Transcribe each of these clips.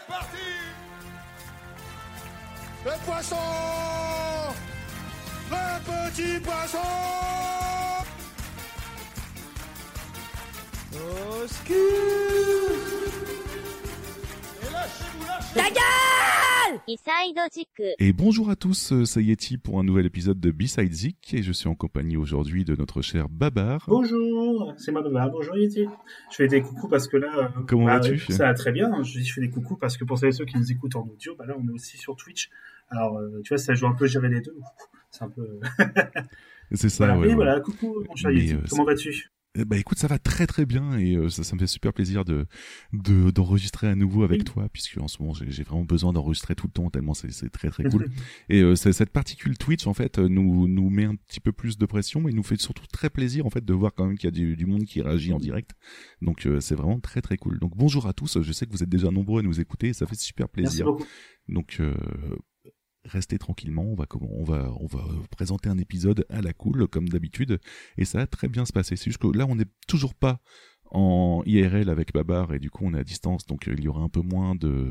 c'est parti. Le poisson. Le petit poisson. Au Et lâchez-vous, lâchez Ta gueule! Et bonjour à tous, euh, c'est Yeti pour un nouvel épisode de Beside Zik et je suis en compagnie aujourd'hui de notre cher Babar. Bonjour c'est moi Baba. Bonjour Yeti. Je fais des coucous parce que là. euh, Comment bah, vas-tu Ça va très bien. Je dis je fais des coucous parce que pour celles et ceux qui nous écoutent en audio, bah là on est aussi sur Twitch. Alors euh, tu vois, ça joue un peu gérer les deux. C'est un peu. C'est ça, voilà. ouais. Mais ouais. voilà, coucou mon cher Yeti. euh, Comment vas-tu? Bah écoute, ça va très très bien et euh, ça, ça me fait super plaisir de de- d'enregistrer à nouveau avec Oui. toi puisque en ce moment j'ai vraiment besoin d'enregistrer tout le temps tellement c'est c'est très très cool. et euh, cette particule Twitch en fait nous nous met un petit peu plus de pression mais nous fait surtout très plaisir en fait de voir quand même qu'il y a du, du monde qui réagit en direct. Donc euh, c'est vraiment très très cool. Donc bonjour à tous, je sais que vous êtes déjà nombreux à nous écouter et ça fait super Merci plaisir. beaucoup. Donc euh, restez tranquillement, on va on va on va présenter un épisode à la cool comme d'habitude et ça va très bien se passer. C'est juste que là on n'est toujours pas en IRL avec Babar et du coup on est à distance donc il y aura un peu moins de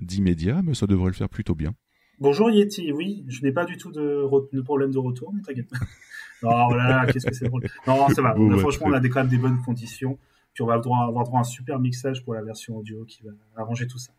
d'immédiat mais ça devrait le faire plutôt bien. Bonjour Yeti. Oui, je n'ai pas du tout de, problème de retour, mais t'inquiète. non, oh là là, qu'est-ce que c'est drôle. Non, ça va. Bon, ouais, franchement, on a des, quand même des bonnes conditions. Puis on va avoir droit, à un super mixage pour la version audio qui va arranger tout ça.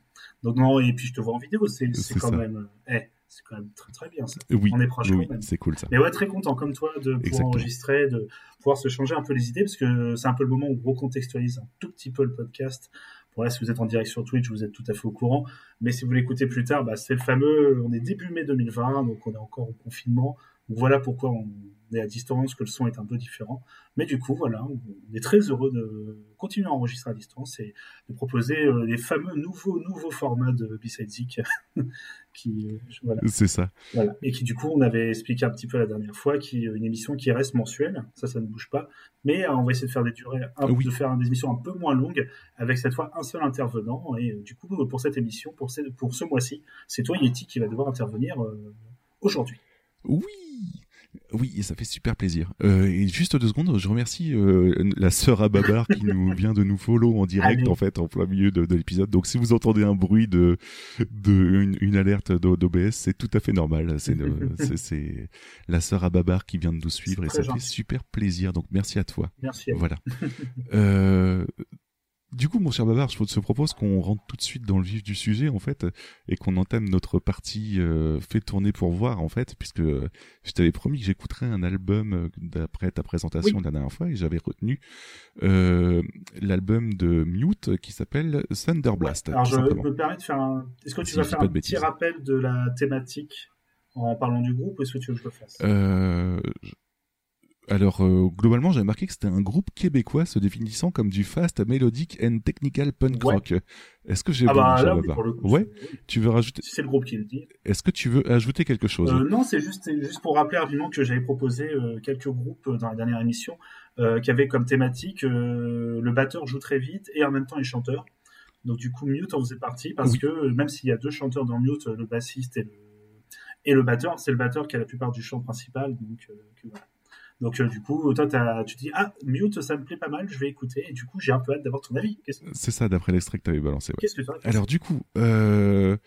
Donc non, et puis je te vois en vidéo, c'est quand ça. même, euh, c'est quand même très très bien ça. Oui, On est proche oui, c'est cool ça. Mais ouais, très content comme toi de pouvoir Exactement. enregistrer, de pouvoir se changer un peu les idées, parce que c'est un peu le moment où on recontextualise un tout petit peu le podcast. Bon là, si vous êtes en direct sur Twitch, vous êtes tout à fait au courant. Mais si vous l'écoutez plus tard, bah, c'est le fameux, on est début mai 2020, donc on est encore au confinement. Donc voilà pourquoi on est à distance, que le son est un peu différent. Mais du coup, voilà, on est très heureux de continuer à enregistrer à distance et de proposer euh, les fameux nouveaux, nouveaux formats de B-Side Zik qui, euh, voilà. C'est ça. Voilà. Et qui, du coup, on avait expliqué un petit peu la dernière fois, qui est une émission qui reste mensuelle. Ça, ça ne bouge pas. Mais euh, on va essayer de faire des durées, un- Oui. de faire des émissions un peu moins longues, avec cette fois un seul intervenant. Et euh, du coup, pour cette émission, pour ce, pour ce mois-ci, c'est toi, Yeti, qui va devoir intervenir euh, aujourd'hui. Oui. Oui, et ça fait super plaisir. Euh, et juste deux secondes, je remercie euh, la sœur à Babar qui nous vient de nous follow en direct Allez. en fait en plein milieu de, de l'épisode. Donc si vous entendez un bruit de, de une, une alerte d'O- d'OBS, c'est tout à fait normal. C'est la sœur à Babar qui vient de nous suivre et ça fait super plaisir. Donc merci à toi. Merci. à. Voilà. euh, du coup, mon cher Babar, je te propose qu'on rentre tout de suite dans le vif du sujet, en fait, et qu'on entame notre partie euh, fait tourner pour voir, en fait, puisque euh, je t'avais promis que j'écouterais un album euh, d'après ta présentation Oui. la dernière fois, et j'avais retenu euh, l'album de Mute qui s'appelle Thunderblast, Alors, je simplement. me permets de faire un. Est-ce que tu Si vas faire un de petit rappel de la thématique en parlant du groupe ou est-ce que tu veux que je le fasse? Euh, je- alors, euh, globalement, j'avais marqué que c'était un groupe québécois se définissant comme du fast, melodic and technical punk Ouais. rock. Est-ce que j'ai Ah bon, bah là, oui, Babar pour le coup. Ouais. Tu veux rajouter c'est le groupe qui le dit. Est-ce que tu veux ajouter quelque chose? Euh, non, c'est juste, juste pour rappeler rapidement que j'avais proposé euh, quelques groupes dans la dernière émission qui avaient comme thématique le batteur joue très vite et en même temps est chanteur. Donc du coup, Mute en faisait partie parce Oui. que même s'il y a deux chanteurs dans Mute, le bassiste et le, et le batteur, c'est le batteur qui a la plupart du chant principal. Donc, que voilà. Donc euh, du coup, toi, tu te dis, ah, Mute, ça me plaît pas mal, je vais écouter. Et du coup, j'ai un peu hâte d'avoir ton avis. C'est ça, d'après l'extrait que tu avais balancé. ouais. qu'est-ce que tu as Alors du coup, euh...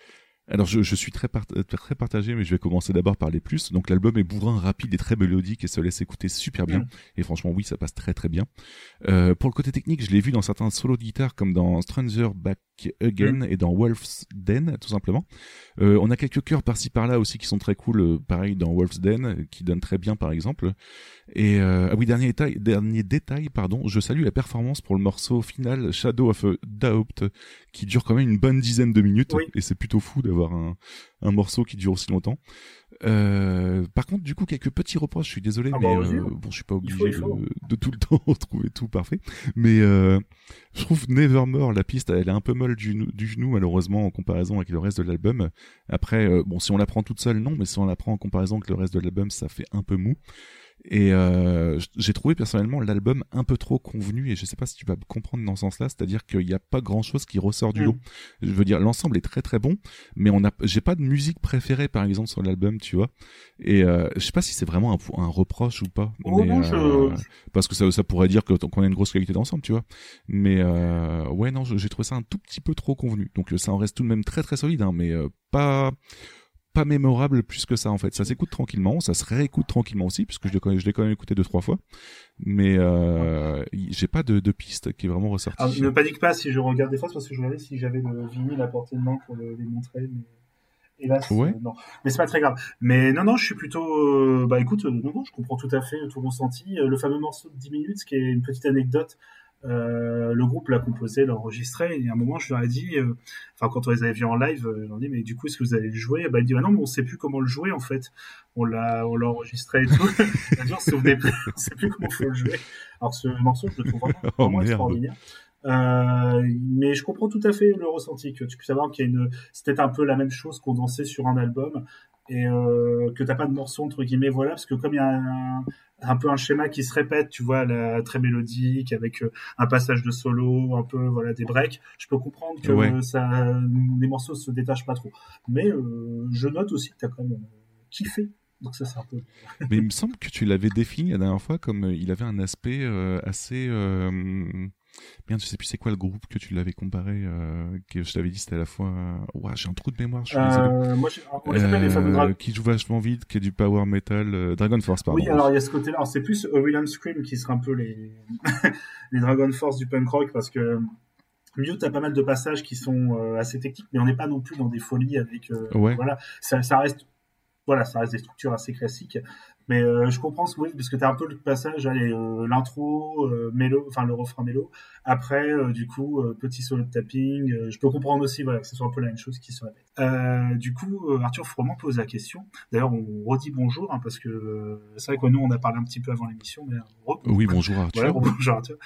alors je, je suis très, part- très partagé, mais je vais commencer d'abord par les plus. Donc l'album est bourrin, rapide et très mélodique et se laisse écouter super bien. Mm. Et franchement, oui, ça passe très très bien. Euh, pour le côté technique, je l'ai vu dans certains solos de guitare comme dans Stranger Back Again Mm. et dans Wolf's Den, tout simplement. Euh, on a quelques chœurs par-ci par-là aussi qui sont très cool, euh, pareil dans Wolf's Den, euh, qui donne très bien par exemple. Et euh, ah oui, dernier détail, dernier détail, pardon, je salue la performance pour le morceau final Shadow of a Doubt, qui dure quand même une bonne dizaine de minutes, Oui. et c'est plutôt fou d'avoir un, un morceau qui dure aussi longtemps. Euh, par contre, du coup, quelques petits reproches. Je suis désolé, Ah mais bah, euh, bon, je suis pas Il obligé faut, il faut. De, de tout le temps trouver tout parfait. Mais euh, je trouve Nevermore, la piste, elle est un peu molle du, du genou, malheureusement, en comparaison avec le reste de l'album. Après, euh, bon, si on la prend toute seule, non, mais si on la prend en comparaison avec le reste de l'album, ça fait un peu mou. Et euh, j'ai trouvé personnellement l'album un peu trop convenu et je sais pas si tu vas comprendre dans ce sens-là, c'est-à-dire qu'il n'y a pas grand-chose qui ressort du Mm. lot. Je veux dire, l'ensemble est très très bon, mais on a, j'ai pas de musique préférée par exemple sur l'album, tu vois. Et euh, je sais pas si c'est vraiment un, un reproche ou pas. Oh mais, non, je- euh, parce que ça, ça pourrait dire que qu'on a une grosse qualité d'ensemble, tu vois. Mais euh, ouais, non, j'ai trouvé ça un tout petit peu trop convenu. Donc euh, ça en reste tout de même très très solide, hein, mais euh, pas pas mémorable plus que ça en fait. Ça s'écoute tranquillement, ça se réécoute tranquillement aussi, puisque je l'ai quand même, je l'ai quand même écouté deux trois fois. Mais euh, j'ai pas de, de piste qui est vraiment ressortie. Alors, ne panique pas si je regarde des fois, c'est parce que je regardais si j'avais le vinyle à portée de main pour le- les montrer. Mais... Hélas, Ouais. euh, non. Mais c'est pas très grave. Mais non, non, je suis plutôt. euh, bah écoute, euh, je comprends tout à fait tout ressenti. Le fameux morceau de 10 minutes, qui est une petite anecdote. Euh, le groupe l'a composé, l'a enregistré, et à un moment je leur ai dit, euh, enfin quand on les avait vus en live, euh, je leur ai dit mais du coup est-ce que vous allez le jouer? Bah ils dit bah non mais on sait plus comment le jouer en fait, on l'a on l'a enregistré et tout, on se souvenait plus, on sait plus comment faut le jouer. Alors ce morceau je le trouve vraiment, Oh, vraiment extraordinaire. Euh, mais je comprends tout à fait le ressenti que tu peux savoir qu'il y a une c'était un peu la même chose qu'on dansait sur un album et euh, que t'as pas de morceau entre guillemets voilà parce que comme il y a un, un peu un schéma qui se répète tu vois la, très mélodique avec euh, un passage de solo un peu voilà des breaks je peux comprendre que Ouais. ça les morceaux se détachent pas trop mais euh, je note aussi que t'as quand même euh, kiffé donc ça c'est un peu Mais il me semble que tu l'avais défini la dernière fois comme il avait un aspect euh, assez. Euh... Merde, je sais plus c'est quoi le groupe que tu l'avais comparé. Euh, que je t'avais dit c'était à la fois. euh, Ouah, j'ai un trou de mémoire, je suis euh, moi on les appelle les Euh, drag- qui joue vachement vite, qui est du power metal, euh, Dragon Force, pardon. Oui, alors il y a ce côté-là. Alors c'est plus euh, William Scream qui sera un peu les les Dragon Force du punk rock parce que Mute a pas mal de passages qui sont euh, assez techniques, mais on n'est pas non plus dans des folies avec. euh, Ouais. Voilà, ça, ça reste. Voilà, ça reste des structures assez classiques. Mais euh, je comprends ce oui, parce que tu as un peu le passage, euh, l'intro, euh, mélo, enfin le refrain mélo. Après, du coup, petit solo de tapping. je peux comprendre aussi voilà, que ce soit un peu la même chose qui se répète. Du coup, Arthur Froment pose la question. D'ailleurs, on redit bonjour, hein, parce que c'est vrai que nous, on a parlé un petit peu avant l'émission, mais Oui, bonjour Arthur. voilà, bonjour Arthur.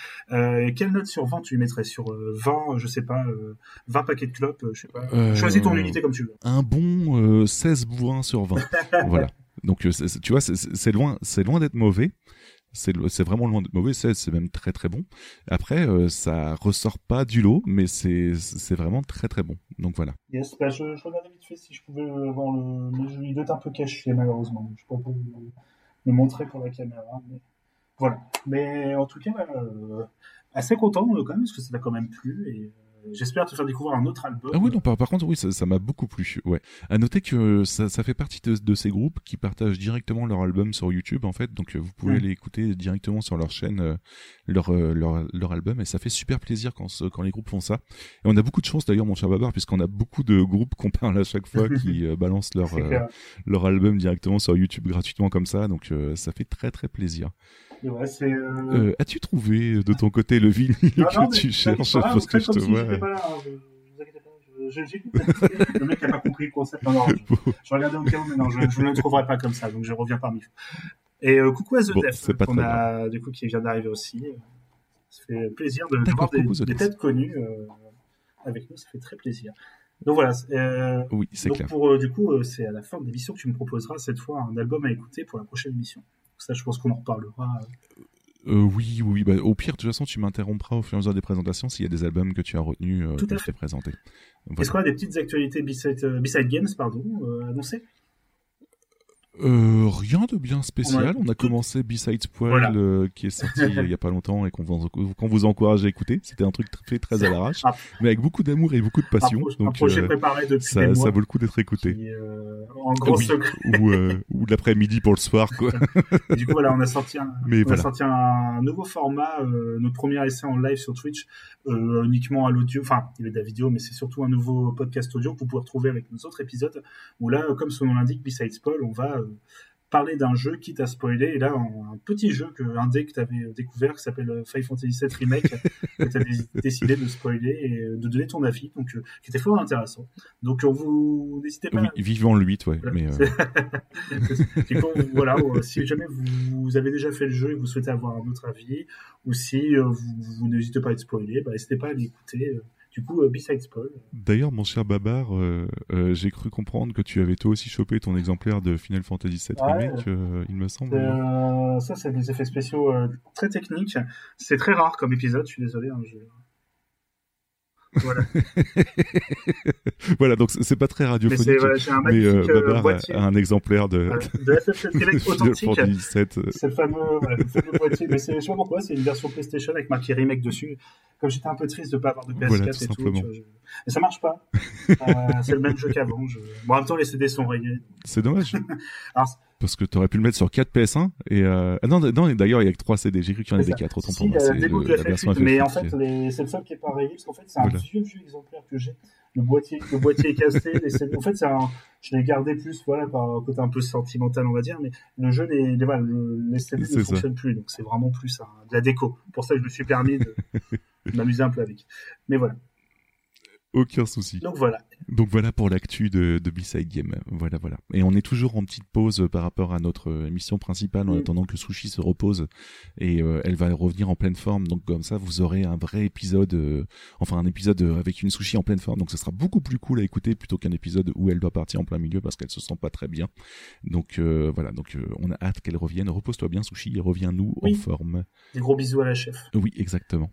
Quelle note sur 20 tu lui mettrais? Sur euh, 20, je sais pas, euh, 20 paquets de clopes, je sais pas. Choisis ton unité comme tu veux. Un bon euh, 16 bourrins sur 20. voilà. Donc euh, tu vois, c'est- loin, c'est loin d'être mauvais. C'est vraiment loin d'être mauvais. 16, c'est même très très bon. Après, euh, ça ressort pas du lot, mais c'est vraiment très très bon. Donc voilà. Yes, bah, je, je regardais vite fait si je pouvais euh, voir le, le jeu. Il être un peu caché, malheureusement. Je peux pas vous le montrer pour la caméra. Mais... Voilà. Mais en tout cas, assez content quand même, parce que ça t'a quand même plu. J'espère te faire découvrir un autre album. Ah oui, non, par, par contre, oui, ça m'a beaucoup plu. Ouais. À noter que ça, ça fait partie de, de ces groupes qui partagent directement leur album sur YouTube, en fait. Donc, euh, vous pouvez Mm. les écouter directement sur leur chaîne, euh, leur, euh, leur, leur album. Et ça fait super plaisir quand, ce- quand les groupes font ça. Et on a beaucoup de chance, d'ailleurs, mon cher Babar, puisqu'on a beaucoup de groupes qu'on parle à chaque fois qui euh, balancent leur, leur album directement sur YouTube gratuitement comme ça. Donc, ça fait très, très plaisir. Ouais, As-tu trouvé de ton côté le vinyle Non, que tu cherches? Parce que je te vois. J'étais pas là, hein, je- vous inquiétez pas, je- je- j'écoute. le mec n'a pas compris le concept. Non, non, je, je regardais au cas où, mais non, je, je ne le trouverai pas comme ça, donc je reviens parmi vous. Et euh, coucou à The Bon, Def, qu'on du coup, qui vient d'arriver aussi. Ça fait plaisir de, voir des, des têtes connues euh, avec nous, ça fait très plaisir. Donc voilà, c'est, euh, Oui, c'est donc clair. pour euh, du coup, euh, c'est à la fin de l'émission que tu me proposeras cette fois un album à écouter pour la prochaine émission. Ça, je pense qu'on en reparlera. Euh, oui, oui. Bah, au pire, de toute façon, tu m'interrompras au fur et à mesure des présentations s'il y a des albums que tu as retenus euh, Tout à fait. présentés. Est-ce Voilà. qu'on a des petites actualités B-Side, euh, Games, pardon, euh, annoncées Euh, rien de bien spécial. Ouais. On a commencé B-Sides Poil, Voilà. euh, qui est sorti il y a pas longtemps et qu'on vous, encourage à écouter. C'était un truc fait très à l'arrache, Ah. mais avec beaucoup d'amour et beaucoup de passion. un Donc, euh, préparé depuis ça, mois. ça vaut le coup d'être écouté. qui, euh, en gros Oui. ou, ou l'après-midi pour le soir, quoi. Du coup, voilà, on a sorti un, Mais on a sorti un nouveau format, notre premier essai en live sur Twitch, uniquement à l'audio. Enfin, il y avait de la vidéo, mais c'est surtout un nouveau podcast audio que vous pouvez retrouver avec nos autres épisodes. Où là, comme son nom l'indique, Besides Paul, on va parler d'un jeu quitte à spoiler. Et là, un, petit jeu, que, un dé que tu avais découvert qui s'appelle euh, Final Fantasy VII Remake, que tu as décidé de spoiler et euh, de donner ton avis, donc euh, qui était fort intéressant. Donc, on vous n'hésitez pas. Oui, vivant le 8, ouais. Voilà. Mais, euh, voilà, euh, si jamais vous, vous avez déjà fait le jeu et vous souhaitez avoir un autre avis, ou si euh, vous, vous n'hésitez pas à être spoilé, bah, n'hésitez pas à l'écouter. Du coup, euh, Besides Paul. D'ailleurs, mon cher Babar, euh, euh, j'ai cru comprendre que tu avais toi aussi chopé ton exemplaire de Final Fantasy VII Ouais. Remake, il me semble. Ça, c'est des effets spéciaux très techniques. C'est très rare comme épisode, je suis désolé. hein, je- Voilà. voilà, donc c'est pas très Mais radiophonique. c'est, voilà, j'ai un Mais euh, magnifique euh, Babar a- boîtier a, un exemplaire de, euh, de FF7 Remake Final authentique. Fantasy VII. euh, C'est le fameux, voilà, le fameux boîtier. Mais je sais pas pourquoi, c'est une version PlayStation avec marqué remake dessus. Comme j'étais un peu triste de pas avoir de PS4 Voilà, tout et tout. simplement. tu vois, je- Mais ça marche pas. Euh, c'est le même jeu qu'avant. Je... Bon, en même temps, les CD sont rayés. C'est dommage. Alors, Parce que t'aurais pu le mettre sur 4 PS1 et euh... ah non, non d'ailleurs il y a que 3 CD, j'ai cru qu'il y en avait ça. 4 autant Si, pour moi, c'est la version FF8, mais en FF8 fait, les- c'est le seul qui est pas rayé, parce qu'en fait, c'est un Voilà. vieux, vieux exemplaire que j'ai. Le boîtier, le boîtier est cassé, les CD en fait, c'est un, je l'ai gardé plus, voilà, par côté un peu sentimental, on va dire, mais le jeu, les, les, voilà, le- les CD ne fonctionnent plus, donc c'est vraiment plus un- de la déco. Pour ça que je me suis permis de, de m'amuser un peu avec. Mais voilà. Aucun souci. Donc voilà. Donc voilà pour l'actu de, de B-Side Game. Voilà, voilà. Et on est toujours en petite pause par rapport à notre émission principale en Mm. attendant que Sushi se repose et euh, elle va revenir en pleine forme. Donc comme ça, vous aurez un vrai épisode, euh, enfin un épisode euh, avec une Sushi en pleine forme. Donc ce sera beaucoup plus cool à écouter plutôt qu'un épisode où elle doit partir en plein milieu parce qu'elle se sent pas très bien. Donc euh, voilà, donc on a hâte qu'elle revienne. Repose-toi bien, Sushi, et reviens-nous Oui. en forme. Des gros bisous à la chef. Oui, exactement.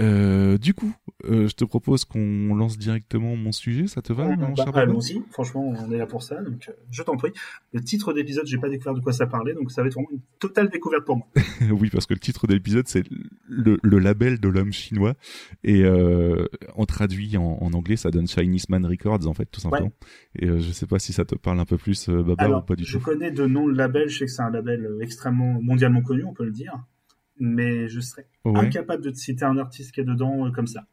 Euh, du coup, euh, je te propose qu'on lance directement mon sujet, ça te va, mon Bah, cher Baba Allons-y, franchement, on est là pour ça, donc euh, je t'en prie. Le titre d'épisode, j'ai pas découvert de quoi ça parlait, donc ça va être vraiment une totale découverte pour moi. Oui, parce que le titre de l'épisode, c'est le, le label de l'homme chinois. Et euh, en traduit en, en anglais, ça donne Chinese Man Records, en fait, tout simplement. Et euh, je sais pas si ça te parle un peu plus, Baba, ou pas du je tout. connais de nom le label, je sais que c'est un label extrêmement mondialement connu, on peut le dire, mais je serais Ouais. incapable de te citer un artiste qui est dedans euh, comme ça.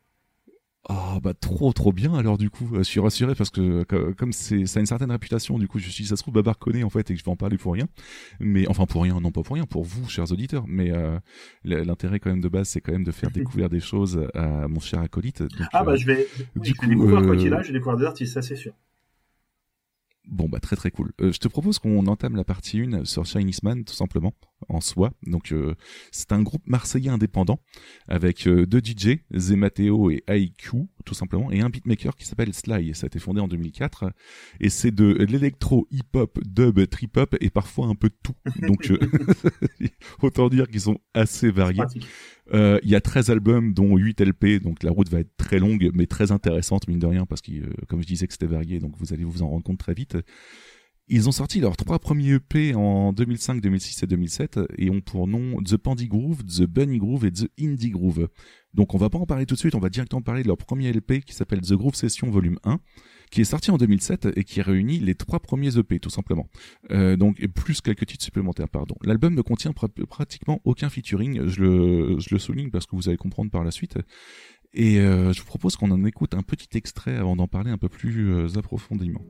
Ah bah trop trop bien alors du coup, euh, je suis rassuré parce que co- comme c'est ça a une certaine réputation, du coup je suis ça se trouve Babar connaît en fait et que je vais en parler pour rien. Mais enfin pour rien, non pas pour rien, pour vous chers auditeurs. Mais euh, l'intérêt quand même de base c'est quand même de faire découvrir des choses à mon cher acolyte. Donc, Ah euh, bah je vais, oui, je vais coup, découvrir quoi euh, qu'il a, je vais découvrir des artistes, ça c'est sûr. Bon bah très très cool. Euh, je te propose qu'on entame la partie 1 sur Chinese Man tout simplement en soi. Donc euh, c'est un groupe marseillais indépendant avec euh, deux DJ, Zemateo et IQ tout simplement et un beatmaker qui s'appelle Sly. Ça a été fondé en 2004 et c'est de l'électro, hip-hop, dub, trip-hop et parfois un peu tout. Donc euh, autant dire qu'ils sont assez variés. Euh, Il y a 13 albums, dont 8 LP, donc la route va être très longue, mais très intéressante, mine de rien, parce que, euh, comme je disais que c'était varié, donc vous allez vous en rendre compte très vite. Ils ont sorti leurs trois premiers EP en 2005, 2006 et 2007, et ont pour nom The Pandy Groove, The Bunny Groove et The Indie Groove. Donc on va pas en parler tout de suite, on va directement parler de leur premier LP qui s'appelle The Groove Session Volume 1, qui est sorti en 2007 et qui réunit les trois premiers EP, tout simplement. Euh, donc plus quelques titres supplémentaires, pardon. L'album ne contient pr- pratiquement aucun featuring, je le, souligne parce que vous allez comprendre par la suite. Et euh, je vous propose qu'on en écoute un petit extrait avant d'en parler un peu plus euh, approfondément.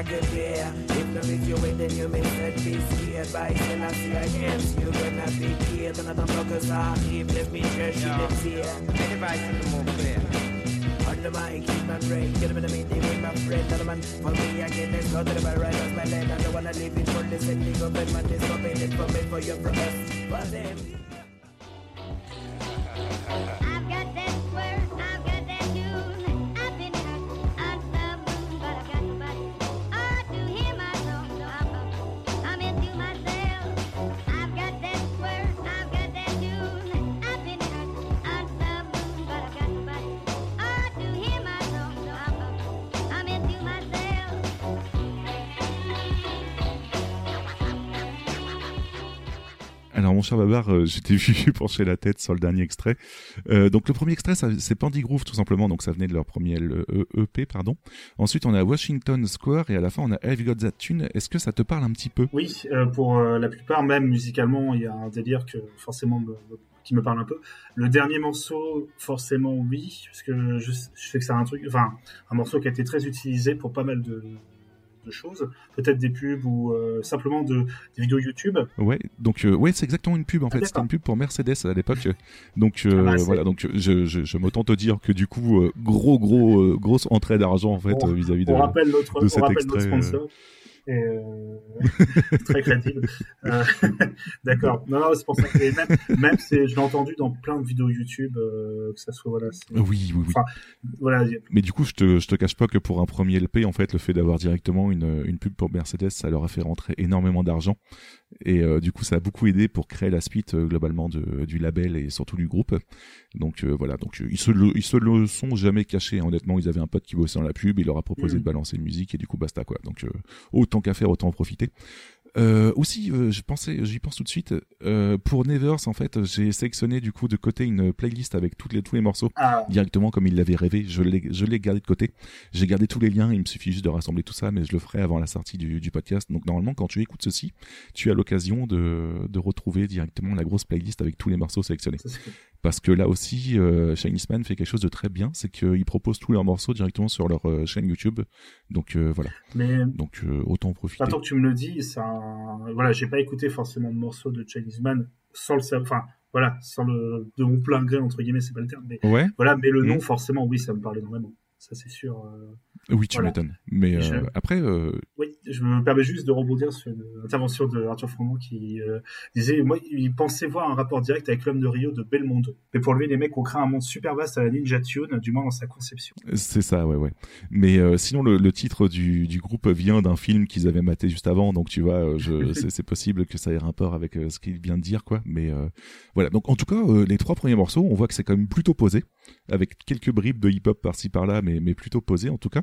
I come like a deer. If no miss you wait, then you may set be scared by Selassie against you. Gonna be killed. Another blockers are him. Let me just shoot them fear. Anybody to the more clear? On the mic, keep my brain. Get him in the meeting with my friend. Another man for me again. Let's go to the bar right off my land. I don't wanna leave it for this and the government is stopping it for me for your from us. For them. Alors mon cher Babar, euh, j'étais vu pencher la tête sur le dernier extrait. Euh, donc le premier extrait, c'est Pandy Groove tout simplement, donc ça venait de leur premier L- E- EP, pardon. Ensuite on a Washington Square et à la fin on a Have Got That Tune. Est-ce que ça te parle un petit peu? Oui, euh, pour euh, la plupart, même musicalement, il y a un délire qui me parle un peu. Le dernier morceau, forcément, oui, parce que je, je sais que c'est un truc, enfin, un morceau qui a été très utilisé pour pas mal de, de choses, peut-être des pubs ou euh, simplement de, des vidéos YouTube. Ouais, donc euh, ouais, c'est exactement une pub en Ah, fait. C'était une pub pour Mercedes à l'époque. Donc euh, Ah bah, voilà, donc je, je, je m'autant te dire que du coup gros gros grosse entrée d'argent en fait vis-à-vis de. on rappelle notre, de on cet rappelle extrait, sponsor. Euh, très créative. Euh, D'accord. Non, non, c'est pour ça que même, même c'est, je l'ai entendu dans plein de vidéos YouTube, euh, que ça soit voilà. Oui, oui, oui. Enfin, voilà. Mais du coup, je te, je te cache pas que pour un premier LP, en fait, le fait d'avoir directement une, une pub pour Mercedes, ça leur a fait rentrer énormément d'argent. Et euh, du coup, ça a beaucoup aidé pour créer la suite euh, globalement de, du label et surtout du groupe. Donc euh, voilà, donc euh, ils se le, ils se le sont jamais cachés. Honnêtement, ils avaient un pote qui bossait dans la pub, il leur a proposé Mhm. de balancer une musique et du coup basta quoi. Donc euh, autant qu'à faire, autant en profiter. Euh, aussi, euh, je pensais, j'y pense tout de suite. Euh, pour Nevers, en fait, j'ai sélectionné du coup de côté une playlist avec toutes les tous les morceaux Ah, directement comme il l'avait rêvé. Je l'ai, je l'ai gardé de côté. J'ai gardé tous les liens. Il me suffit juste de rassembler tout ça, mais je le ferai avant la sortie du, du podcast. Donc normalement, quand tu écoutes ceci, tu as l'occasion de, de retrouver directement la grosse playlist avec tous les morceaux sélectionnés. Ça. Parce que là aussi, euh, Chinese Man fait quelque chose de très bien, c'est qu'ils proposent tous leurs morceaux directement sur leur euh, chaîne YouTube. Donc euh, voilà. Mais Donc euh, autant en profiter. Maintenant que tu me le dis, un... voilà, j'ai pas écouté forcément de morceaux de Chinese Man sans le savoir, enfin voilà, sans le de mon plein gré entre guillemets, c'est pas le terme, mais Ouais. voilà, mais le Mhm. nom forcément, oui, ça me parlait énormément. Ça c'est sûr. euh. Oui, tu Voilà. m'étonnes. Mais euh, Je- après, euh, Oui, je me permets juste de rebondir sur l'intervention de Arthur Froment qui disait, moi, il pensait voir un rapport direct avec l'homme de Rio de Belmondo. Mais pour lui, les mecs ont créé un monde super vaste à la Ninja Tune, du moins dans sa conception. C'est ça, ouais, ouais. Mais sinon, le, le titre du, du groupe vient d'un film qu'ils avaient maté juste avant, donc tu vois, c'est, possible que ça ait rapport avec ce qu'il vient de dire, quoi. Mais euh, voilà. Donc, en tout cas, euh, les trois premiers morceaux, on voit que c'est quand même plutôt posé, avec quelques bribes de hip-hop par-ci par-là, mais, mais plutôt posé en tout cas.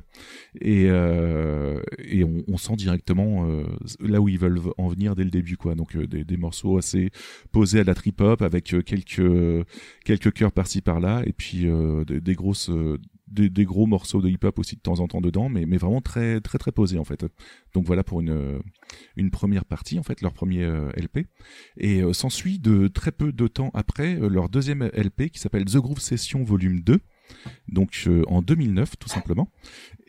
Et, euh, et on, on sent directement euh, là où ils veulent en venir dès le début, quoi. Donc, euh, des, des morceaux assez posés à la trip-hop, avec euh, quelques quelques chœurs par-ci par-là, et puis des, grosses des, gros morceaux de hip-hop aussi de temps en temps dedans, mais, mais vraiment très très très posé en fait. Donc voilà pour une une première partie en fait, leur premier LP. Et s'ensuit de très peu de temps après leur deuxième LP qui s'appelle The Groove Session Volume 2. Donc euh, en 2009 tout simplement.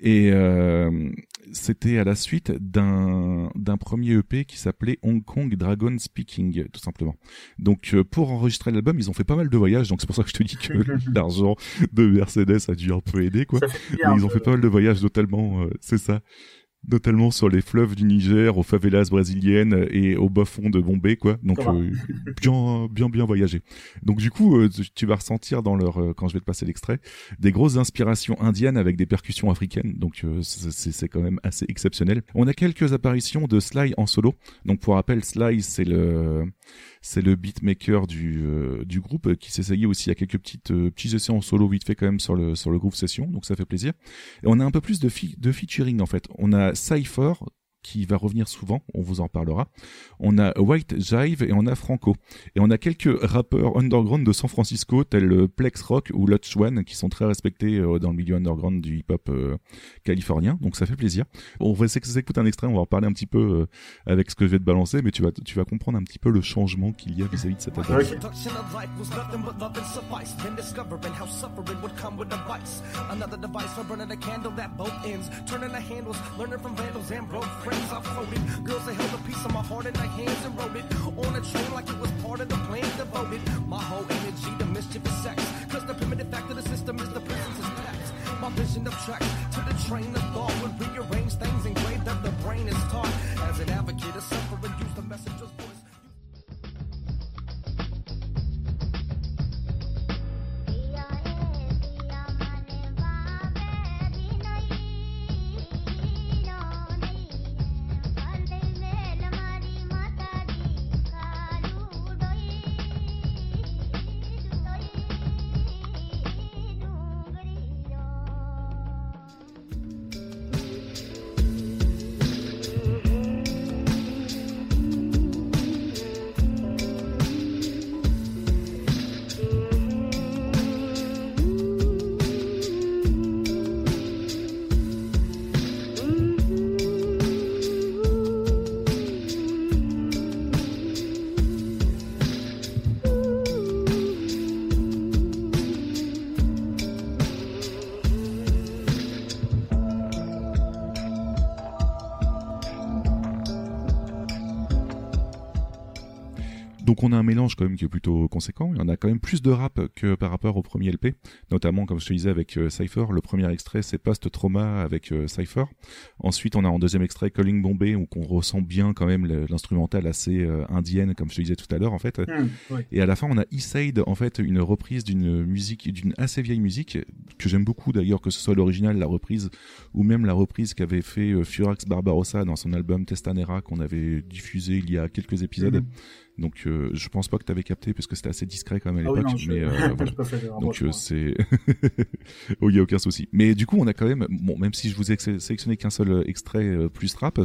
Et euh, c'était à la suite d'un d'un premier EP qui s'appelait Hong Kong Dragon Speaking tout simplement. Donc euh, pour enregistrer l'album, ils ont fait pas mal de voyages, donc c'est pour ça que je te dis que l'argent de Mercedes a dû un peu aider quoi. Mais bien. ils ont fait pas mal de voyages, notamment, euh, c'est ça, notamment sur les fleuves du Niger, aux favelas brésiliennes et au bas fond de Bombay, quoi. Donc euh, bien, bien, bien voyagé. Donc du coup, euh, tu vas ressentir dans leur, euh, quand je vais te passer l'extrait, des grosses inspirations indiennes avec des percussions africaines. Donc euh, c'est quand même assez exceptionnel. On a quelques apparitions de Sly en solo. Donc pour rappel, Sly c'est le c'est le beatmaker du euh, du groupe euh, qui s'essayait aussi à quelques petites euh, petits essais en solo vite fait quand même sur le sur le groove session. Donc ça fait plaisir. Et on a un peu plus de, fi- de featuring en fait. On a Cypher qui va revenir souvent, on vous en parlera. On a White Jive et on a Franco. Et on a quelques rappeurs underground de San Francisco tels euh, Plex Rock ou Lutch One qui sont très respectés euh, dans le milieu underground du hip-hop euh, californien. Donc ça fait plaisir. On va essayer d'écouter un extrait, on va en reparler un petit peu avec ce que je vais te balancer, mais tu vas, tu vas comprendre un petit peu le changement qu'il y a vis-à-vis de cet album. Ok. Introduction of life was nothing but love and suffice. Then discovering how suffering would come with a vice. Another device for burning a candle at both ends. Turning the handles, learning from vandals and broke friends. I've quoted girls that held a piece of my heart in their hands and wrote it on a train like it was part of the plan devoted. My whole energy to mischief is sex. Cause the primitive fact of the system is the prisons is packed. My vision of tracks to the train of thought would rearrange things engraved that the brain is taught. Donc on a un mélange quand même qui est plutôt conséquent. Il y en a quand même plus de rap que par rapport au premier LP, notamment comme je te disais avec euh, Cypher. Le premier extrait c'est Post Trauma avec euh, Cypher. Ensuite on a en deuxième extrait Calling Bombay où on ressent bien quand même l'instrumental assez euh, indienne comme je te disais tout à l'heure en fait. Ouais. Et à la fin, on a Eastside, en fait, une reprise d'une musique, d'une assez vieille musique, que j'aime beaucoup d'ailleurs, que ce soit l'original, la reprise, ou même la reprise qu'avait fait euh, Furax Barbarossa dans son album Testanera, qu'on avait diffusé il y a quelques épisodes. Mhm. Donc, euh, je pense pas que t'avais capté, parce que c'était assez discret quand même à Ah oui, l'époque, mais euh, voilà. Donc euh, c'est, oh, il y a aucun souci. Mais du coup, on a quand même, bon, même si je vous ai sé- sélectionné qu'un seul euh, extrait euh, plus rap,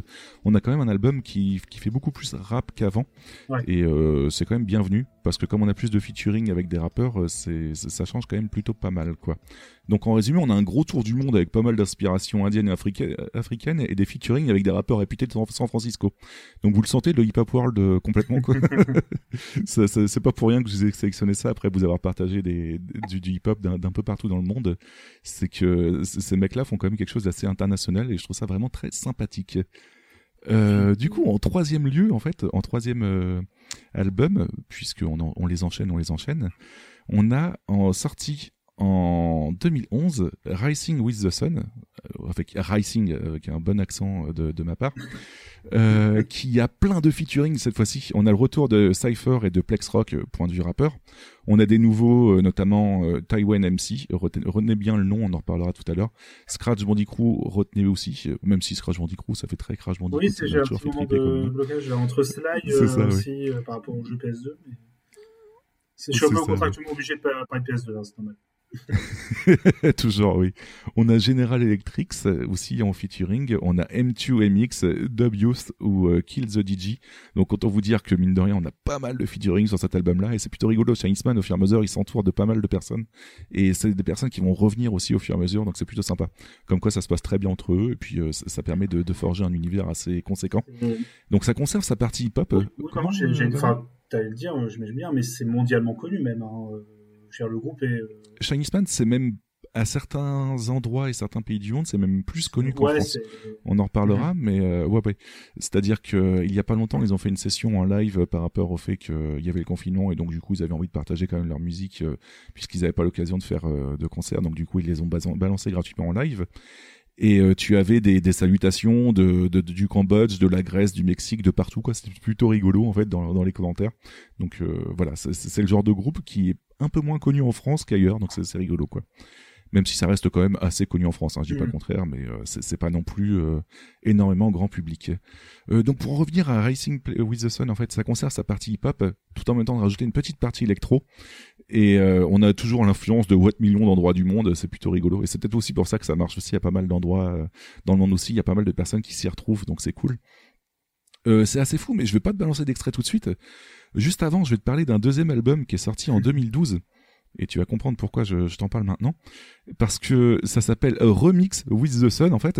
on a quand même un album qui qui fait beaucoup plus rap qu'avant. Ouais. Et euh, c'est quand même bienvenu parce que comme on a plus de featuring avec des rappeurs, c'est- ça change quand même plutôt pas mal, quoi. Donc en résumé, on a un gros tour du monde avec pas mal d'inspirations indiennes et africaines, africaines et des featuring avec des rappeurs réputés de San Francisco. Donc vous le sentez, le hip hop world euh, complètement, quoi. C'est pas pour rien que je vous ai sélectionné ça après vous avoir partagé des, du, du hip-hop d'un peu partout dans le monde. C'est que ces mecs-là font quand même quelque chose d'assez international et je trouve ça vraiment très sympathique. Euh, du coup, en troisième lieu, en fait, en troisième euh, album, puisqu'on on les enchaîne, on les enchaîne, on a en sorti en 2011 Rising with the Sun, euh, avec Rising euh, avec un bon accent euh, de, de ma part, euh, qui a plein de featuring cette fois-ci. On a le retour de Cypher et de Plex Rock, point de vue rappeur. On a des nouveaux, notamment euh, Taiwan MC. Retenez, retenez bien le nom, on en reparlera tout à l'heure. Scratch Bandicoot, retenez aussi, même si Scratch Bandicoot, ça fait très Crash Bandicoot. Oui, c'est un petit moment de blocage entre Sly euh, ça, aussi par rapport au jeu PS2. mais- C'est- Je suis un peu ça, contractuellement obligé de pas- parler de PS2, hein, c'est normal. Toujours, oui. On a General Electric euh, aussi en featuring. On a M2MX, euh, Dub Youth ou euh, Kill the DJ. Donc autant vous dire que mine de rien, on a pas mal de featuring sur cet album-là et c'est plutôt rigolo. Shinesman, au fur et à mesure, il s'entoure de pas mal de personnes et c'est des personnes qui vont revenir aussi au fur et à mesure. Donc c'est plutôt sympa. Comme quoi, ça se passe très bien entre eux et puis euh, ça, ça permet de, de forger un univers assez conséquent. Euh, Donc ça conserve sa partie hip-hop. Oui, euh, oui, comment, j'ai une. euh, Enfin, t'allais le dire, euh, j'imagine bien, mais c'est mondialement connu même. Hein. Dire, le groupe est. euh, Shiny Span, c'est même à certains endroits et certains pays du monde, c'est même plus connu qu'en ouais, France. On en reparlera, mais euh, ouais, ouais. C'est-à-dire que il y a pas longtemps, ils ont fait une session en live par rapport au fait qu'il y avait le confinement et donc du coup ils avaient envie de partager quand même leur musique euh, puisqu'ils n'avaient pas l'occasion de faire euh, de concert, donc du coup ils les ont balancés gratuitement en live. Et euh, tu avais des, des salutations de, de- du Cambodge, de la Grèce, du Mexique, de partout quoi. C'était plutôt rigolo en fait dans, dans les commentaires. Donc euh, voilà, c'est- c'est le genre de groupe qui est un peu moins connu en France qu'ailleurs, donc c'est c'est rigolo quoi même si ça reste quand même assez connu en France, hein, je dis pas le Mhm. contraire, mais euh, c'est c'est pas non plus euh, énormément grand public. Euh, donc pour en revenir à Racing Play- with the Sun, en fait, ça conserve sa partie hip-hop, euh, tout en même temps de rajouter une petite partie électro, et euh, on a toujours l'influence de what millions d'endroits du monde, c'est plutôt rigolo, et c'est peut-être aussi pour ça que ça marche aussi à pas mal d'endroits euh, dans le monde aussi, il y a pas mal de personnes qui s'y retrouvent, donc c'est cool. Euh, c'est assez fou, mais je vais pas te balancer d'extrait tout de suite. Juste avant, je vais te parler d'un deuxième album qui est sorti en 2012 et tu vas comprendre pourquoi je, je t'en parle maintenant. Parce que ça s'appelle Remix with the Sun, en fait.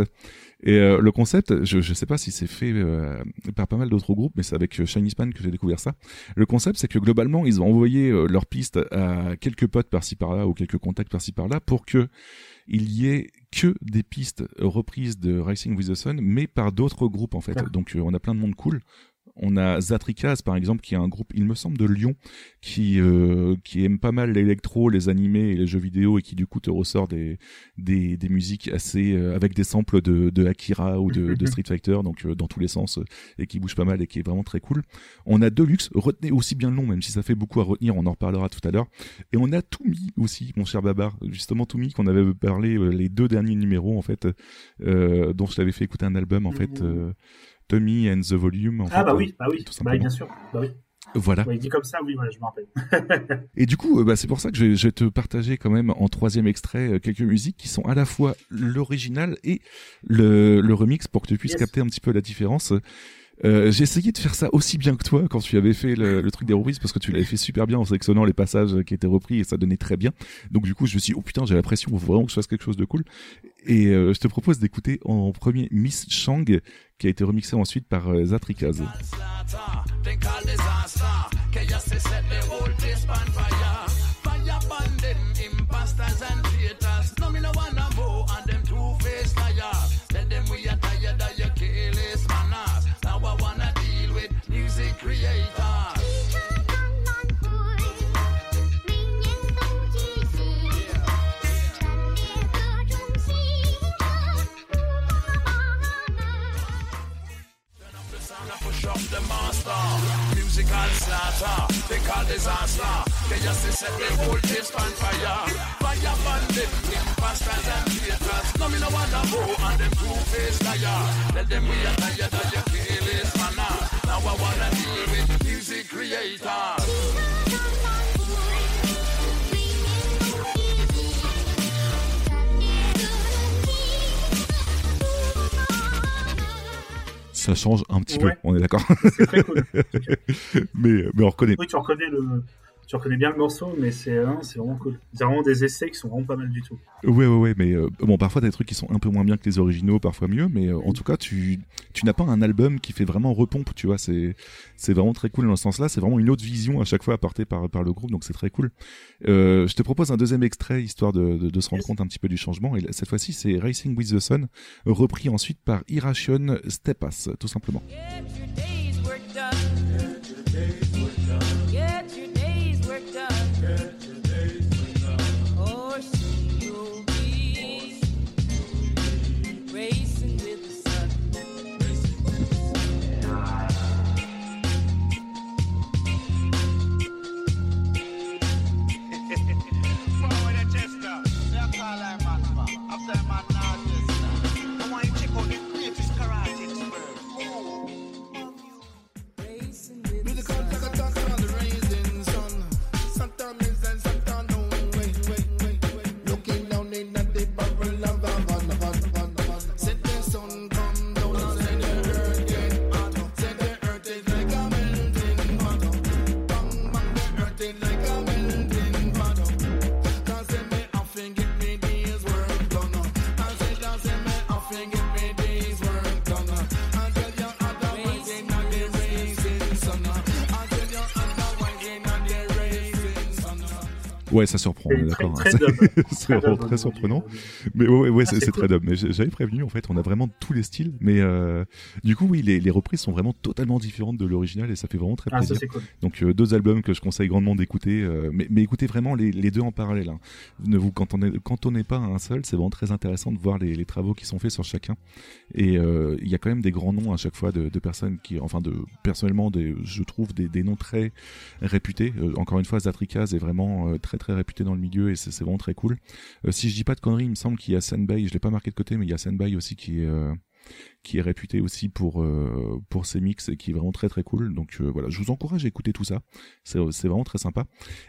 Et euh, le concept, je ne sais pas si c'est fait euh, par pas mal d'autres groupes, mais c'est avec euh, Shiny Span que j'ai découvert ça. Le concept, c'est que globalement, ils ont envoyé euh, leurs pistes à quelques potes par-ci par-là ou quelques contacts par-ci par-là pour que il y ait que des pistes reprises de Racing with the Sun, mais par d'autres groupes, en fait. Donc, on a plein de monde cool. On a Zatrikaz par exemple qui est un groupe il me semble de Lyon qui euh, qui aime pas mal l'électro, les animés et les jeux vidéo et qui du coup te ressort des des, des musiques assez euh, avec des samples de, de Akira ou de, de Street Fighter donc euh, dans tous les sens euh, et qui bouge pas mal et qui est vraiment très cool. On a Deluxe, retenez aussi bien le nom même si ça fait beaucoup à retenir, on en reparlera tout à l'heure. Et on a Toumi aussi, mon cher Babar, justement Toumi qu'on avait parlé euh, les deux derniers numéros en fait euh, dont je t'avais fait écouter un album en fait Mhm. euh, Tommy and the Volume en Ah, fait, bah euh, oui, bah oui, tout bah bien sûr. Bah oui. Voilà. Ouais, il dit comme ça, oui, voilà, je me rappelle. Et du coup, euh, bah, c'est pour ça que je vais, je vais te partager quand même en troisième extrait euh, quelques musiques qui sont à la fois l'original et le, le remix pour que tu puisses Yes. capter un petit peu la différence. Euh, j'ai essayé de faire ça aussi bien que toi quand tu avais fait le, truc des reprises parce que tu l'avais fait super bien en sélectionnant les passages qui étaient repris et ça donnait très bien. Donc du coup, je me suis dit, oh putain, j'ai l'impression qu'il faut vraiment que je fasse quelque chose de cool. Et euh, je te propose d'écouter en premier Miss Chang qui a été remixé ensuite par euh, Zatrikaz. Slaughter, they call disaster. They just set the whole place on fire. Fire bandit, imposters and traitors. No me no wanna go on them two-faced liar. Tell them we are tired of your careless manner. Now I wanna deal with music creators. Ça change un petit Ouais. peu, on est d'accord. C'est très cool. mais, mais on reconnaît. Oui, tu reconnais le, tu reconnais bien le morceau, mais c'est hein, vraiment cool. C'est vraiment des essais qui sont vraiment pas mal du tout. Ouais, ouais, ouais, mais euh, bon, parfois t'as des trucs qui sont un peu moins bien que les originaux, parfois mieux, mais euh, en tout cas, tu, tu n'as pas un album qui fait vraiment repompe, tu vois, c'est, vraiment très cool dans ce sens-là, c'est vraiment une autre vision à chaque fois apportée par, par le groupe, donc c'est très cool. Euh, je te propose un deuxième extrait, histoire de, de, de se rendre Yes. compte un petit peu du changement, et cette fois-ci, c'est Racing with the Sun, repris ensuite par Irration Stepas, tout simplement. Ouais, ça surprend, d'accord. très, hein. très c'est Très très surprenant. Mais ouais, ouais, ouais, Ah, c'est très cool. dub. Mais j'avais prévenu, en fait, on a vraiment tous les styles. Mais euh, du coup, oui, les, les reprises sont vraiment totalement différentes de l'original et ça fait vraiment très Ah, ça plaisir. cool. Donc euh, deux albums que je conseille grandement d'écouter, euh, mais, mais écoutez vraiment les, les deux en parallèle. Hein. Ne vous cantonnez, cantonnez pas à un seul, c'est vraiment très intéressant de voir les, les travaux qui sont faits sur chacun. Et il y a quand même des grands noms à chaque fois de, de personnes qui, enfin de personnellement, des, je trouve des, des noms très réputés. Encore une fois, Zatrikaz est vraiment très très réputé dans le milieu et c'est vraiment très cool. Euh, si je dis pas de conneries, il me semble qu'il y a Senbei, je l'ai pas marqué de côté, mais il y a Senbei aussi qui est euh, qui est réputé aussi pour euh, pour ses mix et qui est vraiment très très cool. Donc euh, voilà, je vous encourage à écouter tout ça. C'est c'est vraiment très sympa.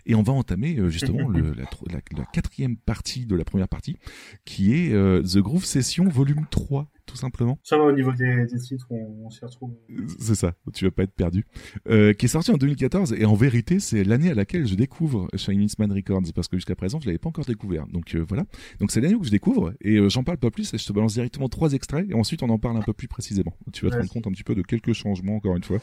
Et on va entamer euh, justement le, la, tro- la, la quatrième partie de la première partie, qui est The Groove Session Volume 3, tout simplement. Ça va au niveau des, des titres, on, on s'y retrouve. C'est ça, tu vas pas être perdu. Euh, qui est sorti en 2014 et en vérité c'est l'année à laquelle je découvre Chinese Man Records parce que jusqu'à présent je l'avais pas encore découvert. Donc euh, voilà, donc c'est l'année où je découvre et euh, j'en parle pas plus et je te balance directement trois extraits et ensuite on en parle un peu plus précisément. Tu vas te rendre compte un petit peu de quelques changements encore une fois.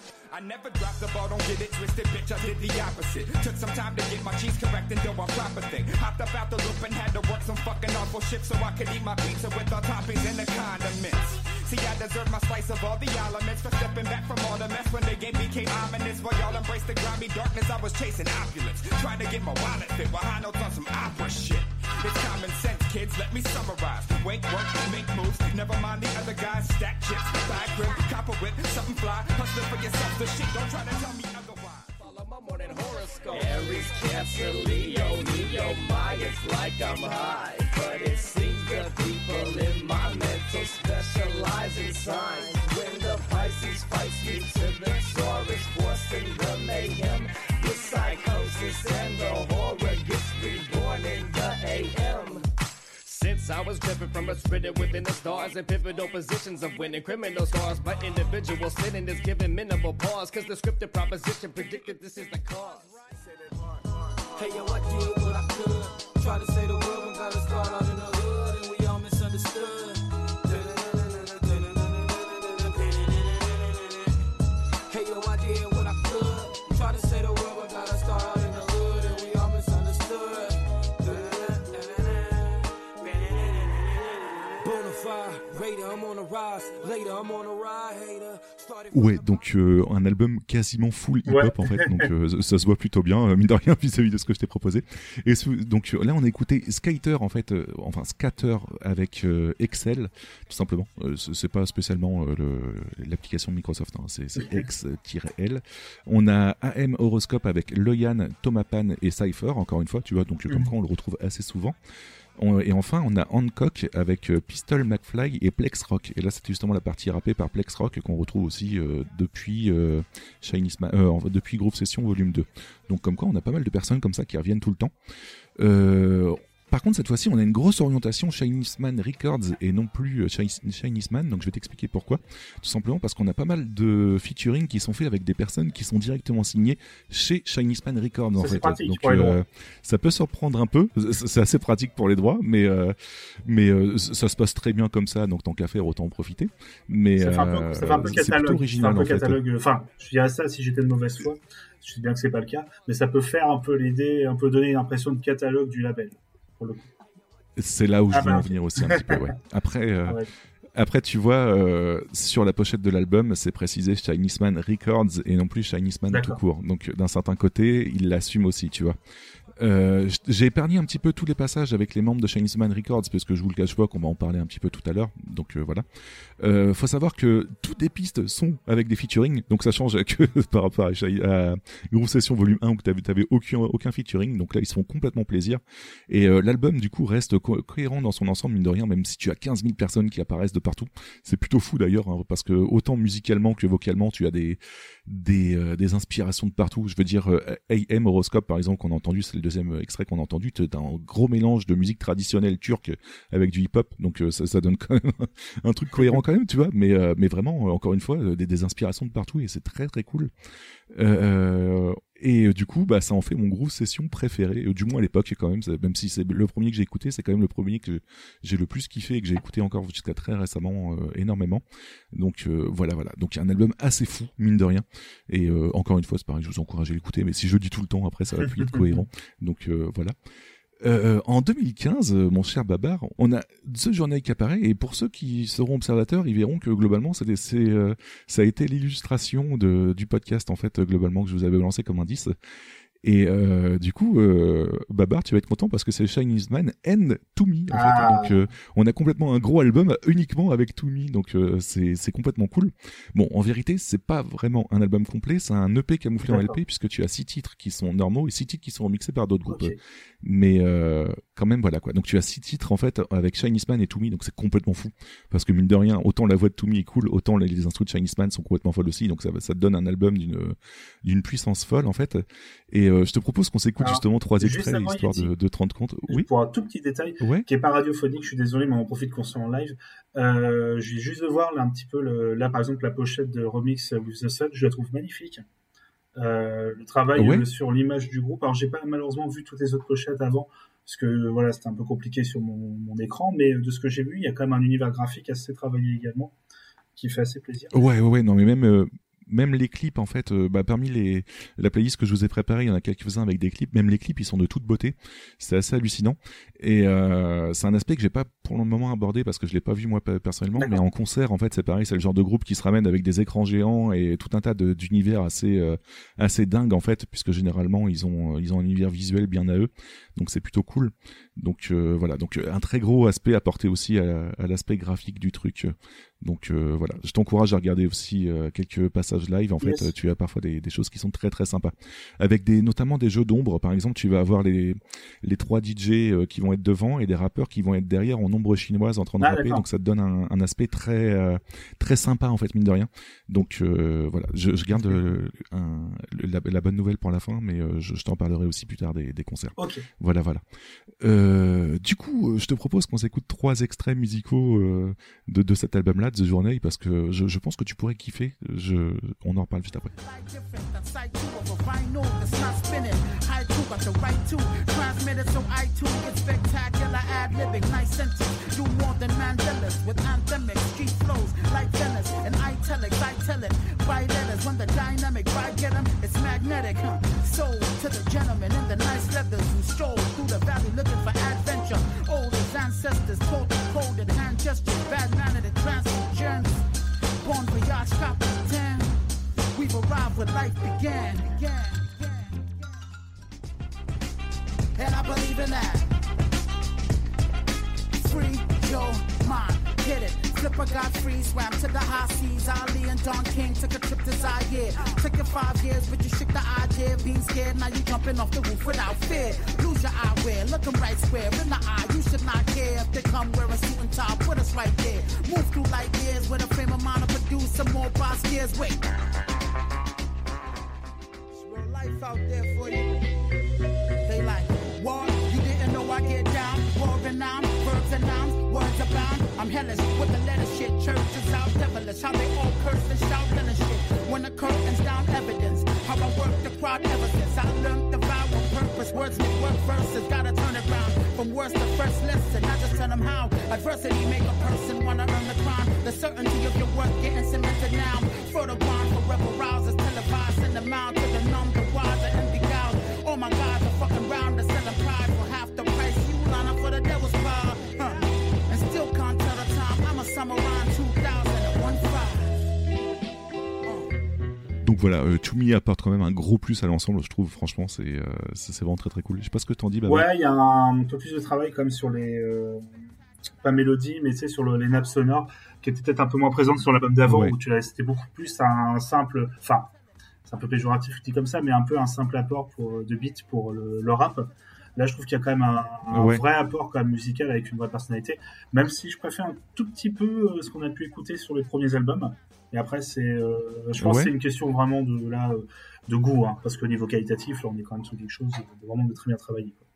I never dropped the ball, don't get it twisted, bitch. I did the opposite. Took some time to get my cheese correct and do a proper thing. Hopped up out the loop and had to work some fucking awful shit so I could eat my pizza with the toppings and the condiments. See, I deserve my slice of all the elements for stepping back from all the mess when the game became ominous. While y'all embraced the grimy darkness, I was chasing opulence. Trying to get my wallet fit while high notes on some opera shit. It's common sense, kids, let me summarize. Wake, work, make moves, never mind the other guys. Stack chips, buy grip, copper whip, something fly. Hustle for yourself, the shit, don't try to tell me otherwise. Follow my morning horoscope. Aries, Cancer, Leo, Leo, my, it's like I'm high. But it seems the people in my mental specialize in signs. When the Pisces fights me to the Taurus, forcing the mayhem. The psychosis and the horror gets reborn in the AM. Since I was driven from a spirit within the stars and pivotal positions of winning criminal scars, my individual sinning is given minimal pause. Cause the scripted proposition predicted this is the cause. Hey yo, I did what I could. Try to say the Ouais, donc euh, un album quasiment full hip-hop Ouais. en fait, donc euh, ça se voit plutôt bien, euh, mine de rien, vis-à-vis de ce que je t'ai proposé. Et donc euh, là, on a écouté Skater en fait, euh, enfin Scatter avec euh, Excel, tout simplement. Euh, c'est pas spécialement euh, le- l'application Microsoft, hein, c'est X-L. On a AM Horoscope avec Loyan, Tomapan et Cypher, encore une fois, tu vois, donc euh, comme quoi on le retrouve assez souvent. Et enfin, on a Hancock avec euh, Pistol McFly et Plex Rock. Et là, c'est justement la partie rappée par Plex Rock qu'on retrouve aussi euh, depuis euh, euh, depuis Groove Session Volume 2. Donc, comme quoi, on a pas mal de personnes comme ça qui reviennent tout le temps. Par contre, cette fois-ci, on a une grosse orientation Shinisman Records et non plus euh, Shiny- Shinisman. Donc, je vais t'expliquer pourquoi. Tout simplement parce qu'on a pas mal de featuring qui sont faits avec des personnes qui sont directement signées chez Shinisman Records. En Ça, c'est fait. pratique Donc, euh, ça peut surprendre un peu. C'est c'est assez pratique pour les droits, mais euh, mais euh, ça se passe très bien comme ça. Donc, tant qu'à faire, autant en profiter. Mais Ça fait un un peu c'est catalogue. C'est un original peu en fait. catalogue. Enfin, je dirais ça si j'étais de mauvaise foi. Je sais bien que c'est pas le cas, mais ça peut faire un peu l'idée, un peu donner l'impression de catalogue du label. Pour le coup. C'est là où je Ah bah, en ok. venir aussi un petit peu. Ouais. Après. euh, Ah ouais. Après, tu vois, euh, sur la pochette de l'album, c'est précisé Shinisman Records et non plus Shinisman tout D'accord. court. Donc, d'un certain côté, il l'assume aussi, tu vois. Euh, j'ai épargné un petit peu tous les passages avec les membres de Shinisman Records parce que je vous le cache pas qu'on va en parler un petit peu tout à l'heure. Donc euh, voilà. Euh, faut savoir que toutes les pistes sont avec des featuring, donc ça change que par rapport à, à Session Volume 1 où t'avais, t'avais aucun featuring. Donc là, ils se font complètement plaisir. Et euh, l'album du coup reste co- cohérent dans son ensemble mine de rien, même si tu as 15 000 personnes qui apparaissent de partout. C'est plutôt fou d'ailleurs, hein, parce que autant musicalement que vocalement, tu as des des, euh, des inspirations de partout. Je veux dire, euh, AM Horoscope par exemple qu'on a entendu, c'est le deuxième extrait qu'on a entendu. T'as un gros mélange de musique traditionnelle turque avec du hip-hop, donc euh, ça, ça donne quand même un truc cohérent quand même, tu vois. Mais euh, mais vraiment, encore une fois, des, des inspirations de partout et c'est très très cool. Euh, et euh, du coup, bah, ça en fait mon groove session préféré, euh, du moins à l'époque quand même. Même si c'est le premier que j'ai écouté, c'est quand même le premier que j'ai le plus kiffé et que j'ai écouté encore jusqu'à très récemment euh, énormément. Donc euh, voilà, voilà. Donc un album assez fou, mine de rien. Et euh, encore une fois, c'est pareil, je vous encourage à l'écouter. Mais si je le dis tout le temps, après, ça va plus être cohérent. Donc euh, voilà. Euh, en 2015, euh, mon cher Babar, on a The Journey qui apparaît et pour ceux qui seront observateurs, ils verront que globalement, c'est, c'est, euh, ça a été l'illustration de, du podcast en fait globalement que je vous avais lancé comme indice. Et euh, du coup, euh, Babar, tu vas être content parce que c'est Chinese Man and To Me. En Ah. fait. Donc, euh, on a complètement un gros album uniquement avec To Me. Donc, euh, c'est c'est complètement cool. Bon, en vérité, c'est pas vraiment un album complet. C'est un EP camouflé en. LP puisque tu as six titres qui sont normaux et six titres qui sont remixés par d'autres groupes. Mais euh, quand même, voilà quoi. Donc, tu as six titres en fait avec Chinese Man et To Me. Donc, c'est complètement fou parce que mine de rien, autant la voix de To Me est cool, autant les, les instruments de Chinese Man sont complètement folles aussi. Donc, ça, ça te donne un album d'une d'une puissance folle en fait. Et euh, je te propose qu'on s'écoute justement trois extraits avant, histoire de, de te rendre compte. Oui. Pour un tout petit détail, Ouais. qui est pas radiophonique, je suis désolé, mais on profite qu'on soit en live. Euh, je viens juste voir là un petit peu, le, là par exemple la pochette de Remix with the Sun, je la trouve magnifique. Euh, le travail euh, sur l'image du groupe. Alors j'ai pas malheureusement vu toutes les autres pochettes avant, parce que voilà c'était un peu compliqué sur mon, mon écran, mais de ce que j'ai vu, il y a quand même un univers graphique assez travaillé également, qui fait assez plaisir. Ouais, ouais, ouais, non, mais même, euh, même les clips, en fait, euh, bah, parmi les, la playlist que je vous ai préparée, il y en a quelques-uns avec des clips, même les clips, ils sont de toute beauté. C'est assez hallucinant. Et, euh, c'est un aspect que j'ai pas pour le moment abordé parce que je l'ai pas vu moi pe- personnellement, mais en concert, en fait, c'est pareil, c'est le genre de groupe qui se ramène avec des écrans géants et tout un tas d'univers assez, euh, assez dingue, en fait, puisque généralement, ils ont, ils ont un univers visuel bien à eux. Donc, c'est plutôt cool. Donc, euh, voilà. Donc, euh, un très gros aspect apporté aussi à, à l'aspect graphique du truc. Donc euh, voilà, je t'encourage à regarder aussi euh, quelques passages live. En fait, Yes. tu as parfois des, des choses qui sont très très sympas, avec des notamment des jeux d'ombre. Par exemple, tu vas avoir les les trois DJ qui vont être devant et des rappeurs qui vont être derrière en ombre chinoise en train de Ah, rapper. Donc ça te donne un, un aspect très très sympa en fait mine de rien. Donc voilà, je, je garde un- la, la bonne nouvelle pour la fin, mais je, je t'en parlerai aussi plus tard des, des concerts. Voilà voilà. Euh, du coup, euh, je te propose qu'on s'écoute trois extraits musicaux euh, de, cet album-là, The Journey, parce que je, pense que tu pourrais kiffer. Je, on en reparle juste après. Haiku got the right to transmit it so I too get spectacular ad libbing. Nice sentence, do more than Mandela's with anthemic street flows like tennis and italics. I tell it by letters when the dynamic vibe get 'em, it's magnetic, huh? To the gentleman in the nice leathers who stroll through the valley looking for adventure. Old as ancestors taught the coded hand gestures, bad mannered and transient journeys. Bon voyage, captain. We've arrived where life began. began. And I believe in that. Free your mind, get it. Flipper got free, swam to the high seas. Ali and Don King took a trip to Zaire. Took you five years, but you shook the idea. Being scared, now you jumping off the roof without fear. Lose your eyewear, look 'em right square in the eye. You should not care if they come wearing suit and tie. Put us right there. Move through light years with a frame of mind to produce some more boss gears. Wait. It's real life out there for you. And nouns, words abound. I'm hellish with the letter shit. Church is out devilish. How they all curse and shout and shit. When the curtains down evidence. How I work the crowd ever since. I learned the vow on purpose. Words make work verses. Gotta turn it round. From worst to first lesson. I just tell them how. Adversity make a person wanna earn the crown. The certainty of your work getting cemented now. For the bond forever rousers. Televised in the mouth to the numb, the wiser and beguiled. Oh my God, the fucking round time. I'm a samurai 2015. Donc voilà, euh, To Me apporte quand même un gros plus à l'ensemble, je trouve. Franchement, c'est euh, c'est vraiment très très cool. Je sais pas ce que t'en dis, Baba. Ouais, il y a un peu plus de travail quand même sur les. euh, pas mélodie, mais tu sais, sur le- les nappes sonores, qui étaient peut-être un peu moins présentes sur l'album d'avant, Ouais. où tu l'as- c'était beaucoup plus un simple. Enfin, c'est un peu péjoratif dit comme ça, mais un peu un simple apport pour, de beat pour le, le rap. Là, je trouve qu'il y a quand même un, un Ouais. vrai apport quand même musical avec une vraie personnalité, même si je préfère un tout petit peu euh, ce qu'on a pu écouter sur les premiers albums. Et après, c'est, euh, je pense Ouais. que c'est une question vraiment de là, euh, de goût, hein, parce qu'au niveau qualitatif, là, on est quand même sur quelque chose de vraiment de très bien travaillé. quoi.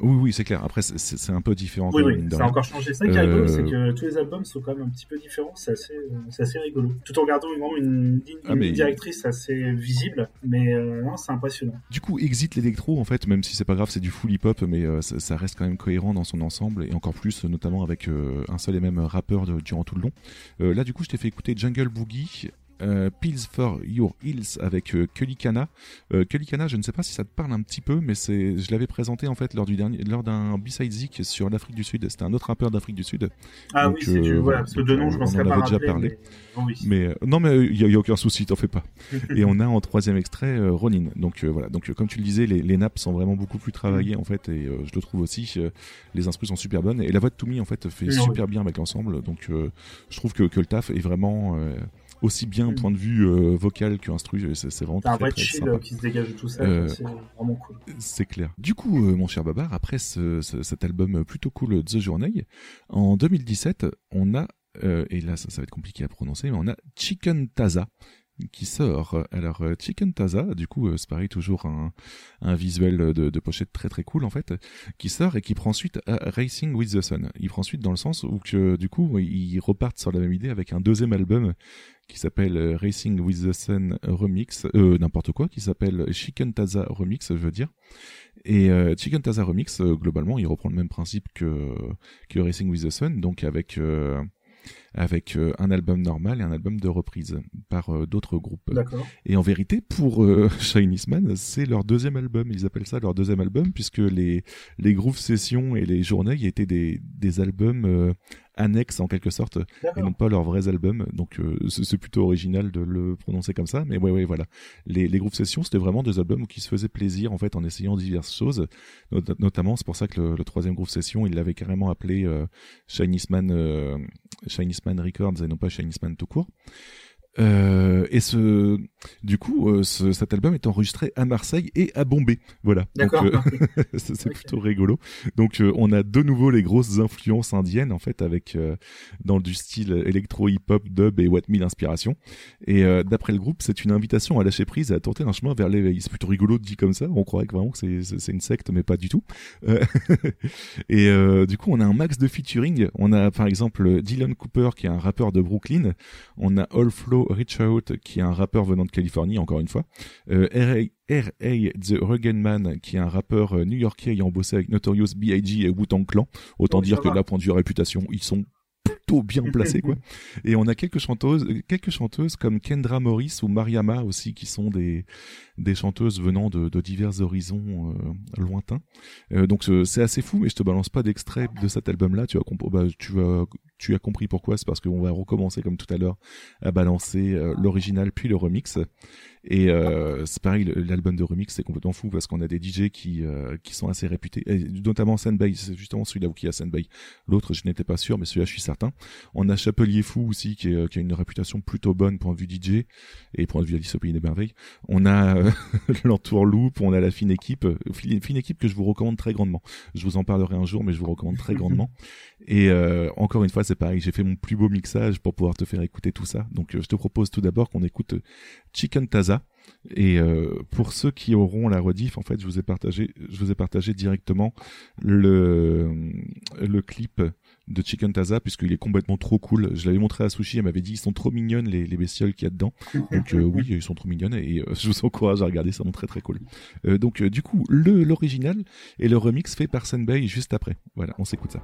Oui, oui, c'est clair. Après, c'est- un peu différent. Oui, oui, ça a encore changé. C'est ça qui est rigolo, Euh, c'est que tous les albums sont quand même un petit peu différents. C'est assez, euh, assez rigolo. Tout en gardant vraiment une ligne Ah, mais- directrice assez visible, mais euh, non, c'est impressionnant. Du coup, exit l'électro, en fait, même si c'est pas grave, c'est du full hip-hop, mais euh, ça, ça reste quand même cohérent dans son ensemble, et encore plus, notamment avec euh, un seul et même rappeur de- durant tout le long. Là, du coup, je t'ai fait écouter Jungle Boogie, euh, Pills for Your Heels avec euh, Kelly Kana. Euh, Kelly Kana, je ne sais pas si ça te parle un petit peu, mais c'est, je l'avais présenté en fait lors du dernier, lors d'un B-side Zik sur l'Afrique du Sud. C'était un autre rappeur d'Afrique du Sud. Ah Donc, oui, c'est du, euh, voilà, parce que de nom, on- je on m'en en avait déjà parlé. Mais... Oui. Mais euh, non, mais il y, a aucun souci, t'en fais pas. et on a en troisième extrait Ronin. Donc voilà. Donc comme tu le disais, les, les nappes sont vraiment beaucoup plus travaillées en fait, et je le trouve aussi. les instrus sont super bonnes et la voix de Toumi en fait fait Oui, super bien avec l'ensemble. Donc je trouve que, que le taf est vraiment aussi bien au point de vue euh, vocal que instru. C'est vraiment un très vrai très chill sympa. euh, qui se dégage de tout ça, Euh, c'est vraiment cool. C'est clair. Du coup, mon cher Babar, après ce- ce- cet album plutôt cool The Journey, en 2017, on a, et là ça, ça va être compliqué à prononcer, mais on a Chicken Taza qui sort. Alors euh, Chicken Taza, du coup, euh, c'est pareil, toujours un, visuel de, pochette très très cool en fait, qui sort et qui prend suite à Racing with the Sun. Il prend suite dans le sens où que du coup ils repartent sur la même idée avec un deuxième album qui s'appelle euh, Racing with the Sun Remix, euh, n'importe quoi, qui s'appelle Chicken Taza Remix, je veux dire. Et euh, Chicken Taza Remix, euh, globalement, il reprend le même principe que, que Racing with the Sun, donc avec euh, avec euh, un album normal et un album de reprise par euh, d'autres groupes. Et en vérité, pour euh, Chinese Man, c'est leur deuxième album. Ils appellent ça leur deuxième album puisque les les groove sessions et les journées étaient des des albums annexes en quelque sorte et non pas leurs vrais albums. Donc euh, c'est plutôt original de le prononcer comme ça. Mais ouais ouais voilà. Les les groove sessions c'était vraiment des albums qui se faisaient plaisir en fait en essayant diverses choses. Not- notamment c'est pour ça que le, le troisième groove session il l'avait carrément appelé euh, Chinese Man euh, Chinese Records et non pas Chinese Man tout court. Euh, et ce, du coup, euh, ce- cet album est enregistré à Marseille et à Bombay. Voilà. Donc, D'accord. euh, c'est plutôt rigolo. Donc, euh, on a de nouveau les grosses influences indiennes en fait, avec euh, dans du style électro, hip-hop, dub et what mille inspiration. Et euh, d'après le groupe, c'est une invitation à lâcher prise et à tenter un chemin vers l'éveil. C'est plutôt rigolo de dit comme ça. On croirait que vraiment que c'est- une secte, mais pas du tout. Euh, et euh, du coup, on a un max de featuring. On a par exemple Dylan Cooper qui est un rappeur de Brooklyn. On a All Flow Reach Out qui est un rappeur venant de Californie, encore une fois. Euh, R.A. The Rugged Man qui est un rappeur euh, new-yorkais ayant bossé avec Notorious B.I.G. et Wu-Tang Clan. Autant dire que va. là, point de vue réputation, ils sont plutôt bien placé quoi. Et on a quelques chanteuses, quelques chanteuses comme Kendra Morris ou Mariama aussi qui sont des des chanteuses venant de, de divers horizons euh, lointains. Euh, donc c'est assez fou, mais je te balance pas d'extrait de cet album-là. Tu as comp- bah, tu vas tu as compris pourquoi. C'est parce qu'on va recommencer comme tout à l'heure à balancer euh, l'original puis le remix. Et euh, c'est pareil, l'album de remix c'est complètement fou parce qu'on a des DJ qui euh, qui sont assez réputés, et notamment Sandbay, c'est justement celui-là où qui a Sandbay. L'autre je n'étais pas sûr, mais celui-là je suis certain. On a Chapelier Fou aussi qui, est, qui a une réputation plutôt bonne point de vue DJ et point de vue Alice au pays des merveilles. On a euh, l'entourloupe, on a la fine équipe, euh, fine, fine équipe que je vous recommande très grandement. Je vous en parlerai un jour, mais je vous recommande très grandement. Et euh, encore une fois, c'est pareil, j'ai fait mon plus beau mixage pour pouvoir te faire écouter tout ça. Donc euh, je te propose tout d'abord qu'on écoute euh, Chicken Taza. Et euh, pour ceux qui auront la rediff, en fait, je vous ai partagé, je vous ai partagé directement le le clip de Chicken Taza puisqu'il est complètement trop cool. Je l'avais montré à Sushi, elle m'avait dit ils sont trop mignonnes les, les bestioles qu'il y a dedans. Donc euh, oui, ils sont trop mignonnes et euh, je vous encourage à regarder, sont très très cool. Euh, donc euh, du coup, le l'original et le remix fait par Senbei juste après. Voilà, on s'écoute ça.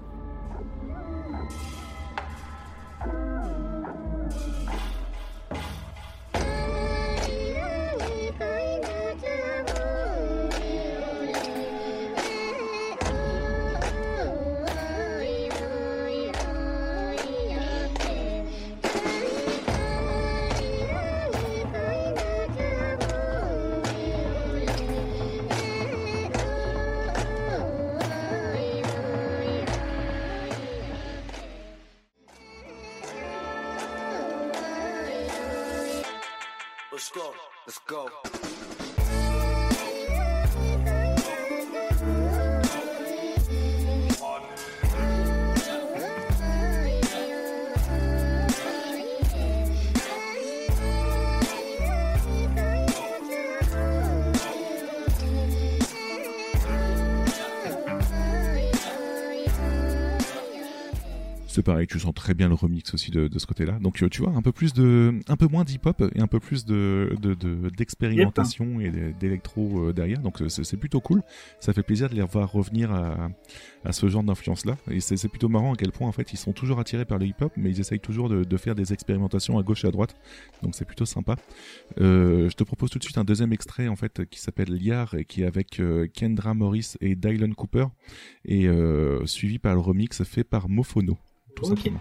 Pareil, tu sens très bien le remix aussi de, ce côté-là. Donc euh, tu vois, un peu plus de, un peu moins d'hip-hop et un peu plus de de- de- d'expérimentation et d'électro euh, derrière. Donc c'est plutôt cool. Ça fait plaisir de les voir revenir à, à ce genre d'influence-là. Et c'est plutôt marrant à quel point en fait ils sont toujours attirés par le hip-hop, mais ils essayent toujours de, faire des expérimentations à gauche et à droite. Donc c'est plutôt sympa. Euh, je te propose tout de suite un deuxième extrait en fait qui s'appelle Liar et qui est avec Kendra Morris et Dylan Cooper et suivi par le remix fait par Mofono. Tout simplement.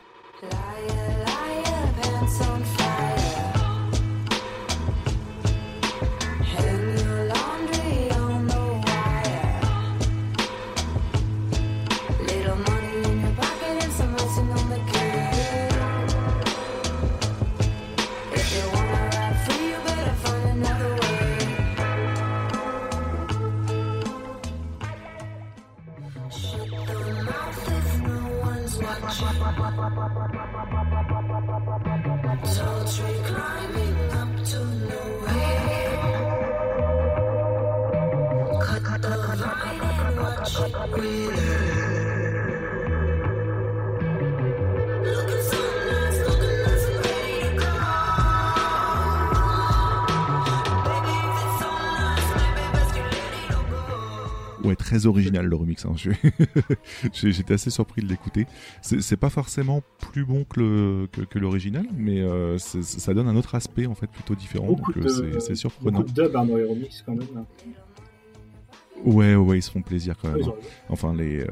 Très original le remix. Hein. J'étais assez surpris de l'écouter. C'est pas forcément plus bon que le- que, que l'original, mais euh, ça donne un autre aspect en fait plutôt différent. Beaucoup Donc euh, c'est- surprenant. beaucoup de dub hein, dans les remix quand même. hein. Ouais, ouais, ils se font plaisir quand même. hein. Enfin, les. euh,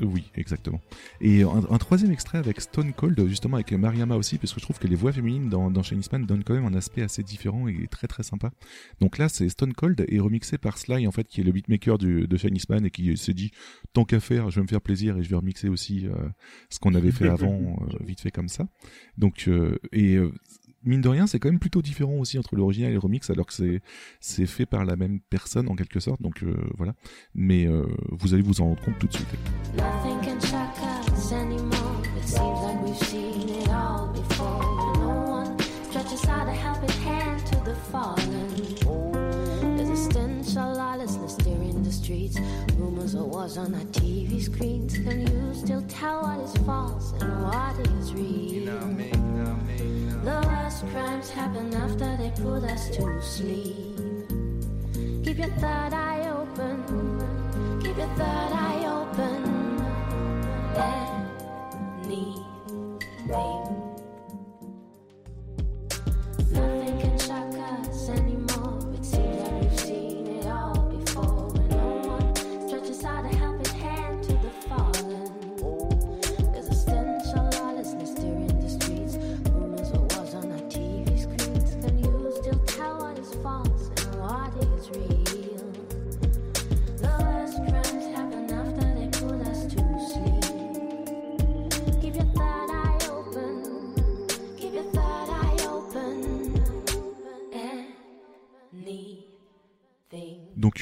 Oui, exactement. Et un, un troisième extrait avec Stone Cold, justement avec Mariama aussi, parce que je trouve que les voix féminines dans, dans Chinese Man donnent quand même un aspect assez différent et très très sympa. Donc là, c'est Stone Cold et remixé par Sly, en fait, qui est le beatmaker du, de Chinese Man et qui s'est dit, tant qu'à faire, je vais me faire plaisir et je vais remixer aussi euh, ce qu'on avait fait avant, euh, vite fait comme ça. Donc, euh, et mine de rien, c'est quand même plutôt différent aussi entre l'original et le remix, alors que c'est c'est fait par la même personne en quelque sorte. Donc euh, voilà. Mais euh, vous allez vous en rendre compte tout de suite. Nothing can shock us anymore. It seems like we've seen it all before. No one stretches out a helping hand to the fallen. There's a stench of lawlessness stirring the streets. Rumors of wars on our TV screens. Can you still tell what is false and what is real? The worst crimes happen after they put us to sleep. Keep your third eye open. Keep your third eye open. Any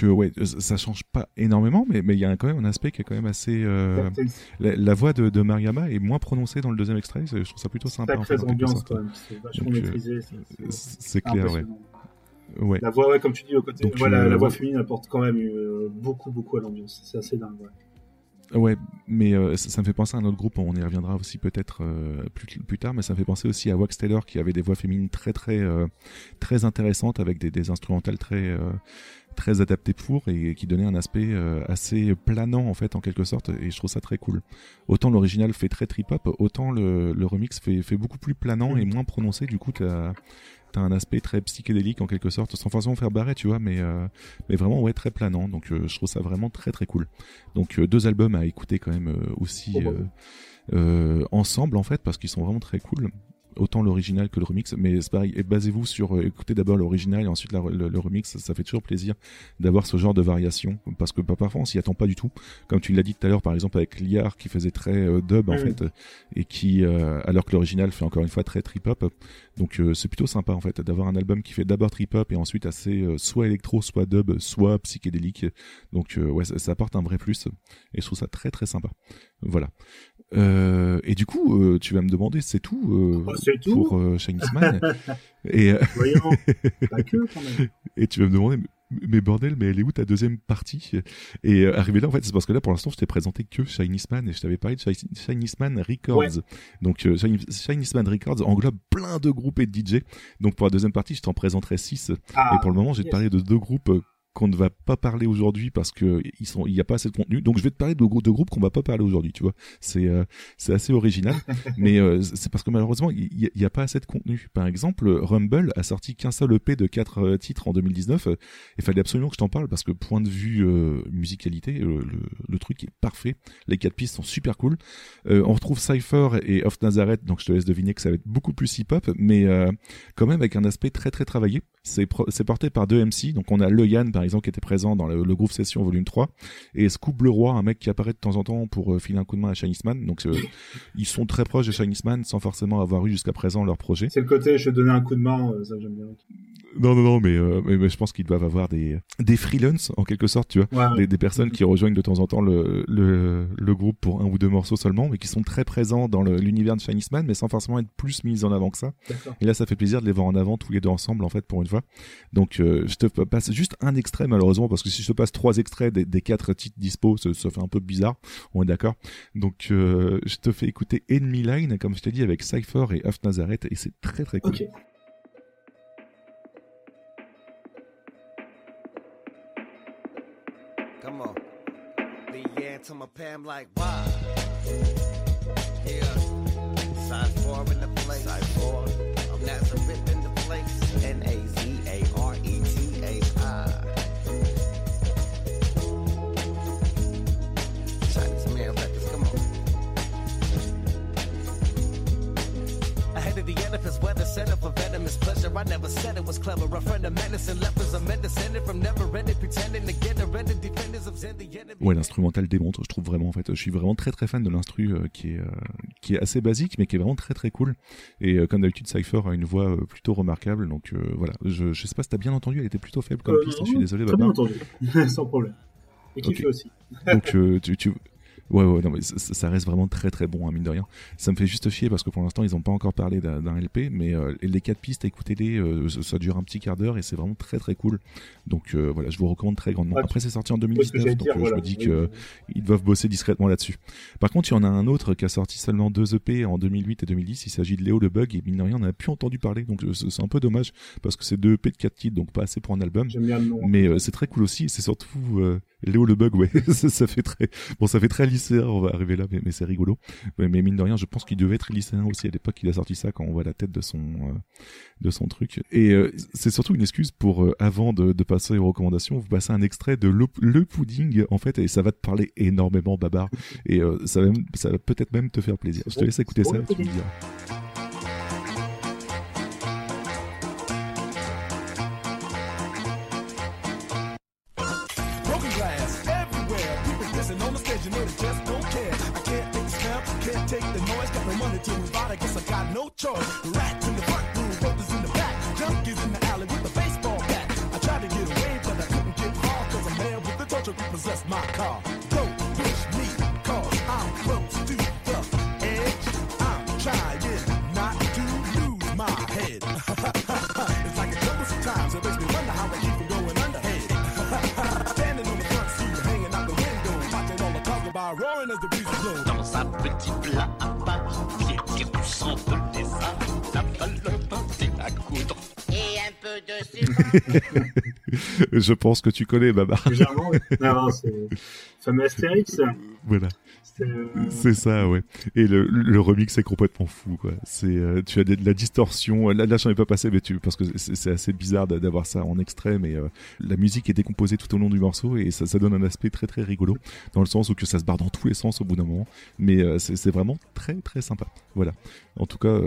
donc euh, ouais, ça change pas énormément, mais mais il y a quand même un aspect qui est quand même assez. euh, la, la voix de, de Mariama est moins prononcée dans le deuxième extrait. Je trouve ça plutôt sympa. en quelque ambiance quand même. C'est vachement euh, maîtrisé. c'est- c'est- C'est clair, ouais. La voix, ouais, comme tu dis, au côté, Donc, voilà, euh, la voix ouais. féminine apporte quand même euh, beaucoup, beaucoup à l'ambiance. C'est assez dingue. Ouais. Ouais, mais euh, ça, ça me fait penser à un autre groupe, on y reviendra aussi peut-être euh, plus, plus tard, mais ça me fait penser aussi à Wax Taylor qui avait des voix féminines très très euh, très intéressantes avec des, des instrumentales très euh, très adaptées pour et qui donnaient un aspect euh, assez planant en fait en quelque sorte et je trouve ça très cool. Autant l'original fait très trip hop, autant le, le remix fait, fait beaucoup plus planant et moins prononcé. Du coup, t'as t'as un aspect très psychédélique en quelque sorte, sans forcément faire barrer, tu vois, mais euh, mais vraiment ouais très planant. Donc euh, je trouve ça vraiment très très cool. Donc euh, deux albums à écouter quand même aussi ensemble en fait parce qu'ils sont vraiment très cool. Autant l'original que le remix, mais c'est pareil. Et basez-vous sur euh, écoutez d'abord l'original et ensuite la- le, le remix. Ça fait toujours plaisir d'avoir ce genre de variation parce que bah, parfois on s'y attend pas du tout. Comme tu l'as dit tout à l'heure, par exemple avec Liard qui faisait très euh, dub en fait et qui euh, alors que l'original fait encore une fois très trip hop. Donc euh, c'est plutôt sympa en fait d'avoir un album qui fait d'abord trip hop et ensuite assez euh, soit électro, soit dub, soit psychédélique. Donc euh, ouais, ça, ça apporte un vrai plus et je trouve ça très très sympa. Voilà. Euh, et du coup, euh, tu vas me demander, c'est tout, euh, Oh, c'est tout pour euh, Man Et euh, Voyons, pas que quand même. et tu vas me demander, mais- bordel, mais elle est où ta deuxième partie? Et euh, arrivé là, en fait, c'est parce que là, pour l'instant, je t'ai présenté que Chinese Man et je t'avais parlé de Chi- Chinese Man Records. Ouais. Donc, euh, Chinese Man Records englobe plein de groupes et de DJ. Donc, pour la deuxième partie, je t'en présenterai six. Ah, et pour le moment, je vais te yes. parler de deux groupes qu'on ne va pas parler aujourd'hui parce que ils sont, il n'y a pas assez de contenu. Donc, je vais te parler de, de groupes qu'on va pas parler aujourd'hui. Tu vois, c'est euh, c'est assez original, mais euh, c'est parce que malheureusement, il n'y a, pas assez de contenu. Par exemple, Rumble a sorti qu'un seul EP de quatre euh, titres en 2019. euh, Il fallait absolument que je t'en parle parce que point de vue musicalité, le, le truc est parfait. Les quatre pistes sont super cool. On retrouve Cypher et Off Nazareth, donc je te laisse deviner que ça va être beaucoup plus hip-hop, mais quand même avec un aspect très très travaillé. C'est porté par deux MC, donc on a Le Yann par exemple qui était présent dans le, le Groove Session volume 3 et Scoop Le Roi, un mec qui apparaît de temps en temps pour euh, filer un coup de main à Chinese Man. Donc euh, ils sont très proches de Chinese Man sans forcément avoir eu jusqu'à présent leur projet. C'est le côté, je vais donner un coup de main, euh, ça j'aime bien. Non, non, non, mais, mais, mais je pense qu'ils doivent avoir des, des freelance, en quelque sorte, tu vois. Ouais, ouais. Des, des personnes qui rejoignent de temps en temps le, le, le groupe pour un ou deux morceaux seulement, mais qui sont très présents dans l'univers de Chinese Man, mais sans forcément être plus mis en avant que ça. Et là, ça fait plaisir de les voir en avant tous les deux ensemble, en fait, pour une fois. Donc, je te passe juste un extrait, malheureusement, parce que si je te passe trois extraits des, des quatre titres dispo, ça, ça fait un peu bizarre. On est d'accord. Donc, euh, je te fais écouter Enemy Line, comme je t'ai dit, avec Cypher et Off Nazareth, et c'est très très cool. Ok. Come on. The yeah to my Pam like why? Yeah. Side four in the place. Side four. Ahead of the edifice, weather set up for venomous pleasure. I never said it was clever. A friend of medicine, lepers are men descended from never ending, pretending to get a rented defenders of Zen, the enemy. Ouais, l'instrumental démontre, je trouve vraiment en fait. Je suis vraiment très très fan de l'instru euh, qui est euh, qui est assez basique mais qui est vraiment très très cool. Et euh, comme d'habitude, Cypher a une voix euh, plutôt remarquable. Donc euh, voilà, je je sais pas si t'as bien entendu, elle était plutôt faible comme Euh, piste. non, Je suis désolé, Très bien entendu, sans problème. Et qui Ok. fait aussi. Donc euh, tu, tu ouais ouais non mais ça, reste vraiment très très bon hein, mine de rien. Ça me fait juste chier parce que pour l'instant ils ont pas encore parlé d'un LP mais euh, les quatre pistes écoutez-les euh, ça, dure un petit quart d'heure et c'est vraiment très très cool. Donc euh, voilà, je vous recommande très grandement. Après c'est sorti en Ouais, ce que 2019 j'allais donc dire, euh, voilà. je me dis que oui. doivent bosser discrètement là-dessus. Par contre, il y en a un autre qui a sorti seulement deux EP en 2008 et 2010. Il s'agit de Léo le Bug et mine de rien, on n'a plus entendu parler. Donc c'est un peu dommage parce que c'est deux EP de quatre titres, donc pas assez pour un album. J'aime bien le nom. Mais euh, c'est très cool aussi. C'est surtout Léo le Bug, ouais. ça, ça fait très bon, ça fait très lycéen. On va arriver là, mais, mais c'est rigolo. Mais, mais mine de rien, je pense qu'il devait être lycéen aussi à l'époque. Il a sorti ça quand on voit la tête de son euh, de son truc. Et euh, c'est surtout une excuse pour euh, avant de, de passer aux recommandations, vous passez un extrait de le, le pudding en fait, et ça va te parler énormément, Babar. Et ça va, même- ça va peut-être même te faire plaisir. Je te laisse écouter ça. et tu me diras. choice. Rats in the front room, brothers in the back, junkies in the alley with a baseball bat. I tried to get away, but I couldn't get far, cause a man with a torture could possess my car. Don't push me, cause I'm close to the edge. I'm trying not to lose my head. it's like a trouble sometimes, it makes me wonder how I keep from going underhead. Standing on the front seat, hanging out the window, watching all the cars go by, roaring as the breeze blows. Dans un petit plat à part, pied, que tu sens Je pense que tu connais, Babar. Fameux Astérix. Voilà. C'est, euh, C'est ça, ouais. Et le, le remix est complètement fou, quoi. C'est, euh, tu as de, de la distorsion. Là, là, j'en ai pas passé, mais tu, parce que c'est assez bizarre d'a- d'avoir ça en extrait, mais euh, la musique est décomposée tout au long du morceau et ça, ça donne un aspect très très rigolo, dans le sens où que ça se barre dans tous les sens au bout d'un moment. Mais euh, c'est vraiment très très sympa. Voilà. En tout cas,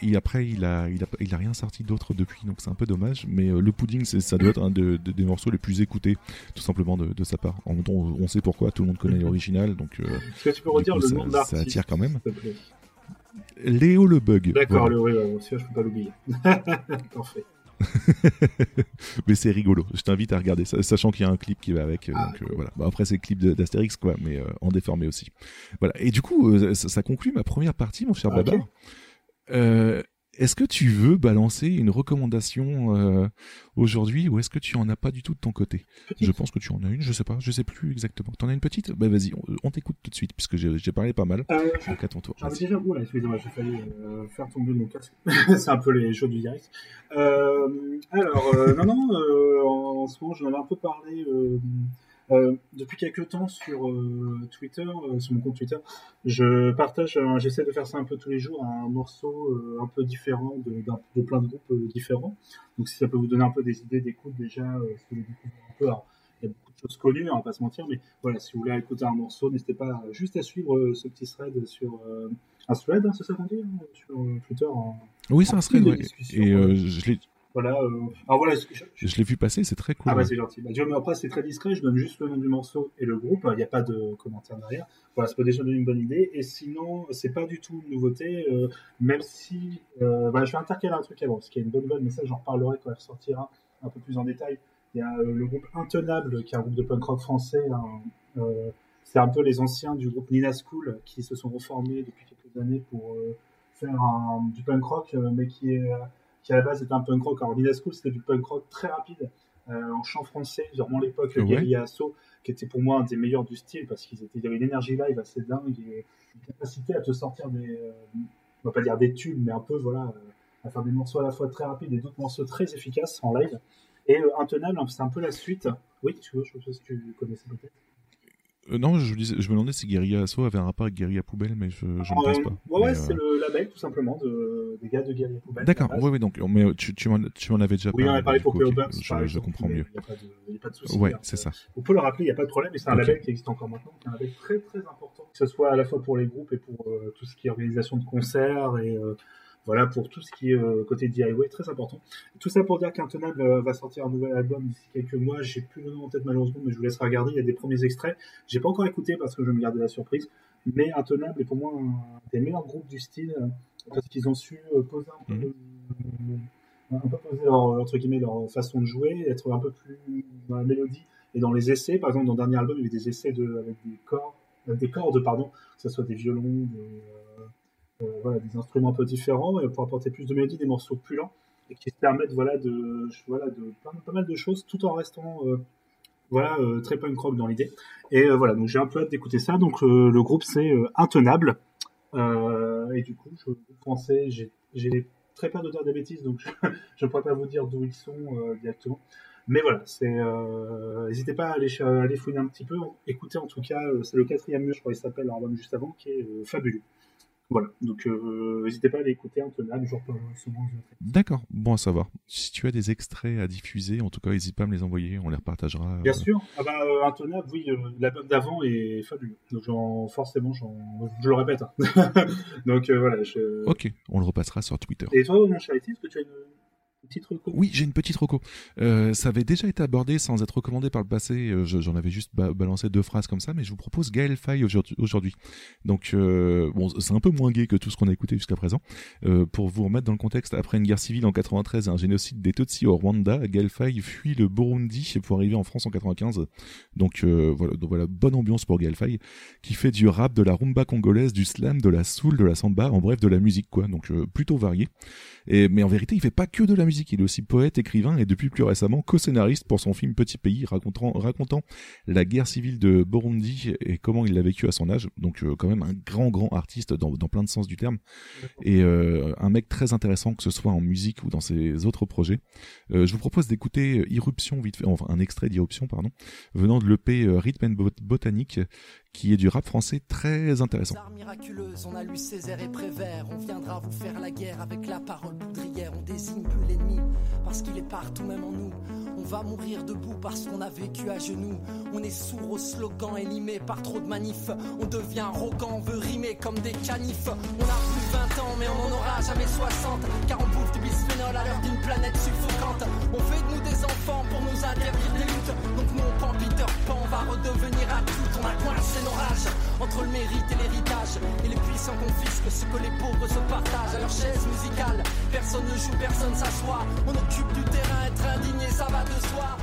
il- après, il a, il a, il a rien sorti d'autre depuis, donc c'est un peu dommage. Mais le pudding, ça doit être un de- de- des morceaux les plus écoutés, tout simplement de, de sa part. En même temps, on sait pourquoi, tout le monde connaît l'original, donc. euh, que tu peux redire coup, le ça- nom attire quand même. Léo le Bug. D'accord, Voilà. le oui, ouais, celui-là, je peux pas l'oublier. Parfait. mais c'est rigolo. Je t'invite à regarder, ça, sachant qu'il y a un clip qui va avec. euh, donc, euh, voilà. Bah, après, c'est le clip d'Astérix, quoi, mais euh, en déformé aussi. Voilà. Et du coup, euh, ça, ça conclut ma première partie, mon cher. Babar. Euh, est-ce que tu veux balancer une recommandation euh, aujourd'hui ou est-ce que tu en as pas du tout de ton côté? Je pense que tu en as une, je sais pas, je sais plus exactement. T'en as une petite? Bah vas-y, on, on t'écoute tout de suite puisque j'ai parlé pas mal. Euh, Donc à ton tour. Déjà là, excusez-moi, j'ai failli euh, faire tomber mon casque. c'est un peu les jours du direct. Euh, alors, non, non, en, en ce moment, j'en avais un peu parlé euh, depuis quelques temps sur euh, Twitter, euh, sur mon compte Twitter. Je partage, j'essaie de faire ça un peu tous les jours, un morceau un peu différent de, plein de groupes différents. Donc, si ça peut vous donner un peu des idées d'écoute déjà, si vous voulez découvrir un peu. Alors, il y a beaucoup de choses connues, on va pas se mentir, mais voilà, si vous voulez écouter un morceau, n'hésitez pas juste à suivre ce petit thread sur un thread, hein, c'est ça qu'on dit, hein, sur Twitter. en- Oui, c'est un thread, ouais. Et je l'ai Voilà. Euh... Voilà, ce que je- je l'ai vu passer, c'est très cool. ah bah c'est gentil. Bah, mais après c'est très discret, je donne juste le nom du morceau et le groupe, il n'y a pas de commentaire derrière. Voilà, ça peut déjà donner une bonne idée. Et sinon, c'est pas du tout une nouveauté, euh, même si euh, bah, je vais intercaler un truc avant, parce qu'il y a une bonne vanne, mais ça j'en reparlerai quand elle ressortira un peu plus en détail. Il y a le groupe Intenable, qui est un groupe de punk rock français. hein. C'est un peu les anciens du groupe Nina School qui se sont reformés depuis quelques années pour euh, faire un, du punk rock, euh, mais qui est euh, qui à la base était un punk rock. Alors Nina School, c'était du punk rock très rapide, euh, en chant français, durant l'époque Ouais. Guerilla Asso, qui était pour moi un des meilleurs du style, parce qu'ils étaient, il y avait une énergie live assez dingue et une capacité à te sortir des, euh, on va pas dire des tubes, mais un peu, voilà, euh, à faire des morceaux à la fois très rapides et d'autres morceaux très efficaces en live. Et Intenable, hein, c'est un peu la suite. Oui, tu veux, je sais pas si tu connaissais peut-être. Euh, non, je, disais- je me demandais si Guerilla Asso avait un rapport avec Guerilla Poubelle, mais je, je ne pense pas. Ouais, ouais, c'est euh, le label tout simplement de, des gars de Guerilla Poubelle. D'accord, oui, oui, donc, mais tu, tu m'en tu m'en avais déjà Oui, on parlé. avait parlé pour par je, comprends mieux. Il n'y a, pas de- souci. Ouais, hein. c'est ça. Vous pouvez le rappeler, il n'y a pas de problème, mais c'est un label qui existe encore maintenant, qui est un label très très important, que ce soit à la fois pour les groupes et pour euh, tout ce qui est organisation de concerts et voilà pour tout ce qui est euh, côté DIY, très important. Tout ça pour dire qu'Intenable euh, va sortir un nouvel album d'ici quelques mois. J'ai plus le nom en tête malheureusement, mais je vous laisserai regarder. Il y a des premiers extraits. J'ai pas encore écouté parce que je vais me garder la surprise. Mais Intenable est pour moi un des meilleurs groupes du style euh, parce qu'ils ont su euh, poser un peu, euh, un peu poser leur, entre guillemets, leur façon de jouer, être un peu plus dans la mélodie et dans les essais. Par exemple, dans le dernier album, il y avait des essais de, avec des cordes, des cordes, pardon, que ce soit des violons, des, voilà, des instruments un peu différents euh, pour apporter plus de mélodie, des morceaux plus lents et qui permettent voilà de voilà de pas mal de choses tout en restant euh, voilà euh, très punk rock dans l'idée. Et euh, voilà donc j'ai un peu hâte d'écouter ça. Donc euh, le groupe c'est euh, intenable. Euh, et du coup je français j'ai très peur de des bêtises donc je ne pourrais pas vous dire d'où ils sont euh, directement mais voilà c'est euh, n'hésitez pas à aller, à aller fouiner un petit peu. Écoutez en tout cas euh, c'est le quatrième mur je crois qu'il s'appelle leur album juste avant qui est euh, fabuleux voilà, donc euh, n'hésitez pas à aller écouter Intenable, genre pas souvent. je le fais. D'accord, bon à savoir. Si tu as des extraits à diffuser, en tout cas, n'hésite pas à me les envoyer, on les repartagera. Bien euh, sûr, ah bah, euh, Intenable, oui, euh, l'album d'avant est fabuleux. Donc forcément, je le répète. hein. donc voilà. Je... Ok, on le repassera sur Twitter. Et toi, mon est-ce que tu as une Oui, j'ai une petite reco. Euh, ça avait déjà été abordé sans être recommandé par le passé. euh, je- J'en avais juste ba- balancé deux phrases comme ça, mais je vous propose Gaël Faye aujourd'hui-. Donc, euh, bon, c'est un peu moins gay que tout ce qu'on a écouté jusqu'à présent. Pour vous remettre dans le contexte, après une guerre civile en 93 et un génocide des Tutsis au Rwanda, Gaël Faye fuit le Burundi pour arriver en France en 95. Donc, voilà, bonne ambiance pour Gaël Faye, qui fait du rap, de la rumba congolaise, du slam, de la soul, de la samba, en bref, de la musique, quoi. Donc, plutôt varié. Mais en vérité, il fait pas que de la musique il est aussi poète, écrivain et depuis plus récemment co-scénariste pour son film Petit Pays, racontant, la guerre civile de Burundi et comment il l'a vécu à son âge. Donc euh, quand même un grand grand artiste dans, plein de sens du terme et euh, un mec très intéressant que ce soit en musique ou dans ses autres projets. Euh, je vous propose d'écouter Irruption un extrait d'Irruption pardon, venant de l'EP Rhythm Bot- Botanique qui est du rap français très intéressant. Arts miraculeuses, on a lu Césaire et Prévert. On viendra vous faire la guerre avec la parole poudrière. On désigne plus l'ennemi parce qu'il est partout, même en nous. On va mourir debout parce qu'on a vécu à genoux. On est sourd aux slogans élimés par trop de manifs. On devient arrogant, on veut rimer comme des canifs. On a plus 20 ans, mais on en aura jamais 60. Car on bouffe du bisphénol à l'heure d'une planète suffocante. On fait de nous des enfants pour nous interdire des luttes. Donc nous on prend Peter Pan, va redevenir adulte. On a coincé entre le mérite et l'héritage. Et les puissants confisquent ce que les pauvres se partagent. À leur chaise musicale, personne ne joue, personne s'assoit. On occupe du terrain, être indigné, ça va de soi.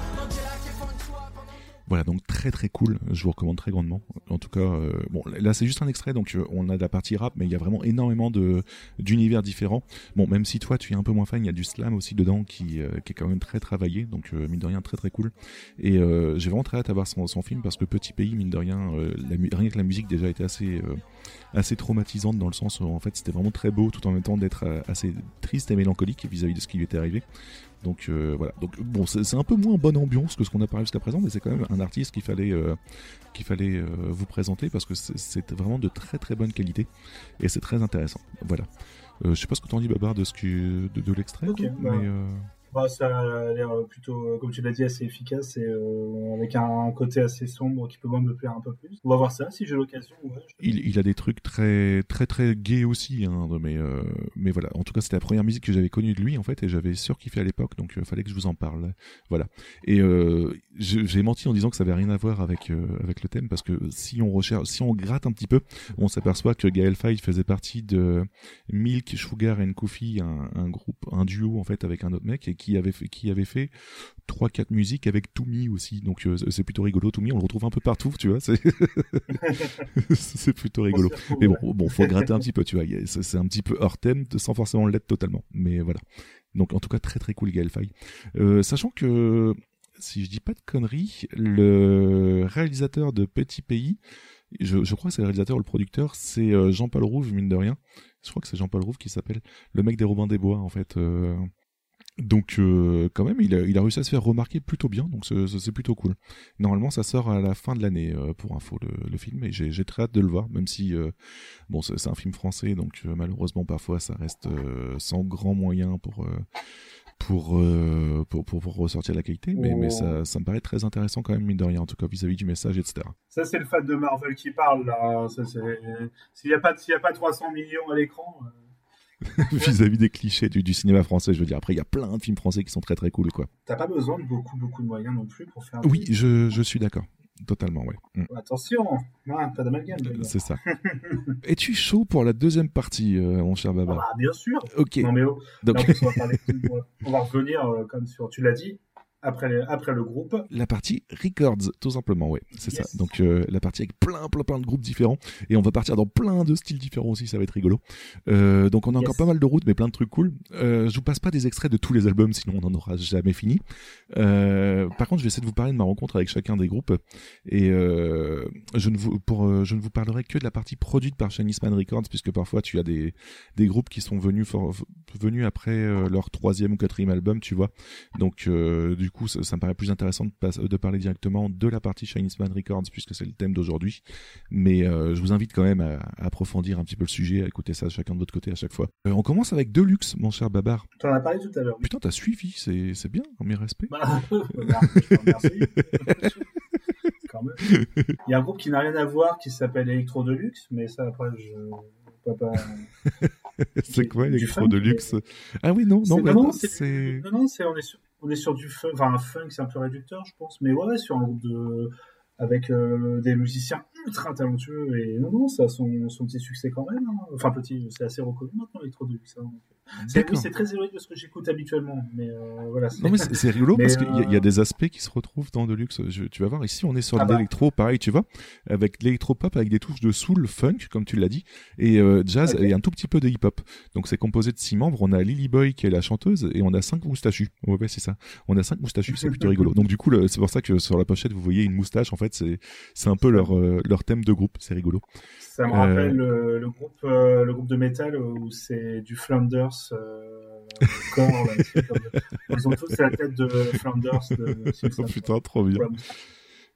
Voilà, donc très très cool, je vous recommande très grandement. En tout cas, euh, bon, là c'est juste un extrait, donc euh, on a de la partie rap, mais il y a vraiment énormément de d'univers différents. Bon, même si toi tu es un peu moins fan, il y a du slam aussi dedans qui, euh, qui est quand même très travaillé, donc mine de rien très très cool. Et j'ai vraiment très hâte à son, son film parce que Petit Pays, mine de rien, rien que la musique déjà était assez assez traumatisante dans le sens où en fait c'était vraiment très beau tout en même temps d'être assez triste et mélancolique vis-à-vis de ce qui lui était arrivé. Donc euh, voilà. Donc bon, c'est un peu moins bonne ambiance que ce qu'on a parlé jusqu'à présent, mais c'est quand même un artiste qu'il fallait euh, qu'il fallait euh, vous présenter parce que c'est- vraiment de très très bonne qualité et c'est très intéressant. Voilà. Je sais pas ce que t'en dis Babar de ce que de, de l'extrait, bah. mais Bah, ça a l'air plutôt, euh, comme tu l'as dit, assez efficace et euh, avec un côté assez sombre qui peut moi me plaire un peu plus. On va voir ça si j'ai l'occasion. il, a des trucs très très très gays aussi, hein, mais euh, mais voilà. En tout cas, c'était la première musique que j'avais connue de lui en fait, et j'avais surkiffé à l'époque, donc il fallait que je vous en parle. Voilà. Et j'ai menti en disant que ça avait rien à voir avec avec le thème, parce que si on recherche, si on gratte un petit peu, on s'aperçoit que Gaël Faye faisait partie de Milk, Sugar and Kofi, un, groupe, un duo en fait avec un autre mec, qui avait fait, qui avait fait trois quatre musiques avec Toumi aussi. Donc euh, c'est plutôt rigolo. Toumi, on le retrouve un peu partout, tu vois. C'est plutôt rigolo. Mais bon, bon, faut gratter un petit peu, tu vois. C'est un petit peu hors thème, sans forcément l'être totalement. Mais voilà. Donc en tout cas très très cool Gaël Faye. Euh, sachant que si je dis pas de conneries, le réalisateur de Petit Pays, je, je crois que c'est le réalisateur ou le producteur, c'est euh, Jean-Paul Rouve, mine de rien. Je crois que c'est Jean-Paul Rouve qui s'appelle le mec des Robins des Bois, en fait. euh. Donc euh, quand même, il a, il a réussi à se faire remarquer plutôt bien, donc c'est- plutôt cool. Normalement, ça sort à la fin de l'année, euh, pour info, le, le film, et j'ai très hâte de le voir, même si, euh, bon, c'est un film français, donc malheureusement, parfois, ça reste sans grand moyen pour... pour, pour, pour, pour ressortir la qualité, mais, mais ça, ça me paraît très intéressant quand même, mine de rien, en tout cas vis-à-vis du message, etc. Ça, c'est le fan de Marvel qui parle, là. C'est- S'il n'y a, pas- s'il a pas 300 millions à l'écran. vis-à-vis des clichés du, du cinéma français, je veux dire. Après, il y a plein de films français qui sont très très cool, quoi. T'as pas besoin de beaucoup, beaucoup de moyens non plus pour faire. Oui, je, je suis d'accord. Totalement, ouais. Mm. Attention, hein, pas d'amalgame. C'est ça. Es-tu chaud pour la deuxième partie, euh, mon cher Baba? Ah, bien sûr. Ok. Non, mais oh, Donc- là, en plus, on va, parler- on va revenir, euh, comme sur, tu l'as dit, après, le groupe. La partie Records, tout simplement, ouais, c'est ça. Donc euh, la partie avec plein, plein, plein de groupes différents, et on va partir dans plein de styles différents aussi, ça va être rigolo. Euh, donc on a encore pas mal de routes, mais plein de trucs cool. Euh, je vous passe pas des extraits de tous les albums, sinon on n'en aura jamais fini. Euh, par contre, je vais essayer de vous parler de ma rencontre avec chacun des groupes, et je ne vous, pour, je ne vous parlerai que de la partie produite par Chinese Man Records, puisque parfois tu as des, des groupes qui sont venus, for- venus après leur troisième ou quatrième album, tu vois. Donc euh, du coup, ça, ça me paraît plus intéressant de, pas- de parler directement de la partie Chinese Man Records puisque c'est le thème d'aujourd'hui. Mais euh, je vous invite quand même à, à approfondir un petit peu le sujet, à écouter ça chacun de votre côté à chaque fois. Euh, on commence avec Deluxe, mon cher Babar. T'en as parlé tout à l'heure. Putain, t'as suivi, c'est bien, mes respects. Bah. Quand même. Il y a un groupe qui n'a rien à voir qui s'appelle Electro Deluxe, mais ça après je pas. c'est quoi funk, Deluxe? Ah oui, non, non, C'est- bah, non, non, c'est- c'est... non, non, c'est on est sur, on est sur du funk, enfin un funk c'est un peu réducteur je pense, mais ouais, ouais, sur un groupe de avec euh, des musiciens ultra talentueux et non, non, ça a son, son petit succès quand même. hein. Enfin, petit, c'est assez reconnu maintenant, Electro Deluxe. hein. C'est D'accord. oui, c'est très éloigné de ce que j'écoute habituellement, mais euh, voilà. Non mais c'est rigolo Mais, parce qu'il y, a- il y a euh, des aspects qui se retrouvent dans Deluxe. Je, tu vas voir ici on est sur Ah de bah. l'électro pareil tu vois avec l'électro-pop avec des touches de soul, funk comme tu l'as dit et euh, jazz et un tout petit peu de hip-hop. Donc c'est composé de six membres. On a Lily Boy qui est la chanteuse et on a cinq moustachus. Ouais, ouais c'est ça. On a cinq moustachus c'est plutôt rigolo. Donc du coup c'est pour ça que sur la pochette vous voyez une moustache en fait c'est c'est un peu leur euh, leur thème de groupe. C'est rigolo. Ça me Euh, rappelle le, le groupe, euh, le groupe de métal où c'est du Flanders euh, corps. Là, c'est comme- Ils ont tous la tête de Flanders. De. Oh, putain trop bien.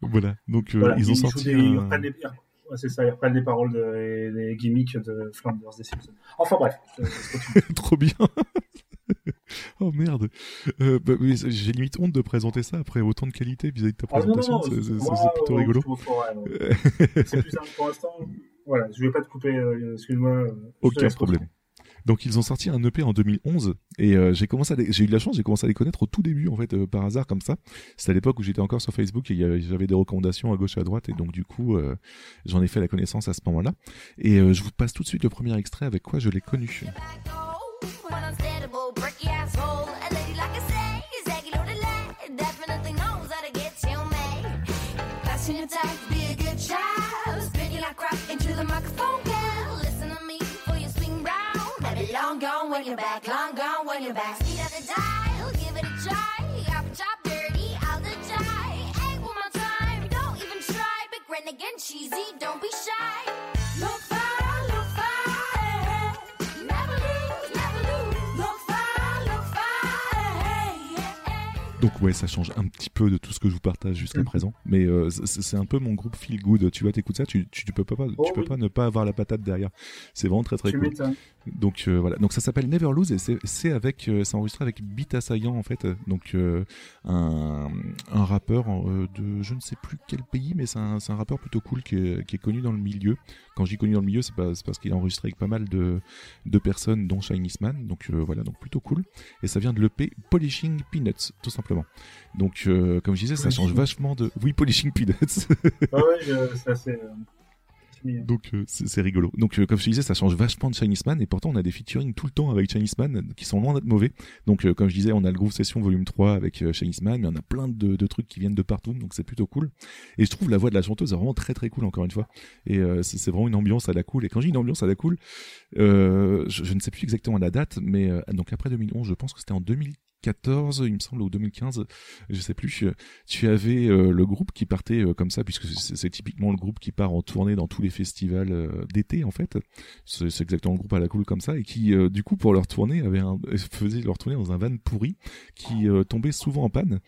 Voilà donc euh, Voilà, ils ont sorti des- ils un- reprennent les, ouais, c'est ça, ils reprennent les paroles de, et les gimmicks de Flanders des Simpsons. Enfin bref, je-. Trop bien. oh merde. Euh, bah, J'ai limite honte de présenter ça après autant de qualité vis-à-vis de ta Ah, présentation. C'est- plutôt euh, rigolo. C'est plus simple pour l'instant. Voilà, je vais pas te couper, euh, excuse-moi. Aucun problème. Donc ils ont sorti un EP en 2011 et euh, j'ai commencé les- j'ai eu de la chance j'ai commencé à les connaître au tout début en fait euh, par hasard comme ça c'était à l'époque où j'étais encore sur Facebook et j'avais des recommandations à gauche et à droite et donc du coup euh, j'en ai fait la connaissance à ce moment-là et je vous passe tout de suite le premier extrait avec quoi je l'ai connu gone when you're back, long gone when you're back. Speed of the dial, give it a try? Up chop dirty, out the die. Ain't one more time, don't even try. Big renegade, cheesy, don't be shy. Look far, look far. Never lose, never lose. Look far, look far. donc ouais ça change un petit peu de tout ce que je vous partage jusqu'à Mhm. présent mais euh, c'est un peu mon groupe feel good tu vois t'écoutes ça tu, tu, tu peux pas Oh tu peux oui. pas ne pas avoir la patate derrière c'est vraiment très très Tu cool. Donc euh, voilà, donc ça s'appelle Never Lose et c'est- avec, euh, c'est enregistré avec Beat Assaillant en fait, donc euh, un, un rappeur euh, de je ne sais plus quel pays, mais c'est un, un rappeur plutôt cool qui est, qui est connu dans le milieu. Quand dis connu dans le milieu, c'est parce qu'il a enregistré avec pas mal de, de personnes, dont Chinese Man, donc voilà, donc plutôt cool. Et ça vient de l'EP Polishing Peanuts, tout simplement. Donc comme je disais, ça change vachement de, oui Polishing Peanuts. Ouais, ouais, je- c'est Donc euh, c'est rigolo. Donc euh, comme je te disais, ça change vachement de Chinese Man et pourtant on a des featuring tout le temps avec Chinese Man qui sont loin d'être mauvais. Donc euh, comme je disais, on a le Groove Session volume 3 avec euh, Chinese Man, mais on a plein de, trucs qui viennent de partout, donc c'est plutôt cool. Et je trouve la voix de la chanteuse vraiment très très cool encore une fois. Et c'est vraiment une ambiance à la cool. Et quand j'ai une ambiance à la cool, je, je ne sais plus exactement la date, mais donc après 2011, je pense que c'était en 2014, il me semble, ou 2015, je sais plus. euh, Tu avais euh, le groupe qui partait euh, comme ça, puisque c'est typiquement le groupe qui part en tournée dans tous les festivals d'été en fait. C'est exactement le groupe à la cool comme ça, et qui du coup pour leur tournée avait faisait leur tournée dans un van pourri qui tombait souvent en panne.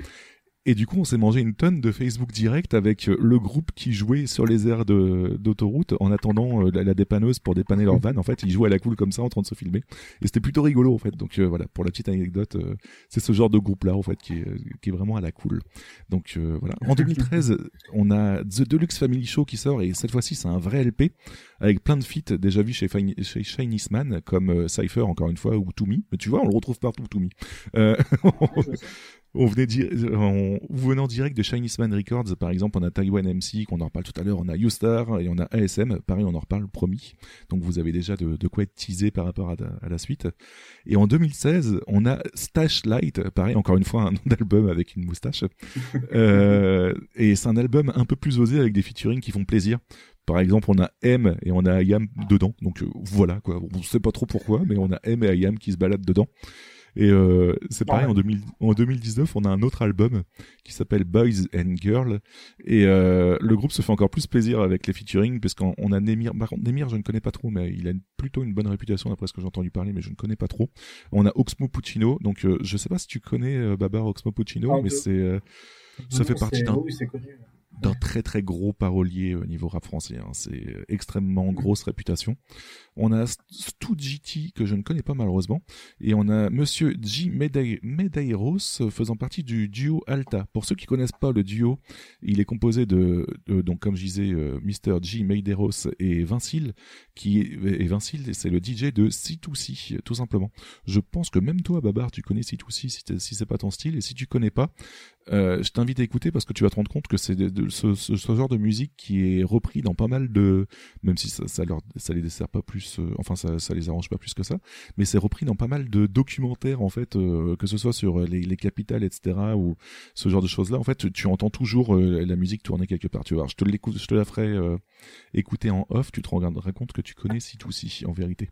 Et du coup, on s'est mangé une tonne de Facebook direct avec euh, le groupe qui jouait sur les aires d'autoroute en attendant euh, la, la dépanneuse pour dépanner leur van. En fait, ils jouaient à la cool comme ça en train de se filmer. Et c'était plutôt rigolo en fait. Donc euh, voilà, pour la petite anecdote, euh, c'est ce genre de groupe-là en fait qui est, qui est vraiment à la cool. Donc euh, voilà. En 2013, on a The Deluxe Family Show qui sort et cette fois-ci c'est un vrai LP avec plein de feats déjà vus chez, Fine- chez Chinese Man comme Cypher encore une fois ou Toomey. Mais tu vois, on le retrouve partout Toomey. Euh, On venait en venant direct de Chinese Man Records, par exemple, on a Taiwan MC, qu'on en reparle tout à l'heure, on a U-Star et on a ASM, pareil, on en reparle promis. Donc vous avez déjà de, de quoi être teasé par rapport à, à la suite. Et en 2016, on a Stash Light, pareil, encore une fois, un nom d'album avec une moustache. Euh, et c'est un album un peu plus osé avec des featuring qui font plaisir. Par exemple, on a M et on a Ayam dedans. Donc euh, voilà, quoi. On sait pas trop pourquoi, mais on a M et Ayam qui se baladent dedans. Et euh, c'est pareil, en, 2000 en 2019, on a un autre album qui s'appelle Boys and Girls. Et euh, le groupe se fait encore plus plaisir avec les featuring, parce qu'on on a Nemir. Par contre, Nemir, je ne connais pas trop, mais il a plutôt une bonne réputation d'après ce que j'ai entendu parler, mais je ne connais pas trop. On a Oxmo Puccino, donc euh, je sais pas si tu connais euh, Babar Oxmo Puccino, mais c'est euh, ça fait partie d'un Oui. D'un très très gros parolier au niveau rap français. hein. C'est euh, extrêmement grosse réputation. On a Stu GT que je ne connais pas malheureusement, et on a Monsieur G Medei- Medeiros euh, faisant partie du duo Alta. Pour ceux qui connaissent pas le duo, il est composé de, de- donc comme je disais, euh, Mr G Medeiros et Vincile, qui est, et Vincile c'est le DJ de C2C tout simplement. Je pense que même toi Babar tu connais C2C si, si c'est pas ton style, et si tu connais pas, Euh, je t'invite à écouter parce que tu vas te rendre compte que c'est ce, ce- ce genre de musique qui est repris dans pas mal de, même si ça, ça leur, ça les dessert pas plus, euh, enfin ça, ça les arrange pas plus que ça, mais c'est repris dans pas mal de documentaires en fait, euh, que ce soit sur les, les capitales, etc. ou ce genre de choses là. En fait, tu, tu entends toujours euh, la musique tourner quelque part. Tu vois, Alors, je te l'écoute, je te la ferai euh, écouter en off. Tu te rendras compte que tu connais si tout si en vérité.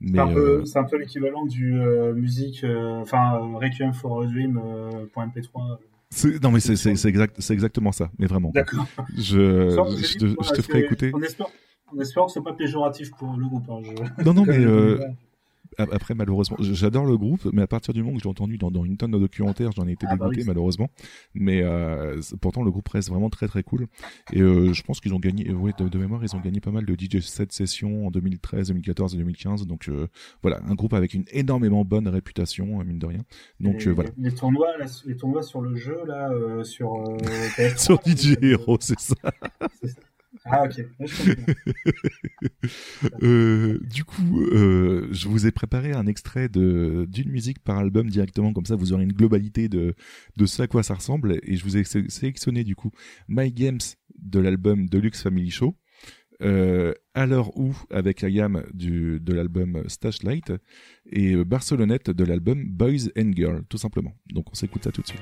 C'est un, peu- peu l'équivalent du euh, musique, enfin Requiem for a Dream euh, point .mp3. c'est- non mais c'est c'est c'est exact, c'est exactement ça, mais vraiment. D'accord. Je, je te, je te ferai c'est- écouter. En espérant, en espérant que ce soit pas péjoratif pour le groupe. hein, je- Non, non, mais euh, après, malheureusement, j'adore le groupe, mais à partir du moment que je l'ai entendu dans, dans une tonne de documentaires, j'en ai été Ah bah dégoûté, oui. malheureusement. Mais euh, pourtant, le groupe reste vraiment très très cool. Et euh, je pense qu'ils ont gagné, ouais, de, de mémoire, ils ont gagné pas mal de DJ set sessions en 2013, 2014 et 2015. Donc euh, voilà, un groupe avec une énormément bonne réputation, euh, mine de rien. Donc les, voilà. les tournois, là, les tournois sur le jeu là, sur PS3, Sur DJ Hero, c'est ça. Ah ok. Euh, du coup, euh, je vous ai préparé un extrait de d'une musique par album directement, comme ça vous aurez une globalité de de ce à quoi ça ressemble. Et je vous ai sé- sélectionné du coup My Games de l'album Deluxe Family Show. Euh, à l'heure où avec la gamme du, de l'album Stash Light et euh, Barcelonnette de l'album Boys and Girls tout simplement. Donc on s'écoute ça tout de suite.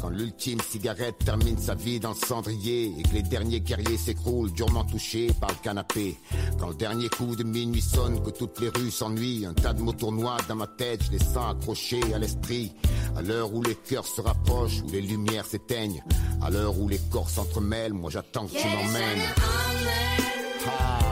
Quand l'ultime cigarette termine sa vie dans le cendrier et que les derniers guerriers s'écroulent durement touchés par le canapé. Quand le dernier coup de minuit sonne, que toutes les rues s'ennuient, un tas de mots tournoient dans ma tête, je les sens accrochés à l'esprit. À l'heure où les cœurs se rapprochent, où les lumières s'éteignent, à l'heure où les corps s'entremêlent, moi j'attends que tu m'emmènes. Ah.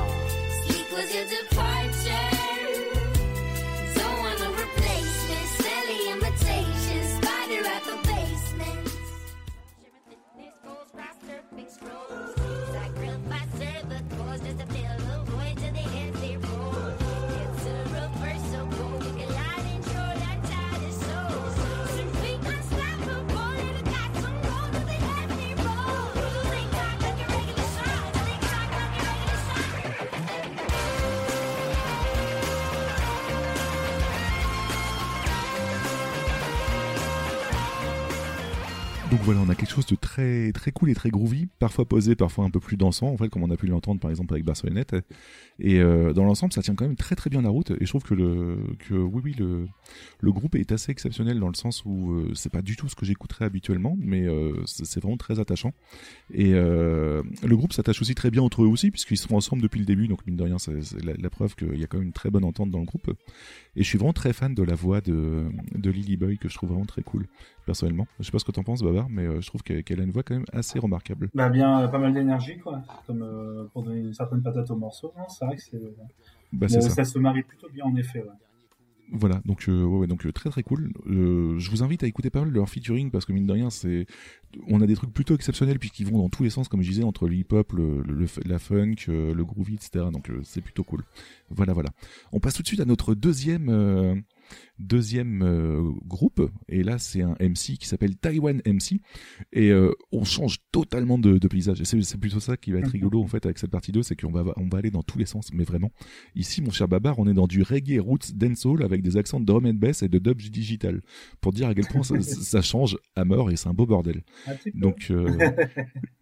On a quelque chose de très très cool et très groovy, parfois posé, parfois un peu plus dansant, en fait, comme on a pu l'entendre par exemple avec Barcelonnette. Et euh, dans l'ensemble, ça tient quand même très très bien la route. Et je trouve que le que oui oui le le groupe est assez exceptionnel dans le sens où euh, c'est pas du tout ce que j'écouterais habituellement, mais euh, c'est vraiment très attachant. Et euh, le groupe s'attache aussi très bien entre eux aussi, puisqu'ils sont ensemble depuis le début. Donc mine de rien, c'est c'est la, la preuve qu'il y a quand même une très bonne entente dans le groupe. Et je suis vraiment très fan de la voix de de Lily Boy que je trouve vraiment très cool personnellement. Je sais pas ce que t'en penses, Babar, mais euh, je trouve qu'elle a une voix quand même assez remarquable. Bah bien, pas mal d'énergie quoi, comme euh, pour donner une certaine patate au morceau. Non, c'est vrai que c'est. Bah, ça. se marie plutôt bien en effet. Ouais. Voilà, donc euh, ouais, donc euh, très très cool. Euh, je vous invite à écouter pas mal de leur featuring parce que mine de rien, c'est on a des trucs plutôt exceptionnels puisqu'ils vont dans tous les sens, comme je disais, entre le hip-hop, le, le- le- la funk, euh, le groovy, etc. Donc euh, c'est plutôt cool. Voilà, voilà. On passe tout de suite à notre deuxième euh, deuxième euh, groupe. Et là c'est un MC qui s'appelle Taiwan MC et euh, on change totalement de, de paysage. Et c'est plutôt ça qui va être rigolo en fait avec cette partie 2 c'est qu'on va on va aller dans tous les sens mais vraiment. Ici mon cher Babar on est dans du reggae roots dancehall avec des accents de drum and bass et de dub digital. Pour dire à quel point ça, ça change à mort et c'est un beau bordel. Un donc euh,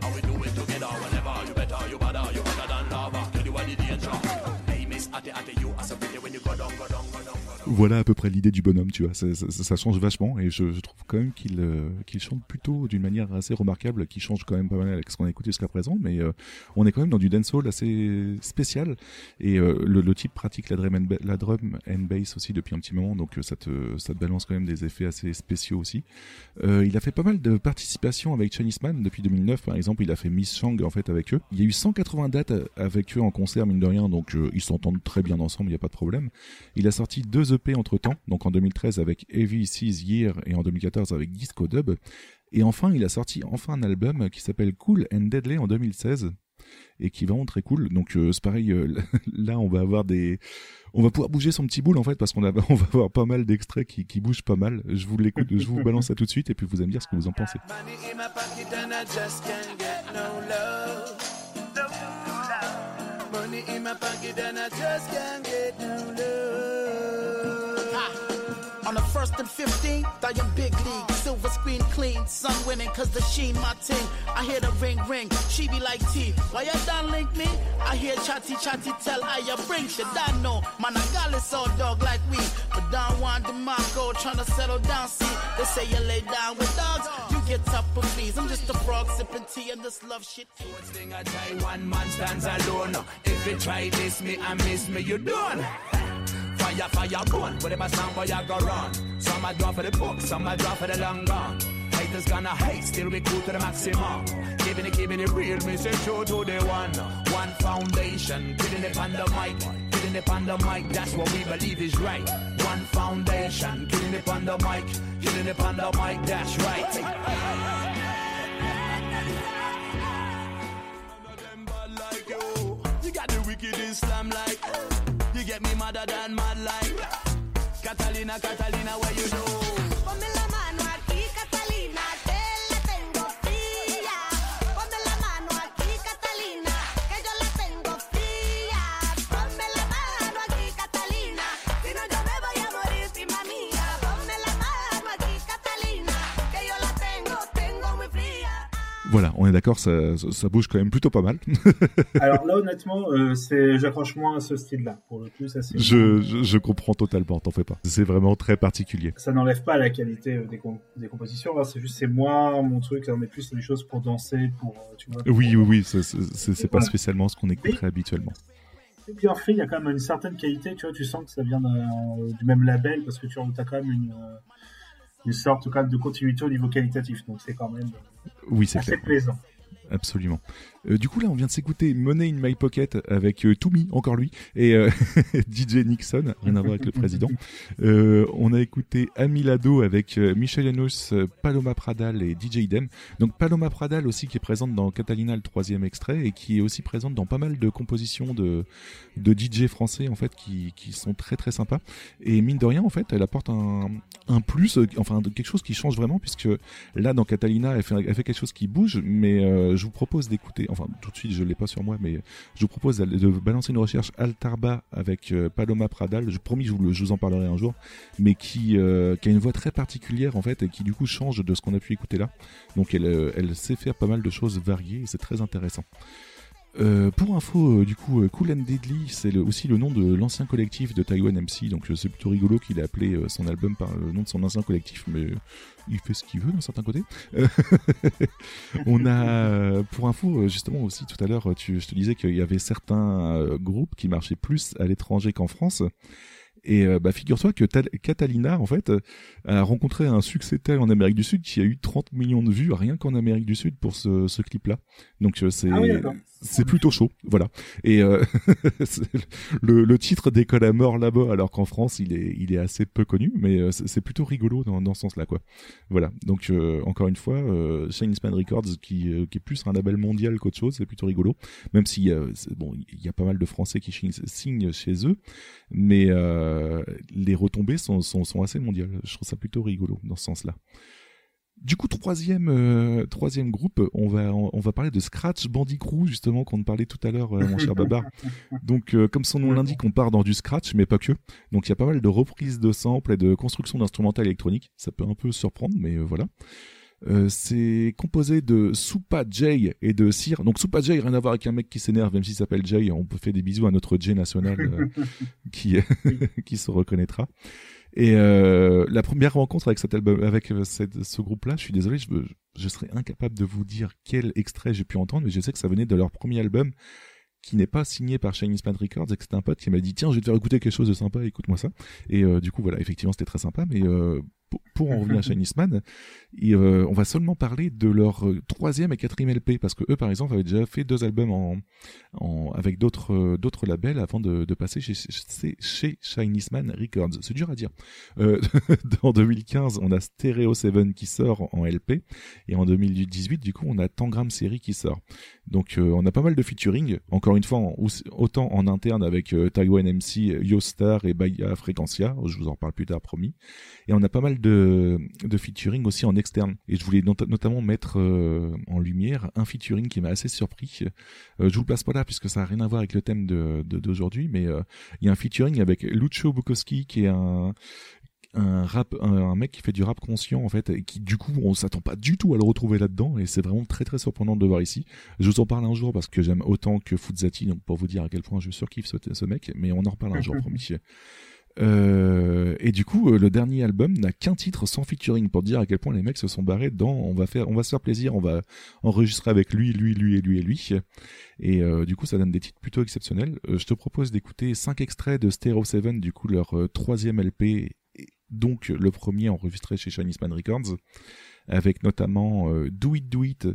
than lava. Tell you what the voilà à peu près l'idée du bonhomme, tu vois. Ça, change vachement et je, trouve quand même qu'il euh, qu'il chante plutôt d'une manière assez remarquable, qui change quand même pas mal avec ce qu'on a écouté jusqu'à présent. Mais euh, on est quand même dans du dancehall assez spécial et euh, le, type pratique la drum, and la bass aussi depuis un petit moment, donc ça te ça te balance quand même des effets assez spéciaux aussi. Il a fait pas mal de participations avec Chinese Man depuis 2009 par exemple. Il a fait Miss Chang en fait avec eux. Il y a eu 180 dates avec eux en concert mine de rien, donc ils s'entendent très bien ensemble, il n'y a pas de problème. Il a sorti deux EP entre temps, donc en 2013 avec Heavy Seas Year et en 2014 avec Disco Dub. Et enfin, il a sorti enfin un album qui s'appelle Cool and Deadly en 2016 et qui est vraiment très cool. Donc euh, c'est pareil, euh, là on va avoir des, on va pouvoir bouger son petit boule en fait parce qu'on on va avoir pas mal d'extraits qui, qui bougent pas mal. Je vous l'écoute, je vous balance ça tout de suite et puis vous allez me dire ce que vous en pensez. First and 15th, I am big league. Silver screen clean, sun winning, cause the sheen my team. I hear the ring ring, she be like T. Why you done link me? I hear chatty chatty tell I ya bring shit. I know, man, I got this all dog like we. But Don Juan DeMarco tryna settle down, see. They say you lay down with dogs, you get. I'm just a frog sipping tea and this love shit. thing I try, one man stands alone. If you try this, me I miss me, you done. Fire, fire, burn. Whatever sound boy I go run. Some I draw for the book, some I draw for the long gun. Haters gonna hate, still we cool to the maximum. Giving it, giving it real, me say true to the one. One foundation, killing it on the mic. Killing it on the mic, that's what we believe is right. One foundation, killing it on the mic. Killing it on the mic, that's right. like you. You got the wicked Islam like. You get me madder than mad like. Catalina, Catalina, Voilà, on est d'accord, ça, ça, ça bouge quand même plutôt pas mal. Alors là, honnêtement, euh, c'est, j'accroche moins à ce style-là. Pour le coup, ça c'est. je, je, je comprends totalement, t'en fais pas. C'est vraiment très particulier. Ça n'enlève pas la qualité euh, des, com- des compositions. hein, c'est juste, c'est moi, mon truc. On est plus des choses pour danser, pour, euh, tu vois. Oui, oui, oui, c'est- pas Voilà. spécialement ce qu'on écouterait habituellement. C'est bien fait. Il y a quand même une certaine qualité. Tu vois, tu sens que ça vient du même label parce que tu as quand même une, une sorte quand même de continuité au niveau qualitatif. Donc c'est quand même Oui, assez clair. plaisant. Absolument. Euh, du coup, là, on vient de s'écouter Money in My Pocket avec euh, encore lui, et euh, DJ Nixon, rien à voir avec le président. Euh, on a écouté Amilado avec Michel euh, Paloma Pradal et DJ Idem. Donc Paloma Pradal aussi qui est présente dans Catalina, le troisième extrait, et qui est aussi présente dans pas mal de compositions de, de DJ français, en fait, qui, qui sont très très sympas. Et mine de rien, en fait, elle apporte un, un plus, enfin quelque chose qui change vraiment, puisque là, dans Catalina, elle fait, elle fait quelque chose qui bouge, mais je vous propose d'écouter, enfin tout de suite, je l'ai pas sur moi, mais je vous propose de balancer une recherche Altarba avec euh, Paloma Pradal. Je promis, je vous, je vous en parlerai un jour, mais qui, euh, qui a une voix très particulière en fait et qui du coup change de ce qu'on a pu écouter là. Donc elle, euh, elle sait faire pas mal de choses variées et c'est très intéressant. Euh, pour info, euh, du coup, euh, Cool and Deadly, c'est aussi le nom de l'ancien collectif de Taiwan MC, donc c'est plutôt rigolo qu'il ait appelé son album par le nom de son ancien collectif, mais il fait ce qu'il veut d'un certain côté. On a, pour info, justement aussi tout à l'heure, je te disais qu'il y avait certains groupes qui marchaient plus à l'étranger qu'en France. Et bah, figure-toi que Tal- Catalina, en fait, a rencontré un succès tel en Amérique du Sud qui a eu 30 millions de vues rien qu'en Amérique du Sud pour ce, clip-là. Donc c'est Ah. C'est plutôt chaud, voilà. Et euh, le, le titre décolle à mort là-bas, alors qu'en France il est il est assez peu connu, mais euh, c'est plutôt rigolo dans, dans ce sens-là, quoi. Voilà. Donc euh, encore une fois, euh, Shine Span Records qui euh, qui est plus un label mondial qu'autre chose, c'est plutôt rigolo. Même si euh, bon, il y a pas mal de Français qui signent- chez eux, mais les retombées sont, sont sont assez mondiales. Je trouve ça plutôt rigolo dans ce sens-là. Du coup, troisième, euh, troisième groupe, on va, on, on va parler de Scratch Bandicoot, justement, qu'on parlait tout à l'heure, euh, mon cher Babar. Donc, euh, comme son nom l'indique, on part dans du Scratch, mais pas que. Donc, il y a pas mal de reprises de samples et de construction d'instrumentales électroniques. Ça peut un peu surprendre, mais euh, voilà. Euh, c'est composé de Soupa Jay et de Sir. Donc Soupa Jay, rien à voir avec un mec qui s'énerve, même s'il s'appelle Jay. On peut faire des bisous à notre Jay national euh, qui qui se reconnaîtra. Et euh, la première rencontre avec cet album, avec euh, ce groupe-là, je suis désolé, je, serais incapable de vous dire quel extrait j'ai pu entendre, mais je sais que ça venait de leur premier album qui n'est pas signé par Chinese Man Records et que c'était un pote qui m'a dit tiens je vais te faire écouter quelque chose de sympa écoute-moi ça. Et euh, du coup voilà effectivement c'était très sympa mais euh, pour, en revenir à Chinese Man et, euh, on va seulement parler de leur euh, troisième et quatrième LP parce que eux par exemple avaient déjà fait deux albums avec d'autres euh, d'autres labels avant de, de passer chez, chez, chez Records. C'est dur à dire. Euh, en 2015 on a Stereo 7 qui sort en LP et en 2018 du coup on a Tangram Série qui sort. Donc euh, on a pas mal de featuring encore une fois autant en interne avec Taiwan MC Yostar et Baya Frequencia je vous en reparle plus tard promis. Et on a pas mal de, de featuring aussi en externe. Et je voulais not- notamment mettre euh, en lumière un featuring qui m'a assez surpris. Euh, je vous le place pas là puisque ça a rien à voir avec le thème de de- d'aujourd'hui mais euh, il y a un featuring avec Lucio Bukowski qui est un un rap un, un mec qui fait du rap conscient en fait et qui du coup on s'attend pas du tout à le retrouver là-dedans et c'est vraiment très très surprenant de le voir ici. Je vous en parle un jour parce que j'aime autant que Fuzati donc pour vous dire à quel point je surkiffe ce, ce mec mais on en reparle un jour promis. Euh, et du coup, euh, le dernier album n'a qu'un titre sans featuring pour dire à quel point les mecs se sont barrés dans on va faire, on va se faire plaisir, on va enregistrer avec lui, lui, lui et lui et lui. Et euh, du coup, ça donne des titres plutôt exceptionnels. Euh, je te propose d'écouter cinq extraits de Stereo 7, du coup leur troisième LP, donc le premier enregistré chez Chinese Man Records, avec notamment euh, Do It Do It,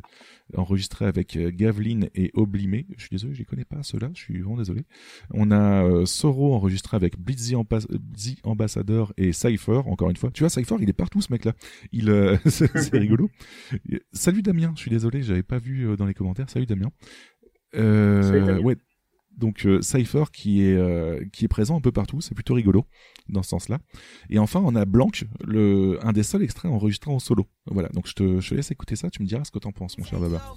enregistré avec euh, Gavlin et Oblimé. Je suis désolé, je les connais pas ceux-là, je suis vraiment désolé. On a euh, Soro enregistré avec Blitzy Ambassador et Cypher, encore une fois. Tu vois, Cypher, il est partout ce mec-là. Il, euh, c'est rigolo. Salut Damien, je suis désolé, j'avais pas vu dans les commentaires. Salut Damien. Euh, Salut, Damien. ouais. Donc euh, Cypher qui est euh, qui est présent un peu partout, c'est plutôt rigolo dans ce sens-là. Et enfin, on a Blanc, le un des seuls extraits enregistrés en solo. Voilà, donc je te, je te laisse écouter ça, tu me diras ce que t'en penses, mon cher Baba.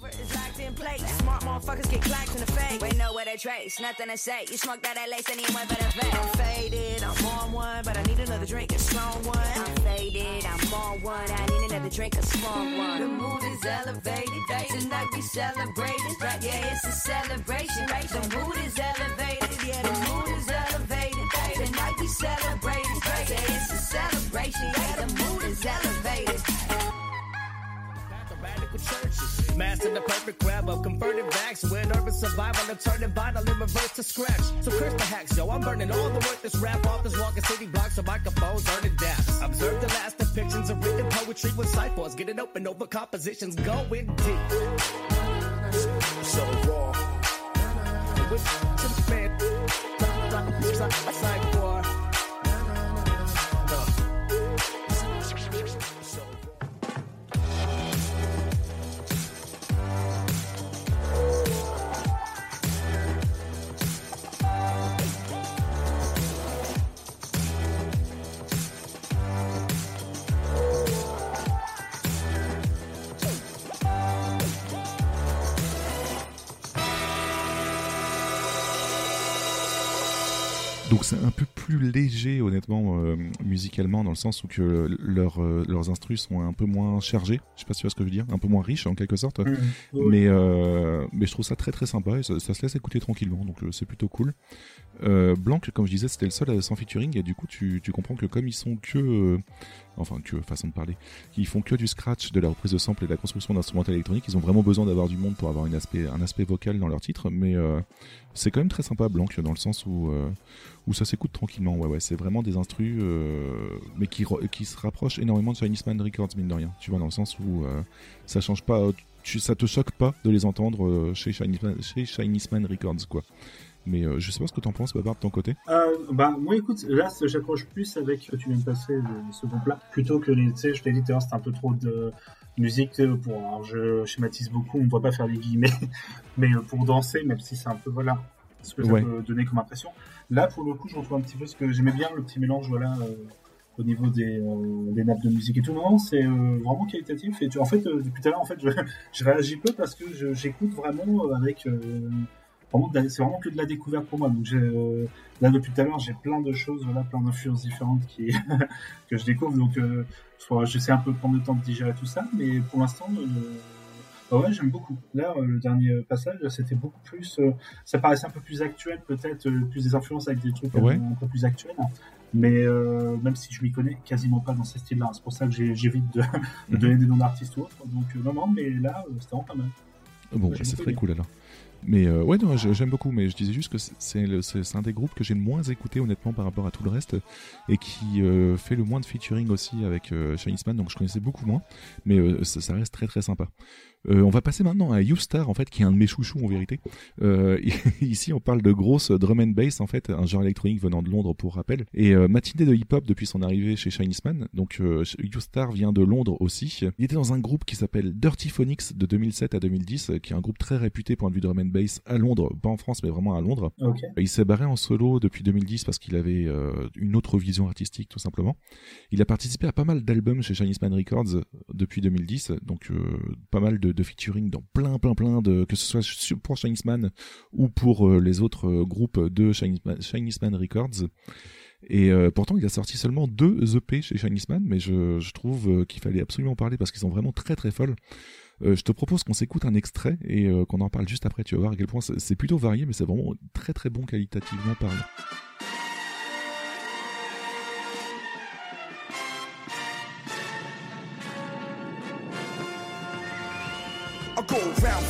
Locked in place. Smart motherfuckers get clacked in the face. Wait, no, where they trace. Nothing to say. You smoke that LA, but a vet. I'm faded. I'm on one, but I need another drink, a strong one. I'm faded. I'm on one. I need another drink, a strong one. The mood is elevated. Tonight we celebrating. Yeah, it's a celebration. right? The mood is elevated. Radical churches. Master the perfect grab of converted backs with urban survival and turning vital in reverse to scratch. So curse the hacks, yo. I'm burning all the worthless rap authors walking city blocks of microphones, earning daps. Observe the last depictions of written poetry with ciphers getting open over compositions going deep. So raw. With the man, un peu plus léger honnêtement euh, musicalement dans le sens où que leurs euh, leurs instrus sont un peu moins chargés. Je sais pas si tu vois ce que je veux dire, un peu moins riches en quelque sorte. Oui. Mais euh, mais je trouve ça très très sympa et ça, ça se laisse écouter tranquillement donc c'est plutôt cool. Blanc comme je disais c'était le seul sans featuring et du coup tu tu comprends que comme ils sont que enfin que façon de parler, qu'ils font que du scratch, de la reprise de sample et de la construction d'instrumentales électroniques, ils ont vraiment besoin d'avoir du monde pour avoir un aspect vocal dans leur titre, mais euh, c'est quand même très sympa Blanc dans le sens où, euh, où ça s'écoute tranquillement. Ouais, ouais, c'est vraiment des instrus, euh, mais qui, qui se rapprochent énormément de Chinese Man Records, mine de rien. Tu vois, dans le sens où ça change pas, tu, ça te choque pas de les entendre chez Chinese chez Chinese Man Records, quoi. Mais euh, je sais pas ce que t'en penses, Babar, de ton côté. Euh, bah, moi, écoute, là, j'accroche plus avec ce que tu viens de passer de ce groupe-là, plutôt que les, tu sais, je t'ai dit tout à l'heure, c'était un peu trop de musique euh, pour, alors, je schématise beaucoup, on ne doit pas faire les guillemets, mais pour danser, même si c'est un peu, voilà, ce que ça Ouais. peut donner comme impression. Là, pour le coup, je retrouve un petit peu ce que j'aimais bien, le petit mélange, voilà, euh, au niveau des, des nappes de musique et tout. Non, c'est vraiment qualitatif. Et tu, en fait, depuis tout à l'heure, en fait, je, je réagis peu parce que j'écoute vraiment avec, c'est vraiment que de la découverte pour moi. Donc j'ai, euh, là depuis tout à l'heure, j'ai plein de choses, voilà, plein d'influences différentes qui que je découvre. Donc euh, j'essaie un peu de prendre le temps de digérer tout ça, mais pour l'instant, euh, bah ouais, j'aime beaucoup. Là, euh, le dernier passage, c'était beaucoup plus, euh, ça paraissait un peu plus actuel, peut-être euh, plus des influences avec des trucs Ouais. un peu plus actuels. Mais euh, même si je m'y connais quasiment pas dans ces styles-là, c'est pour ça que j'évite de, de donner des noms d'artistes ou autres. Donc euh, non, non, mais là, euh, c'était vraiment pas mal. Bon, Ouais, c'est très cool alors. Mais euh, ouais, non, j'aime beaucoup, mais je disais juste que c'est- un des groupes que j'ai le moins écouté honnêtement par rapport à tout le reste et qui euh, fait le moins de featuring aussi avec euh, donc je connaissais beaucoup moins, mais euh, ça, reste très très sympa. On va passer maintenant à Youstar en fait, qui est un de mes chouchous en vérité. Ici, on parle de grosse drum and bass en fait, un genre électronique venant de Londres pour rappel, et matinée de hip-hop depuis son arrivée chez Chinese. Donc Youstar vient de Londres aussi. Il était dans un groupe qui s'appelle Dirty Phonics de 2007 à 2010, euh, qui est un groupe très réputé point de vue drum and bass à Londres, pas en France mais vraiment à Londres. Ok. Il s'est barré en solo depuis 2010 parce qu'il avait euh, une autre vision artistique tout simplement. Il a participé à pas mal d'albums chez Chinese Man Records euh, depuis 2010, donc euh, pas mal de, de featuring dans plein plein plein de que ce soit pour Chinese Man ou pour euh, les autres euh, groupes de Chinese Man, Chinese Man Records. Et euh, pourtant, il a sorti seulement deux EP chez Chinese Man, mais je, je trouve euh, qu'il fallait absolument en parler parce qu'ils sont vraiment très très folles. Euh, je te propose qu'on s'écoute un extrait et euh, qu'on en parle juste après. Tu vas voir à quel point c'est plutôt varié, mais c'est vraiment très très bon qualitativement parlant.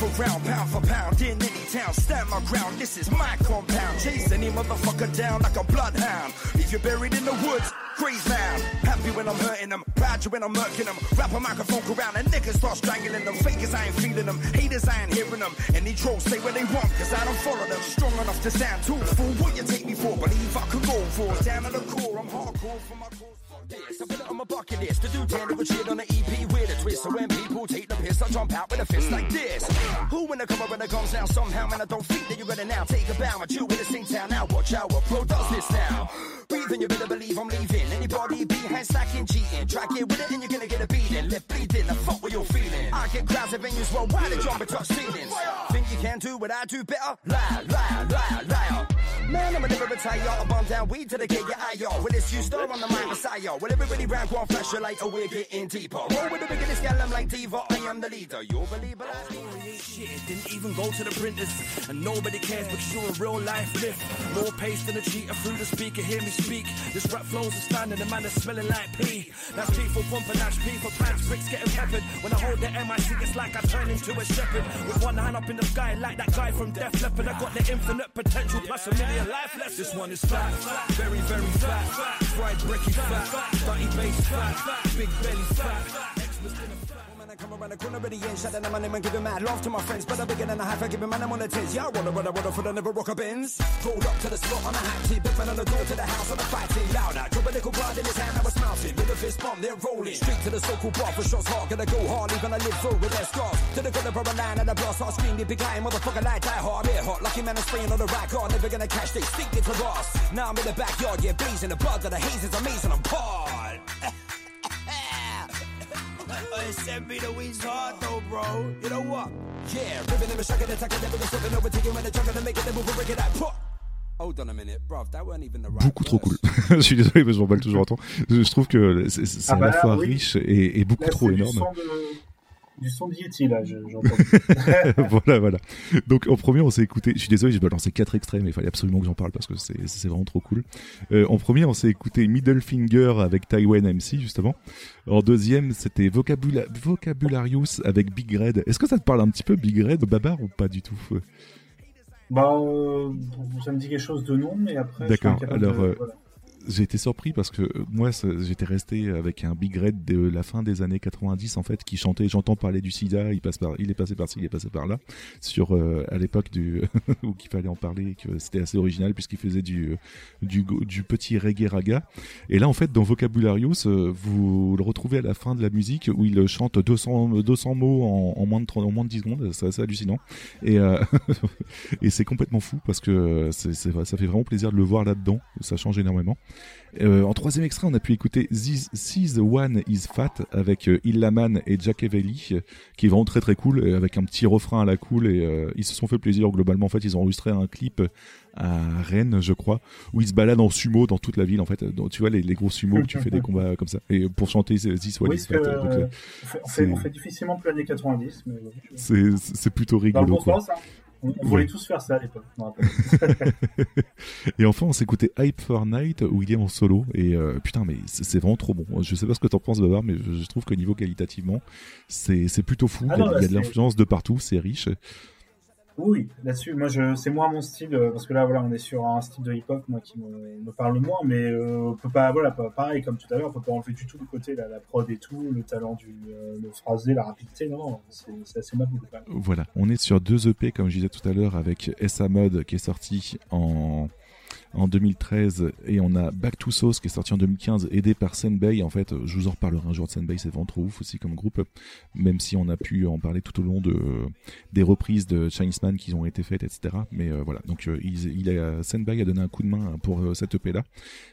For round, pound for pound, in any town, stand my ground. This is my compound. Chase any motherfucker down like a bloodhound. If you're buried in the woods, graze round. Happy when I'm hurting them, you when I'm murking them. Wrap a microphone around and niggas start strangling them. Fakers, I ain't feeling them. Haters, I ain't hearing them. Any trolls say what they want, cause I don't follow them. Strong enough to stand too fool. What you take me for? Believe I could go for. Down to the core, I'm hardcore for my. This. I put it on my bucket list to do tangible shit on the EP with a twist. So when people take the piss, I jump out with a fist like this. Who when I come when it comes down somehow, man, I don't think that you're gonna now take a bow. But you with the same town now, watch out what pro does this now. Breathing, you better believe I'm leaving. Anybody behind stacking, cheating. Try get with it and you're gonna get a beating. Left bleeding, the fuck what you're feeling. I get crowds at venues worldwide and jump and touch ceilings. Think you can do what I do better? Lie, lie, lie, lie. Man, I'ma never retire. I bomb down weed till they get your eye, yo. Well, it's you star on the mic, Messiah. Well, everybody round, go on, flash your light, oh, we're getting deeper. Roll with the biggest gal, I'm like Diva, I am the leader. You'll believe it. Shit, didn't even go to the printers. And nobody cares because you're a real life myth. More pace than a cheater through the speaker, hear me speak. This rap flows is standing, the man is smelling like pee. That's P for and that's P for pants, bricks getting peppered. When I hold the MIC, it's like I turn into a shepherd. With one hand up in the sky, like that guy from Def Leppard. I got the infinite potential plus a million life left. This one is fat, very, very fat. Fried bricky fat, dirty bass fat, big belly fat. I come around the corner of the end, shut down my name and give giving mad love to my friends. But I'm bigger than a half, I give a man, I'm on the tens. Yeah, I wanna, wanna, wanna, for the never rock a Benz. Rolled up to the spot on a hat tee, big man on the door to the house on the fighting. Louder, drop a little blood in his hand, I was smelting. With a fist bump, they're rolling. Straight to the so-called bar for shots hard, gonna go hard, even I live through with their scars. To the good of a line and the blast, I scream, they big guy, motherfucker like die hard, I'm hot. Lucky man, I'm spraying on the rack, oh, never gonna catch, they stick it to boss. Now I'm in the backyard, yeah, blazing the blood of the haze is amazing, I'm hard. It sent me the weeds hard though, bro. You know what? Yeah, ripping them and shucking, attacking, never stopping, overtaking when they're chugging and making them move and breaking that. Put. Hold on a minute, bruv, that weren't even the right Beaucoup trop cool. je suis désolé, mais je m'emballe toujours autant. Je, je trouve que c'est c'est Ah à bah la là, fois oui. riche et, et beaucoup Là, trop énorme. son de- Du son de Yeti, là, je- j'entends. voilà, voilà. Donc en premier, on s'est écouté. Je suis désolé, j'ai balancé quatre extraits, mais il fallait absolument que j'en parle parce que c'est vraiment trop cool. Euh, en premier, on s'est écouté Middle Finger avec Taiwan MC justement. En deuxième, c'était Vocabula Vocabularius avec Big Red. Est-ce que ça te parle un petit peu Big Red, Babar ou pas du tout Bah, euh, ça me dit quelque chose de non, mais après. D'accord. Alors, de- euh, voilà. J'ai été surpris parce que euh, moi, j'étais resté avec un Big Red de la fin des années 90 en fait, qui chantait "J'entends parler du SIDA, il passe par, il est passé par ci, il est passé par là", sur euh, à l'époque du où qu'il fallait en parler, que c'était assez original puisqu'il faisait du du go- du petit reggae raga. Et là, en fait, dans Vocabularius, euh, vous le retrouvez à la fin de la musique où il chante 200 200 mots en, moins de 30 en moins de 10 secondes. C'est assez hallucinant. Et euh, et c'est complètement fou parce que c'est- ça fait vraiment plaisir de le voir là-dedans. Ça change énormément. Euh, en troisième extrait, on a pu écouter This, See the One is Fat avec euh, Illaman et Jack Evelly, euh, qui est vraiment très très cool, euh, avec un petit refrain à la cool, et euh, ils se sont fait plaisir globalement. En fait, ils ont enregistré un clip à Rennes, je crois, où ils se baladent en sumo dans toute la ville, en fait. Tu vois, les, les gros sumo, où tu fais des combats comme ça. Et pour chanter This One Oui, is Fat. donc, on, fait, on, difficilement plus années 90, mais c'est plutôt Dans le rigolo. bon quoi. sens, hein. On, voulait tous faire ça à l'époque. et enfin, on s'écoutait Hype for Night où il est en solo. Et euh, putain, mais c'est vraiment trop bon. Je sais pas ce que t'en penses, Babar, mais je, je trouve que niveau qualitativement, c'est plutôt fou. Ah il y a, non, il y a là, de l'influence de partout, c'est riche. Oui, là-dessus, moi, je, c'est moins mon style, euh, parce que là, voilà, on est sur un style de hip-hop, moi, qui me, parle moins, mais euh, peut pas, voilà, pareil, comme tout à l'heure, on peut pas enlever du tout le côté, la, prod et tout, le talent du, euh, le phrasé, la rapidité, non, non, c'est, c'est assez mal. Voilà, on est sur deux EP, comme je disais tout à l'heure, avec SA Mode qui est sorti en, en 2013 et on a Back to Sauce qui est sorti en 2015, aidé par Senbei. En fait, je vous en reparlerai un jour de Senbei, c'est vraiment trop ouf aussi comme groupe, même si on a pu en parler tout au long de, des reprises de Chinese Man qui ont été faites, etc. Mais euh, voilà, donc euh, il, il a, Senbei a donné un coup de main pour euh, cette EP là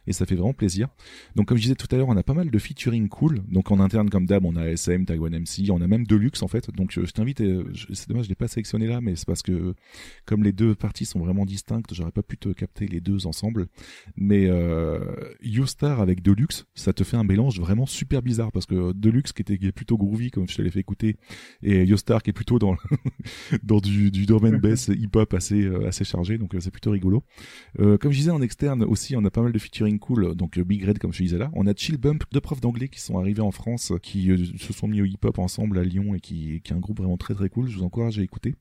et ça fait vraiment plaisir. Donc comme je disais tout à l'heure, on a pas mal de featuring cool. Donc en interne comme d'hab, on a SM, Taiwan MC, on a même Deluxe en fait. Donc je t'invite, euh, je- c'est dommage, je l'ai pas sélectionné là, mais c'est parce que comme les deux parties sont vraiment distinctes, j'aurais pas pu te capter les deux ensemble. Mais euh, YouStar avec Deluxe, ça te fait un mélange vraiment super bizarre parce que Deluxe qui était est plutôt groovy comme je te l'ai fait écouter et YouStar qui est plutôt dans dans du du drum bass hip hop assez euh, assez chargé, donc euh, c'est plutôt rigolo. Euh, comme je disais en externe aussi, on a pas mal de featuring cool, donc Big Red comme je disais là. On a Chill Bump, deux profs d'anglais qui sont arrivés en France, qui se sont mis au hip-hop ensemble à Lyon et qui, qui est un groupe vraiment très très cool. Je vous encourage à écouter.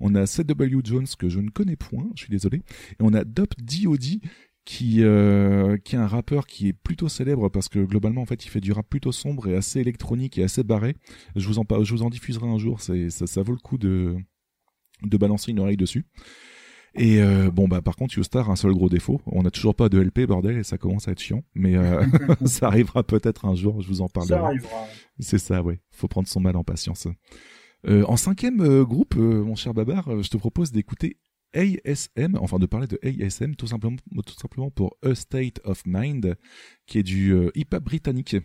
On a 7W Jones que je ne connais point, je suis désolé. Et on a Dop D.O.D. qui euh, qui est un rappeur qui est plutôt célèbre parce que globalement en fait il fait du rap plutôt sombre et assez électronique et assez barré. Je vous en je vous en diffuserai un jour, c'est ça, ça vaut le coup de de balancer une oreille dessus. Et euh, bon bah par contre YouStar a un seul gros défaut, on n'a toujours pas de LP bordel et ça commence à être chiant, mais euh, ça arrivera peut-être un jour, je vous en parlerai. Ça arrivera. C'est ça, ouais. Faut prendre son mal en patience. Euh, en cinquième euh, groupe, euh, mon cher Babar, je te propose d'écouter ASM, enfin de parler de ASM tout simplement, tout simplement pour A State of Mind, qui est du hip-hop britannique.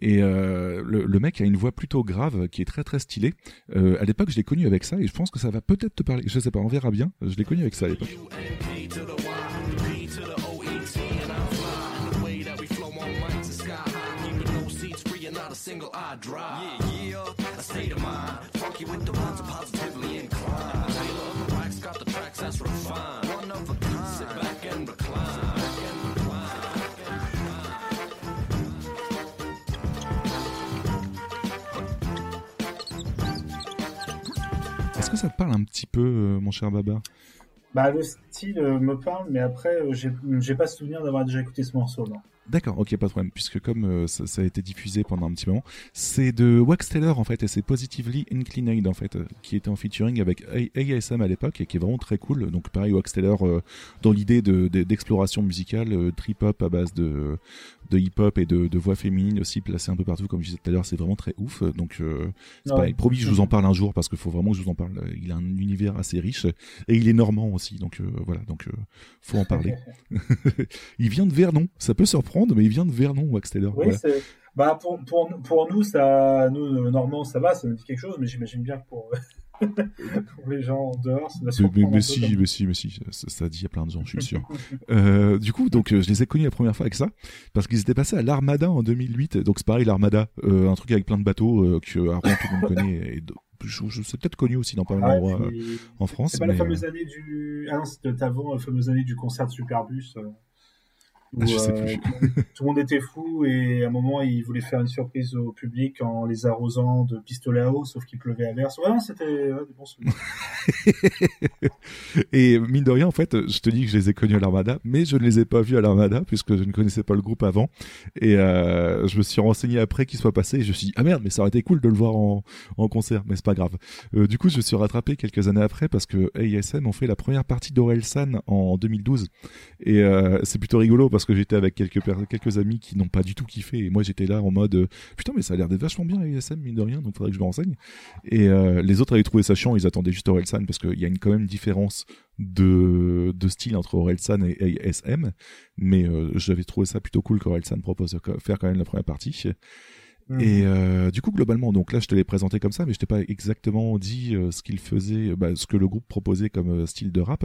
Et le, mec a une voix plutôt grave, qui est très très stylée. À l'époque, je l'ai connu avec ça, et je pense que ça va peut-être te parler. Je sais pas, on verra bien. Je l'ai connu avec ça à l'époque. Ça te parle un petit peu, euh, mon cher Babar Bah, le style euh, me parle, mais après, euh, j'ai pas souvenir d'avoir déjà écouté ce morceau, non. D'accord, ok, pas de problème, puisque comme euh, ça, ça a été diffusé pendant un petit moment, c'est de Wax Taylor en fait, et c'est Positively Inclined en fait, euh, qui était en featuring avec ASM à l'époque et qui est vraiment très cool. Donc pareil, Wax Taylor euh, dans l'idée de, de- d'exploration musicale, euh, trip hop à base de, de hip hop et de, de voix féminines aussi placées un peu partout, comme je disais tout à l'heure, c'est vraiment très ouf. Donc euh, c'est Ouais. pareil, promis, je vous en parle un jour parce qu'il faut vraiment que je vous en parle. Il a un univers assez riche et il est normand aussi, donc euh, voilà, donc faut en parler. il vient de Vernon, ça peut surprendre, mais il vient de Vernon, Wax Taylor. Oui, voilà. Bah, pour, pour, pour nous, ça, nous, Normands, ça va, ça me dit quelque chose, mais j'imagine bien que pour, pour les gens dehors, ça Mais, surprendre mais, un mais si, mais si, mais si, ça, dit à plein de gens, je suis sûr. euh, du coup, donc, euh, je les ai connus la première fois avec ça, parce qu'ils étaient passés à l'Armada en 2008. Donc, c'est pareil, l'Armada, euh, un truc avec plein de bateaux euh, que tout le monde connaît. Et je, je c'est peut-être connu aussi dans pas mal Ah, d'endroits en France. C'est pas mais, la fameuse année du. Ah non, c'était avant la fameuse année du concert de Superbus. Euh, où, Ah, je sais euh, plus. tout, le monde- tout le monde était fou et à un moment ils voulaient faire une surprise au public en les arrosant de pistolets à eau, sauf qu'il pleuvait à verse. Ouais, c'était ouais, des bons souvenirs. et mine de rien, en fait, je te dis que je les ai connus à l'Armada, mais je ne les ai pas vus à l'Armada puisque je ne connaissais pas le groupe avant. Et euh, je me suis renseigné après qu'il soit passé. Et je me suis dit ah merde, mais ça aurait été cool de le voir en, en concert, mais c'est pas grave. Euh, du coup, je me suis rattrapé quelques années après parce que ASM ont fait la première partie d'Orelsan en 2012. Et euh, c'est plutôt rigolo parce parce que j'étais avec quelques quelques amis qui n'ont pas du tout kiffé. Et moi j'étais là en mode euh, putain mais ça a l'air d'être vachement bien ASM mine de rien donc faudrait que je me renseigne. Et euh, les autres avaient trouvé ça chiant ils attendaient juste Orelsan parce qu'il y a une, quand même une différence de de style entre Orelsan et ASM mais euh, j'avais trouvé ça plutôt cool qu'Orelsan propose de faire quand même la première partie. Mhm. et euh, du coup globalement donc là je te l'ai présenté comme ça mais je t'ai pas exactement dit euh, ce qu'il faisait bah, ce que le groupe proposait comme euh, style de rap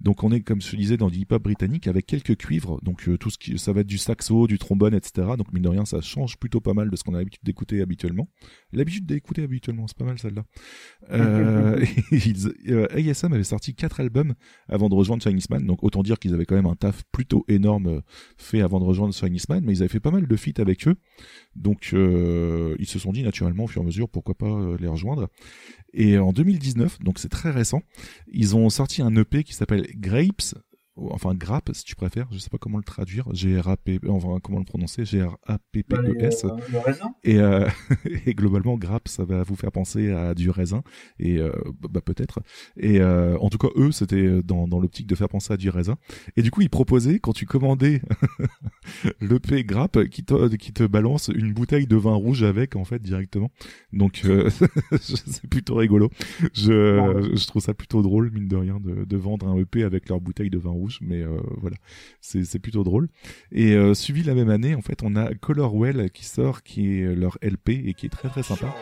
donc on est comme je disais dans du hip hop britannique avec quelques cuivres. Donc euh, tout ce qui ça va être du saxo du trombone etc donc mine de rien ça change plutôt pas mal de ce qu'on a l'habitude d'écouter habituellement. L'habitude d'écouter habituellement c'est pas mal celle-là. Euh, ils- euh, ASM avait sorti quatre albums avant de rejoindre Chinese Man donc autant dire qu'ils avaient quand même un taf plutôt énorme euh, fait avant de rejoindre Chinese Man mais ils avaient fait pas mal de feats avec eux. Donc ils se sont dit naturellement au fur et à mesure pourquoi pas les rejoindre. Et en 2019, donc c'est très récent, ils ont sorti un EP qui s'appelle Grapes, enfin Grappe si tu préfères, je sais pas comment le traduire, G R A P enfin comment le prononcer, G R A P P E S. Bah, le- le raisin Et, euh, et globalement Grappe ça va vous faire penser à du raisin et euh, bah peut-être. Et euh, en tout cas eux c'était dans dans l'optique de faire penser à du raisin. Et du coup ils proposaient quand tu commandais l'EP Grappe qui te, qui te balance une bouteille de vin rouge avec en fait directement. Donc euh, c'est plutôt rigolo. Je, je trouve ça plutôt drôle mine de rien de, de vendre un EP avec leur bouteille de vin rouge, mais euh, voilà, c'est plutôt drôle. Et euh, suivi la même année, en fait, on a Colorwell qui sort, qui est leur LP et qui est très très sympa.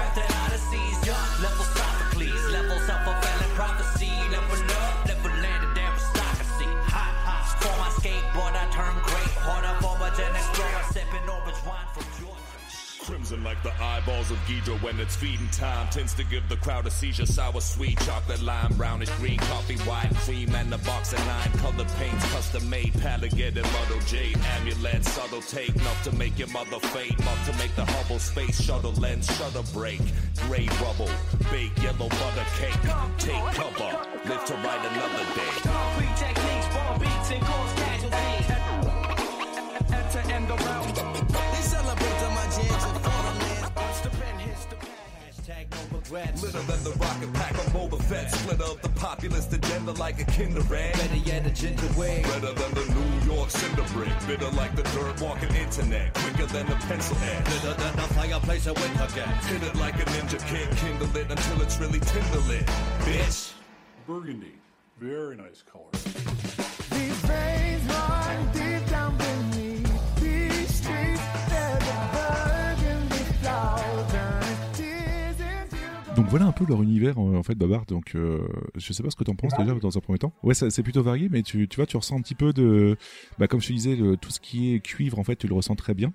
crap that I The eyeballs of Ghidra when it's feeding time. Tends to give the crowd a seizure. Sour, sweet, chocolate, lime, brownish, green Coffee, white, cream, and the box of nine Colored paints, custom made it, muddle, jade Amulet, subtle take Enough to make your mother fade Enough to make the Hubble space shuttle lens Shutter break, gray rubble Bake yellow butter cake. Take cover, live to write another day. Concrete techniques, bomb beats, and cause casualties. Enter end around. They hashtag no regrets. Litter than the rocket pack of Boba Fett Splinter of the populace, agenda like a kinder egg Better yet, a ginger way. Better than the New York cinder brick. Bitter like the dirt walking internet. Quicker than a pencil edge. Bitter than the fireplace a winter gets. Hit it like a ninja kid. Kindle it until it's really tinder lit. Bitch. Burgundy. Very nice color. These Donc voilà un peu leur univers euh, en fait Babar. Donc euh, je sais pas ce que t'en penses déjà dans un premier temps. Ouais, c'est plutôt varié, mais tu, tu vois, tu ressens un petit peu de, bah comme je te disais, le- tout ce qui est cuivre en fait, tu le ressens très bien.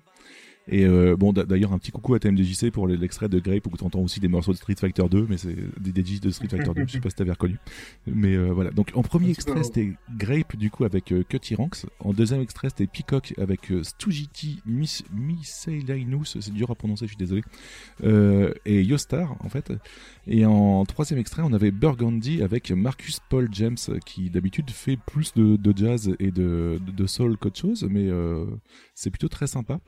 Et euh, bon, d'a- d'ailleurs, un petit coucou à TMDJC pour l'extrait de Grape où tu entends aussi des morceaux de Street Fighter 2, mais c'est des DJ de Street Fighter 2, je sais pas si t'avais reconnu. Mais euh, voilà. Donc en premier extrait, c'était Grape du coup avec euh, Cutty Ranks. En deuxième extrait, c'était Peacock avec euh, Stujiti Mis Miscellaneous, c'est dur à prononcer, je suis désolé. Euh, et Yostar en fait. Et en troisième extrait, on avait Burgundy avec Marcus Paul James qui d'habitude fait plus de, de jazz et de, de, de soul qu'autre chose, mais euh, c'est plutôt très sympa.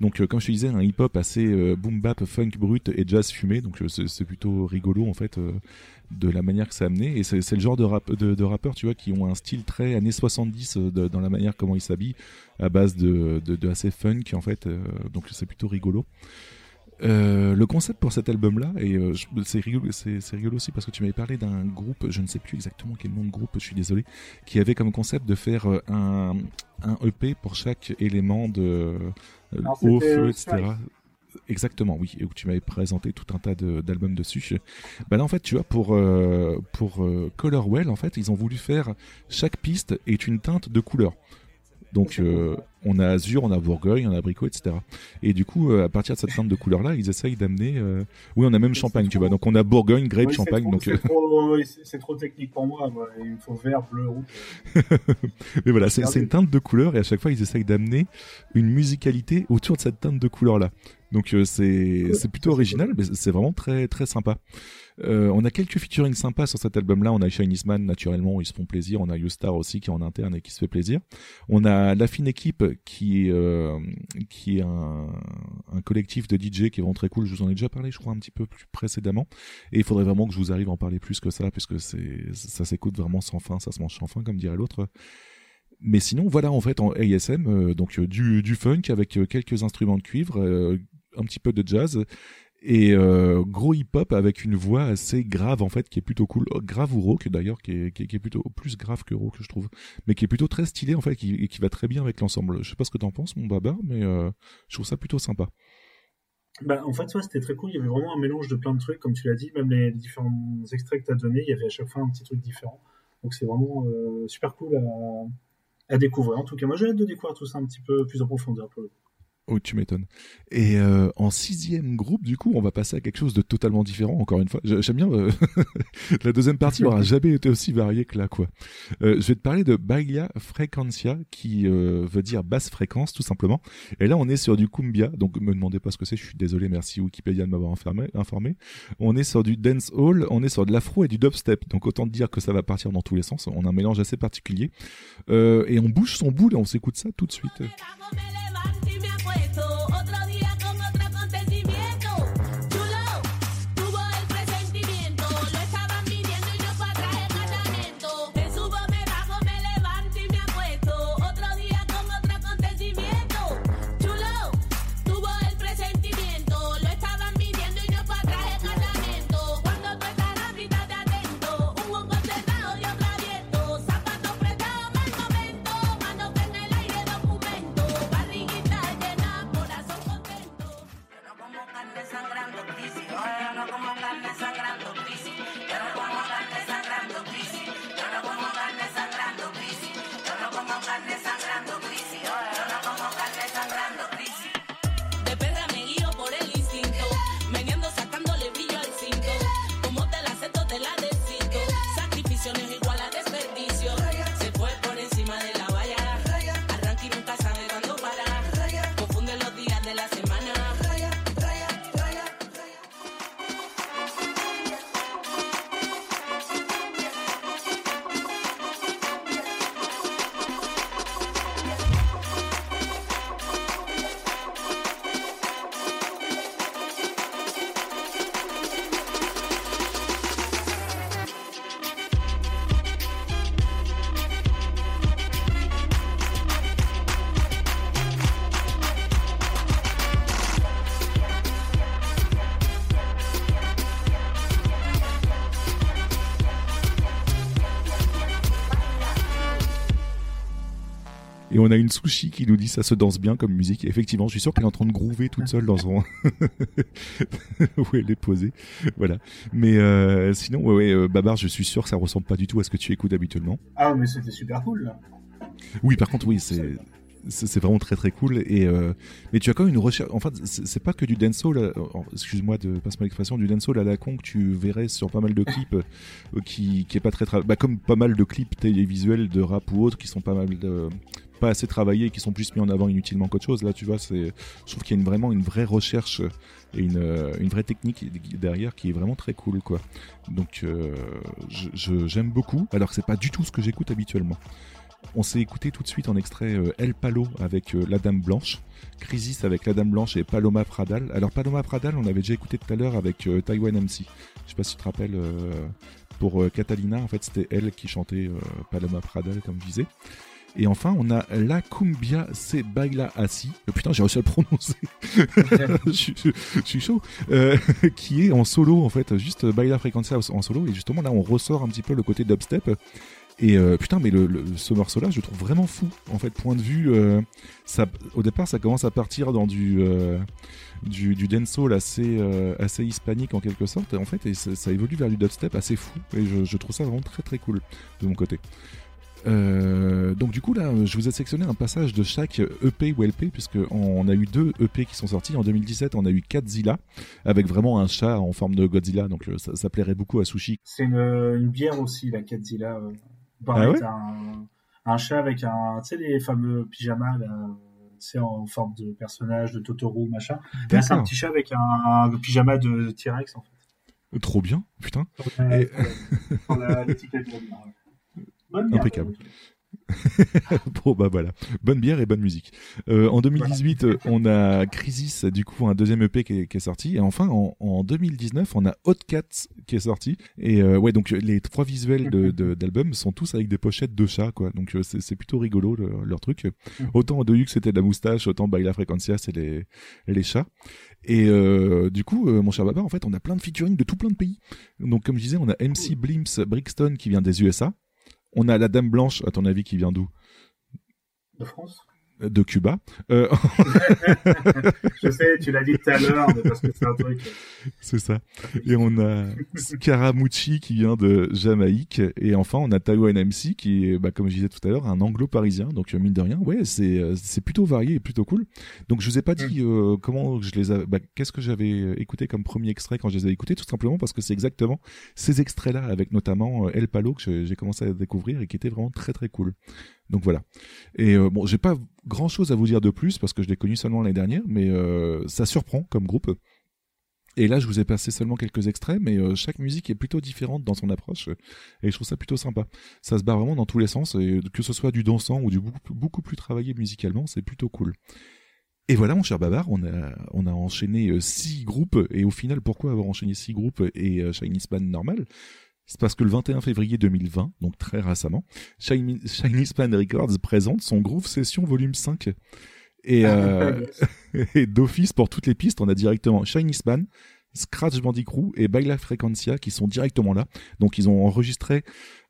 Donc euh, comme je te disais, un hip-hop assez euh, boom bap, funk brut et jazz fumé, donc euh, c'est plutôt rigolo en fait euh, de la manière que c'est amené. Et c'est le genre de, rap, rappeurs, tu vois, qui ont un style très années 70 euh, de- dans la manière comment ils s'habillent, à base de, de, assez funk en fait. donc c'est plutôt rigolo. Euh, le concept pour cet album-là, et euh, c'est rigolo, c'est c'est rigolo aussi parce que tu m'avais parlé d'un groupe, je ne sais plus exactement quel nom de groupe, je suis désolé, qui avait comme concept de faire euh, un, un EP pour chaque élément de Alors, haut, c'était, feu, etc. Strike. Exactement, oui, et où tu m'avais présenté tout un tas de- d'albums dessus. Bah là, en fait, tu vois, pour euh, pour Colorwell, en fait, ils ont voulu faire chaque piste est une teinte de couleur. Donc, euh, on a azur, on a bourgogne, on a abricot, etc. Et du coup, euh, à partir de cette teinte de couleur-là, ils essayent d'amener. euh, Oui, on a même champagne, tu vois. Donc, on a bourgogne, grape, Oui, champagne. trop- Donc, c'est euh, trop, c'est- trop technique pour moi. moi. Il me faut vert, bleu, rouge. Mais voilà, c'est c'est une teinte de couleur et à chaque fois ils essayent d'amener une musicalité autour de cette teinte de couleur là. Donc euh, c'est c'est plutôt original, mais c'est vraiment très très sympa. Euh, on a quelques featuring sympas sur cet album-là. On a Chinese Man, naturellement, ils se font plaisir. On a YouStar aussi qui est en interne et qui se fait plaisir. On a La Fine Équipe qui euh, qui est un, un collectif de DJ qui est vraiment très cool. Je vous en ai déjà parlé, je crois, un petit peu plus précédemment. Et il faudrait vraiment que je vous arrive à en parler plus que ça, puisque c'est ça s'écoute vraiment sans fin, ça se mange sans fin, comme dirait l'autre. Mais sinon, voilà en fait en ASM, euh, donc euh, du, du funk avec euh, quelques instruments de cuivre, euh, un petit peu de jazz et euh, gros hip-hop avec une voix assez grave en fait qui est plutôt cool, Oh, grave ou rauque d'ailleurs qui est, qui, est, plutôt plus grave que rauque je trouve, mais qui est plutôt très stylé en fait qui, qui va très bien avec l'ensemble. Je sais pas ce que t'en penses mon baba, mais euh, je trouve ça plutôt sympa. Bah, en fait, ouais, c'était très cool. Il y avait vraiment un mélange de plein de trucs, comme tu l'as dit. Même les différents extraits que tu as donnés, il y avait à chaque fois un petit truc différent. Donc, c'est vraiment euh, super cool à, à découvrir. En tout cas, moi, j'ai hâte de découvrir tout ça un petit peu plus en profondeur pour le coup. Oh, tu m'étonnes. Et euh, en sixième groupe, du coup, on va passer à quelque chose de totalement différent. Encore une fois, J'ai- j'aime bien. euh, la deuxième partie aura jamais été aussi variée que là, quoi. Euh, je vais te parler de Baila Frequencia, qui euh, veut dire basse fréquence, tout simplement. Et là, on est sur du cumbia. Donc, me demandez pas ce que c'est. Je suis désolé. Merci Wikipédia de m'avoir informé. On est sur du dance hall, on est sur de l'afro et du dubstep. Donc, autant te dire que ça va partir dans tous les sens. On a un mélange assez particulier. Euh, et on bouge son boule et on s'écoute ça tout de suite. On a une sushi qui nous dit ça se danse bien comme musique. Et effectivement, je suis sûr qu'elle est en train de groover toute seule dans son où elle est posée. Voilà. Mais euh, sinon, ouais, ouais, euh, Babar, je suis sûr que ça ressemble pas du tout à ce que tu écoutes habituellement. Ah, mais c'était super cool, là. Oui, par contre, oui, c'est c'est vraiment très très cool et euh, mais tu as quand même une recherche en fait c'est pas que du dancehall excuse-moi de passe-moi l'expression du dancehall à la con que tu verrais sur pas mal de clips euh, qui qui est pas très bah, comme pas mal de clips télévisuels de rap ou autres qui sont pas mal de pas assez travaillés qui sont plus mis en avant inutilement qu'autre chose là tu vois c'est je trouve qu'il y a une, vraiment une vraie recherche et une, euh, une vraie technique derrière qui est vraiment très cool quoi donc euh, j'aime beaucoup alors que c'est pas du tout ce que j'écoute habituellement on s'est écouté tout de suite en extrait euh, El Palo avec La Dame Blanche, Crisis avec La Dame Blanche et Paloma Pradal. Alors Paloma Pradal, on avait déjà écouté tout à l'heure avec Taiwan MC. Je sais pas si tu te rappelles, pour Catalina, en fait c'était elle qui chantait Paloma Pradal comme je disais. Et enfin, on a La Cumbia Se Baila Así. Euh, putain, j'ai réussi à le prononcer. je, suis- je- je suis chaud. Euh, qui est en solo, en fait, juste Baila Frequencia en solo. Et justement, là, on ressort un petit peu le côté dubstep. Et euh, putain, mais le, le- ce morceau-là, je le trouve vraiment fou. En fait, point de vue, euh, ça, au départ, ça commence à partir dans du euh, du, du dancehall assez euh, assez hispanique en quelque sorte. En fait, et ça, ça évolue vers du dubstep assez fou. Et je, je trouve ça vraiment très très cool de mon côté. Euh, donc du coup là, je vous ai sélectionné un passage de chaque EP ou LP puisque on a eu deux EP qui sont sortis en 2017. On a eu Godzilla avec vraiment un chat en forme de Godzilla, donc euh, ça, ça plairait beaucoup à Sushi. C'est une, une bière aussi, la Godzilla. euh. Pareil, Ah ouais un, un chat avec un, tu sais, les fameux pyjamas là, c'est en forme de personnage de Totoro, machin. Là, c'est un petit chat avec un, un pyjama de T-Rex, en fait. Trop bien, putain. Ouais, Et- Sur la- l'étiquette de Impeccable. bon bah voilà, bonne bière et bonne musique. Euh, en 2018, euh, on a Crisis, du coup un deuxième EP qui est, qui est sorti, et enfin en, en 2019, on a Hot Cats qui est sorti. Et euh, ouais, donc les trois visuels de- de- d'album sont tous avec des pochettes de chats, quoi. Donc euh, c'est plutôt rigolo le- leur truc. Autant de Hux c'était de la moustache, autant Baila Frequencia c'est les les chats. Et euh, du coup, euh, mon cher Babar, en fait, on a plein de featuring de tout plein de pays. Donc comme je disais, on a MC Blimps Brixton qui vient des USA. On a la Dame Blanche, à ton avis, qui vient d'où? De France de Cuba. Euh, Je sais, tu l'as dit tout à l'heure, parce que c'est un truc. c'est ça. Et on a Scaramucci qui vient de Jamaïque. Et enfin, on a Taiwan MC qui est, bah, comme je disais tout à l'heure, un anglo-parisien. Donc, euh, mine de rien, ouais, c'est, euh, c'est plutôt varié et plutôt cool. Donc, je vous ai pas dit euh, comment je les a, bah, qu'est-ce que j'avais écouté comme premier extrait quand je les ai écoutés, tout simplement parce que c'est exactement ces extraits-là, avec notamment euh, El Palo que j'ai- j'ai commencé à découvrir et qui était vraiment très très cool. Donc voilà. Et euh, bon, j'ai pas grand chose à vous dire de plus parce que je l'ai connu seulement l'année dernière, mais euh, ça surprend comme groupe. Et là, je vous ai passé seulement quelques extraits, mais euh, chaque musique est plutôt différente dans son approche, et je trouve ça plutôt sympa. Ça se bat vraiment dans tous les sens, et que ce soit du dansant ou du beaucoup, plus- travaillé musicalement, c'est plutôt cool. Et voilà, mon cher Babar, on a, enchaîné euh, six groupes, et au final, pourquoi avoir enchaîné six groupes et euh, Span normal? C'est parce que le 21 février 2020, donc très récemment, Shiny, Shiny Span Records présente son Groove Session Volume 5. Et, euh, et d'office, pour toutes les pistes, on a directement Shiny Span, Scratch Bandicoot et Baila Frequencia qui sont directement là. Donc ils ont enregistré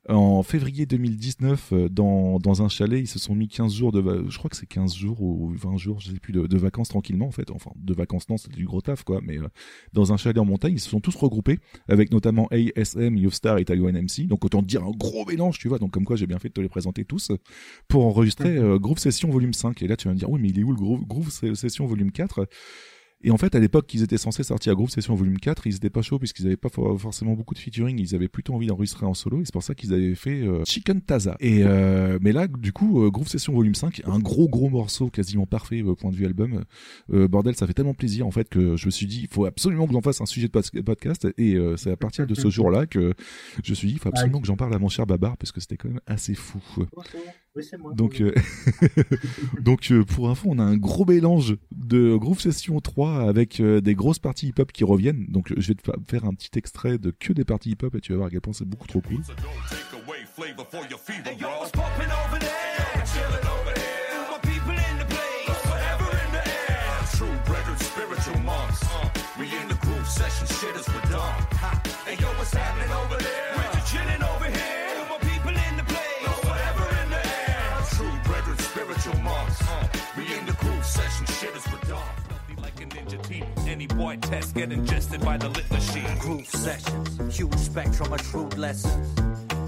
en février 2019 euh, dans, dans un chalet. Ils se sont mis 15 jours de... Je crois que c'est 15 jours ou 20 jours, je sais plus, de, de vacances tranquillement en fait. Enfin, de vacances non, c'était du gros taf quoi. Mais euh, dans un chalet en montagne, ils se sont tous regroupés avec notamment ASM, Youthstar et Taiwan MC. Donc autant dire un gros mélange, tu vois. Donc comme quoi j'ai bien fait de te les présenter tous pour enregistrer euh, Groove Session Volume 5. Et là tu vas me dire, oui mais il est où le Groove, Groove Session Volume 4 et en fait, à l'époque qu'ils étaient censés sortir à Groove Session Volume 4, ils étaient pas chauds puisqu'ils avaient pas for- forcément beaucoup de featuring, ils avaient plutôt envie d'enregistrer en solo et c'est pour ça qu'ils avaient fait euh, Chicken Taza. Et euh, mais là, du coup, euh, Groove Session Volume 5, un gros gros morceau quasiment parfait euh, point de vue album. Euh, bordel, ça fait tellement plaisir en fait que je me suis dit, il faut absolument que j'en fasse un sujet de pod- podcast et euh, c'est à partir de ce jour-là que je me suis dit, il faut absolument que j'en parle à mon cher Babar parce que c'était quand même assez fou. Oui, c'est moi. Donc, euh, donc euh, pour info, on a un gros mélange de Groove Session 3 avec euh, des grosses parties hip-hop qui reviennent. Donc, je vais te fa- faire un petit extrait de que des parties hip-hop et tu vas voir à quel point c'est beaucoup trop cool. Any boy test get ingested by the lit machine. Groove sessions, huge spectrum of shrewd lessons.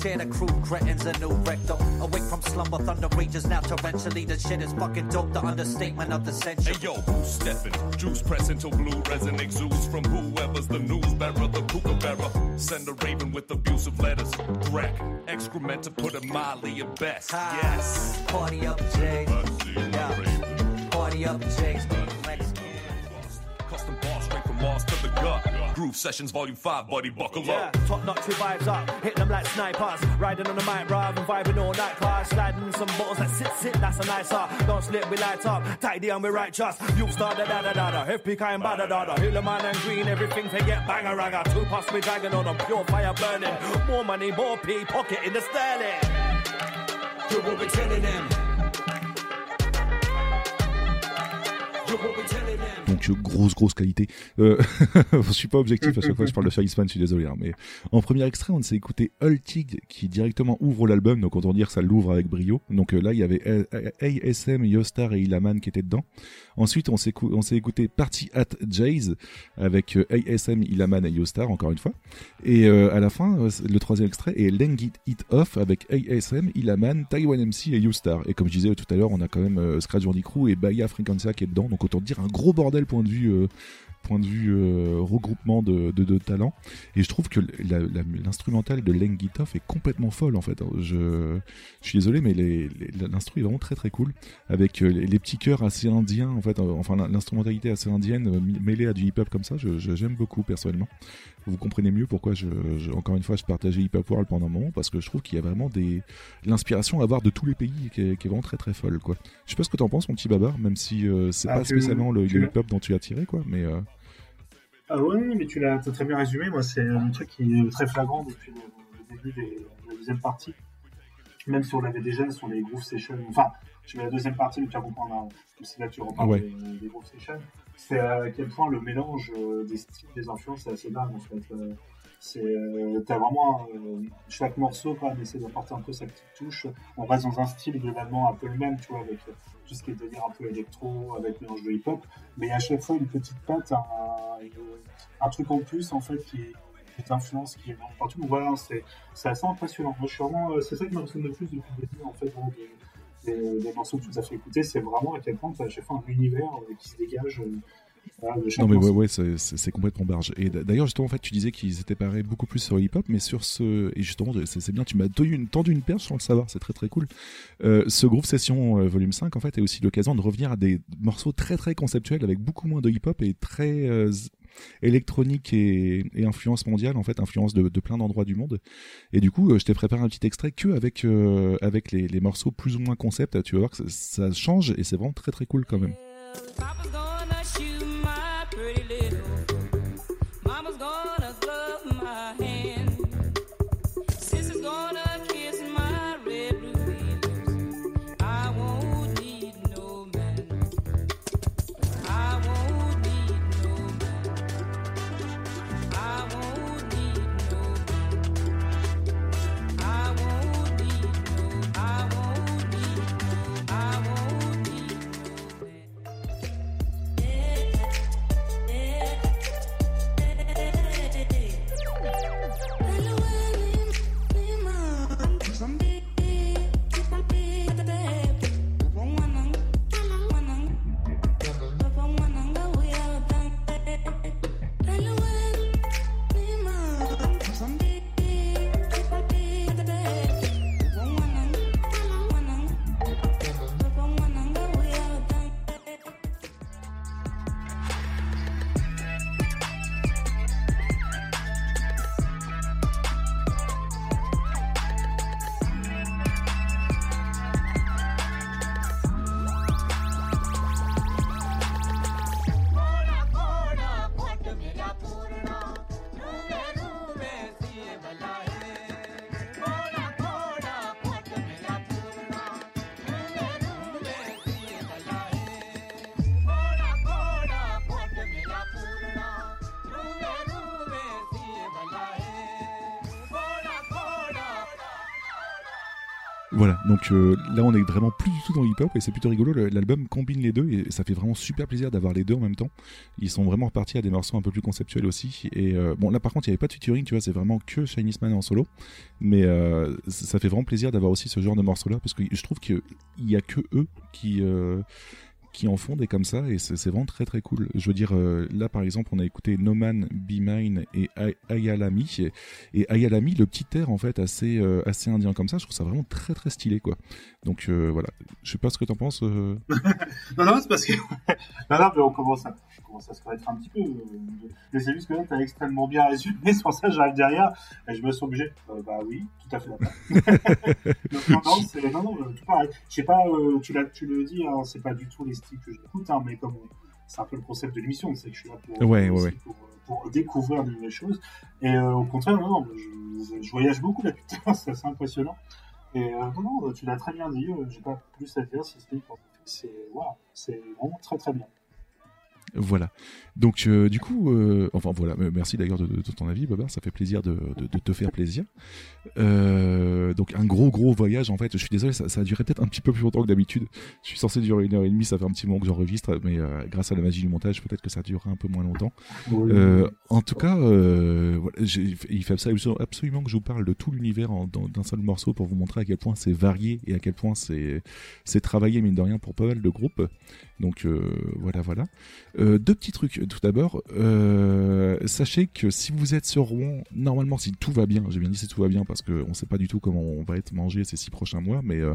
Tear the crude cretins a new rectum. Awake from slumber, thunder rages now torrentially. The shit is fucking dope, the understatement of the century. Hey yo, who's stepping? Juice pressing till blue resin exudes from whoever's the news bearer, the kookaburra. Send a raven with abusive letters. Wreck, excrement to put it mildly at best. Yes. Party up, Jay. Yeah. Party up, Jay. Groove Sessions Volume 5, buddy, buckle Yeah, up. top notch vibes up, hit them like snipers. Riding on the mic, bruv, and vibing all night class. Sliding in some bottles that sit, sit, that's a nice up. Don't slip, we light up, tidy and we righteous. You start da da da da da, FP kind bada da da. Hill man and green, everything they get banger ragga. Two past we dragging on them, pure fire burning. More money, more P, pocket in the sterling. You will be telling them. Donc grosse grosse qualité. Euh, je suis pas objectif à chaque fois que je parle de Span, je suis désolé. hein, mais en premier extrait, on s'est écouté Hultig qui directement ouvre l'album. Donc autant dire que ça l'ouvre avec brio. Donc euh, là, il y avait ASM, Yostar et Ilaman qui étaient dedans. Ensuite, on s'est écouté Party at Jay's avec euh, ASM, Ilaman et Yostar encore une fois. Et euh, à la fin, euh, le troisième extrait est Lengit It Off avec ASM, Ilaman, Taiwan MC et Youstar. Et comme je disais tout à l'heure, on a quand même Scratch Bandicoot et Baya Frequencia qui est dedans. Donc autant dire un gros bordel point de vue point de vue euh, regroupement de, de, talents. Et je trouve que l'instrumental de Len Gitoff est complètement folle en fait. Je, je suis désolé, mais l'instru est vraiment très très cool. Avec euh, les, petits chœurs assez indiens, en fait, euh, enfin l'instrumentalité assez indienne mêlée à du hip-hop comme ça, j'aime beaucoup personnellement. Vous comprenez mieux pourquoi, je, je- encore une fois, je partageais Hip Hop World pendant un moment, parce que je trouve qu'il y a vraiment des l'inspiration à avoir de tous les pays qui est, qui est vraiment très très folle. Quoi. Je sais pas ce que t'en penses, mon petit babar, même si euh, c'est Ah, pas spécialement le, le l'as- hip-hop dont tu as tiré, quoi, mais. euh, Ah ouais, mais tu l'as très bien résumé. Moi, c'est un truc qui est très flagrant depuis le, début des- de la deuxième partie. Même si on l'avait déjà sur les Groove Sessions. Enfin, je mets la deuxième partie, tu vas comprendre. C'est là que tu reparles Ouais. des, des Groove Sessions. C'est à quel point le mélange euh, des styles, des influences, c'est assez dingue en fait. Euh, euh, t'as vraiment chaque morceau quand même essaie d'apporter un peu sa petite touche. On reste dans un style globalement un peu le même, tu vois, avec tout ce qui est délire un peu électro, avec mélange de hip-hop. Mais à chaque fois une petite patte, un, truc en plus en fait qui est qui t'influence, qui est partout. Voilà, c'est c'est assez impressionnant. Je suis vraiment, c'est ça qui m'impressionne le plus depuis le début en fait, voilà, des morceaux que tu nous as fait écouter. C'est vraiment à quel point tu as à chaque fois un univers euh, qui se dégage. euh, voilà, Non mais ouais, ouais c'est- complètement barge. Et d'ailleurs justement en fait tu disais qu'ils étaient parés beaucoup plus sur le hip-hop, mais sur ce et justement c'est bien, tu m'as tendu une, tendu une perche sans le savoir, c'est très très cool. Euh, ce Groove Session euh, volume 5 en fait est aussi l'occasion de revenir à des morceaux très très conceptuels avec beaucoup moins de hip-hop et très euh, électronique et, influence mondiale en fait, influence de, plein d'endroits du monde. Et du coup euh, je t'ai préparé un petit extrait que avec euh, avec les, les morceaux plus ou moins concept, tu vas voir que ça, ça change et c'est vraiment très très cool quand même. Voilà, donc euh, là on est vraiment plus du tout dans le hip-hop et c'est plutôt rigolo. L'album combine les deux et ça fait vraiment super plaisir d'avoir les deux en même temps. Ils sont vraiment repartis à des morceaux un peu plus conceptuels aussi. Et euh, bon, là par contre, il n'y avait pas de featuring, tu vois, c'est vraiment que Chinese Man en solo. Mais euh, ça fait vraiment plaisir d'avoir aussi ce genre de morceaux-là parce que je trouve qu'il n'y a que eux qui. Qui en font des comme ça et c'est vraiment très très cool. Je veux dire, euh, là par exemple, on a écouté No Man, Be Mine et Ay- Ayalami et, Ayalami, le petit air en fait assez euh, assez indien comme ça, je trouve ça vraiment très très stylé quoi. Donc euh, voilà, je sais pas ce que t'en penses. Non, non, c'est parce que. non, non, mais on commence à, à se connaître un petit peu. euh, Mais c'est juste que là, t'as extrêmement bien résumé, c'est pour ça que j'arrive derrière et je me sens obligé. Euh, bah oui, tout à fait. Donc, non, non, c'est, non, non, euh, tout pareil. Je sais pas, euh, tu, tu le dis, hein, c'est pas du tout les styles que j'écoute, hein, mais comme c'est un peu le concept de l'émission, c'est que je suis là pour, Ouais, aussi ouais, ouais. pour, pour découvrir de nouvelles choses. Et euh, au contraire, non, non, je, je voyage beaucoup là, putain, c'est assez impressionnant. Et non, non, tu l'as très bien dit, j'ai pas plus à dire si c'est, voilà, c'est vraiment très très bien. Voilà. Donc euh, du coup, euh, enfin voilà, euh, merci d'ailleurs de, de ton avis, Bobar, ça fait plaisir de, te faire plaisir. Euh, donc un gros gros voyage en fait. Je suis désolé, ça, ça a duré peut-être un petit peu plus longtemps que d'habitude. Je suis censé durer une heure et demie, ça fait un petit moment que j'enregistre, mais grâce à la magie du montage, peut-être que ça durera un peu moins longtemps. Oui. En tout cas, voilà, il fait absolument, absolument que je vous parle de tout l'univers d'un seul morceau pour vous montrer à quel point c'est varié et à quel point c'est c'est travaillé mine de rien pour pas mal de groupes. Donc voilà, voilà. Euh, deux petits trucs. Tout d'abord, euh, sachez que si vous êtes sur Rouen, normalement, si tout va bien, j'ai bien dit si tout va bien parce qu'on ne sait pas du tout comment on va être mangé ces six prochains mois, mais euh,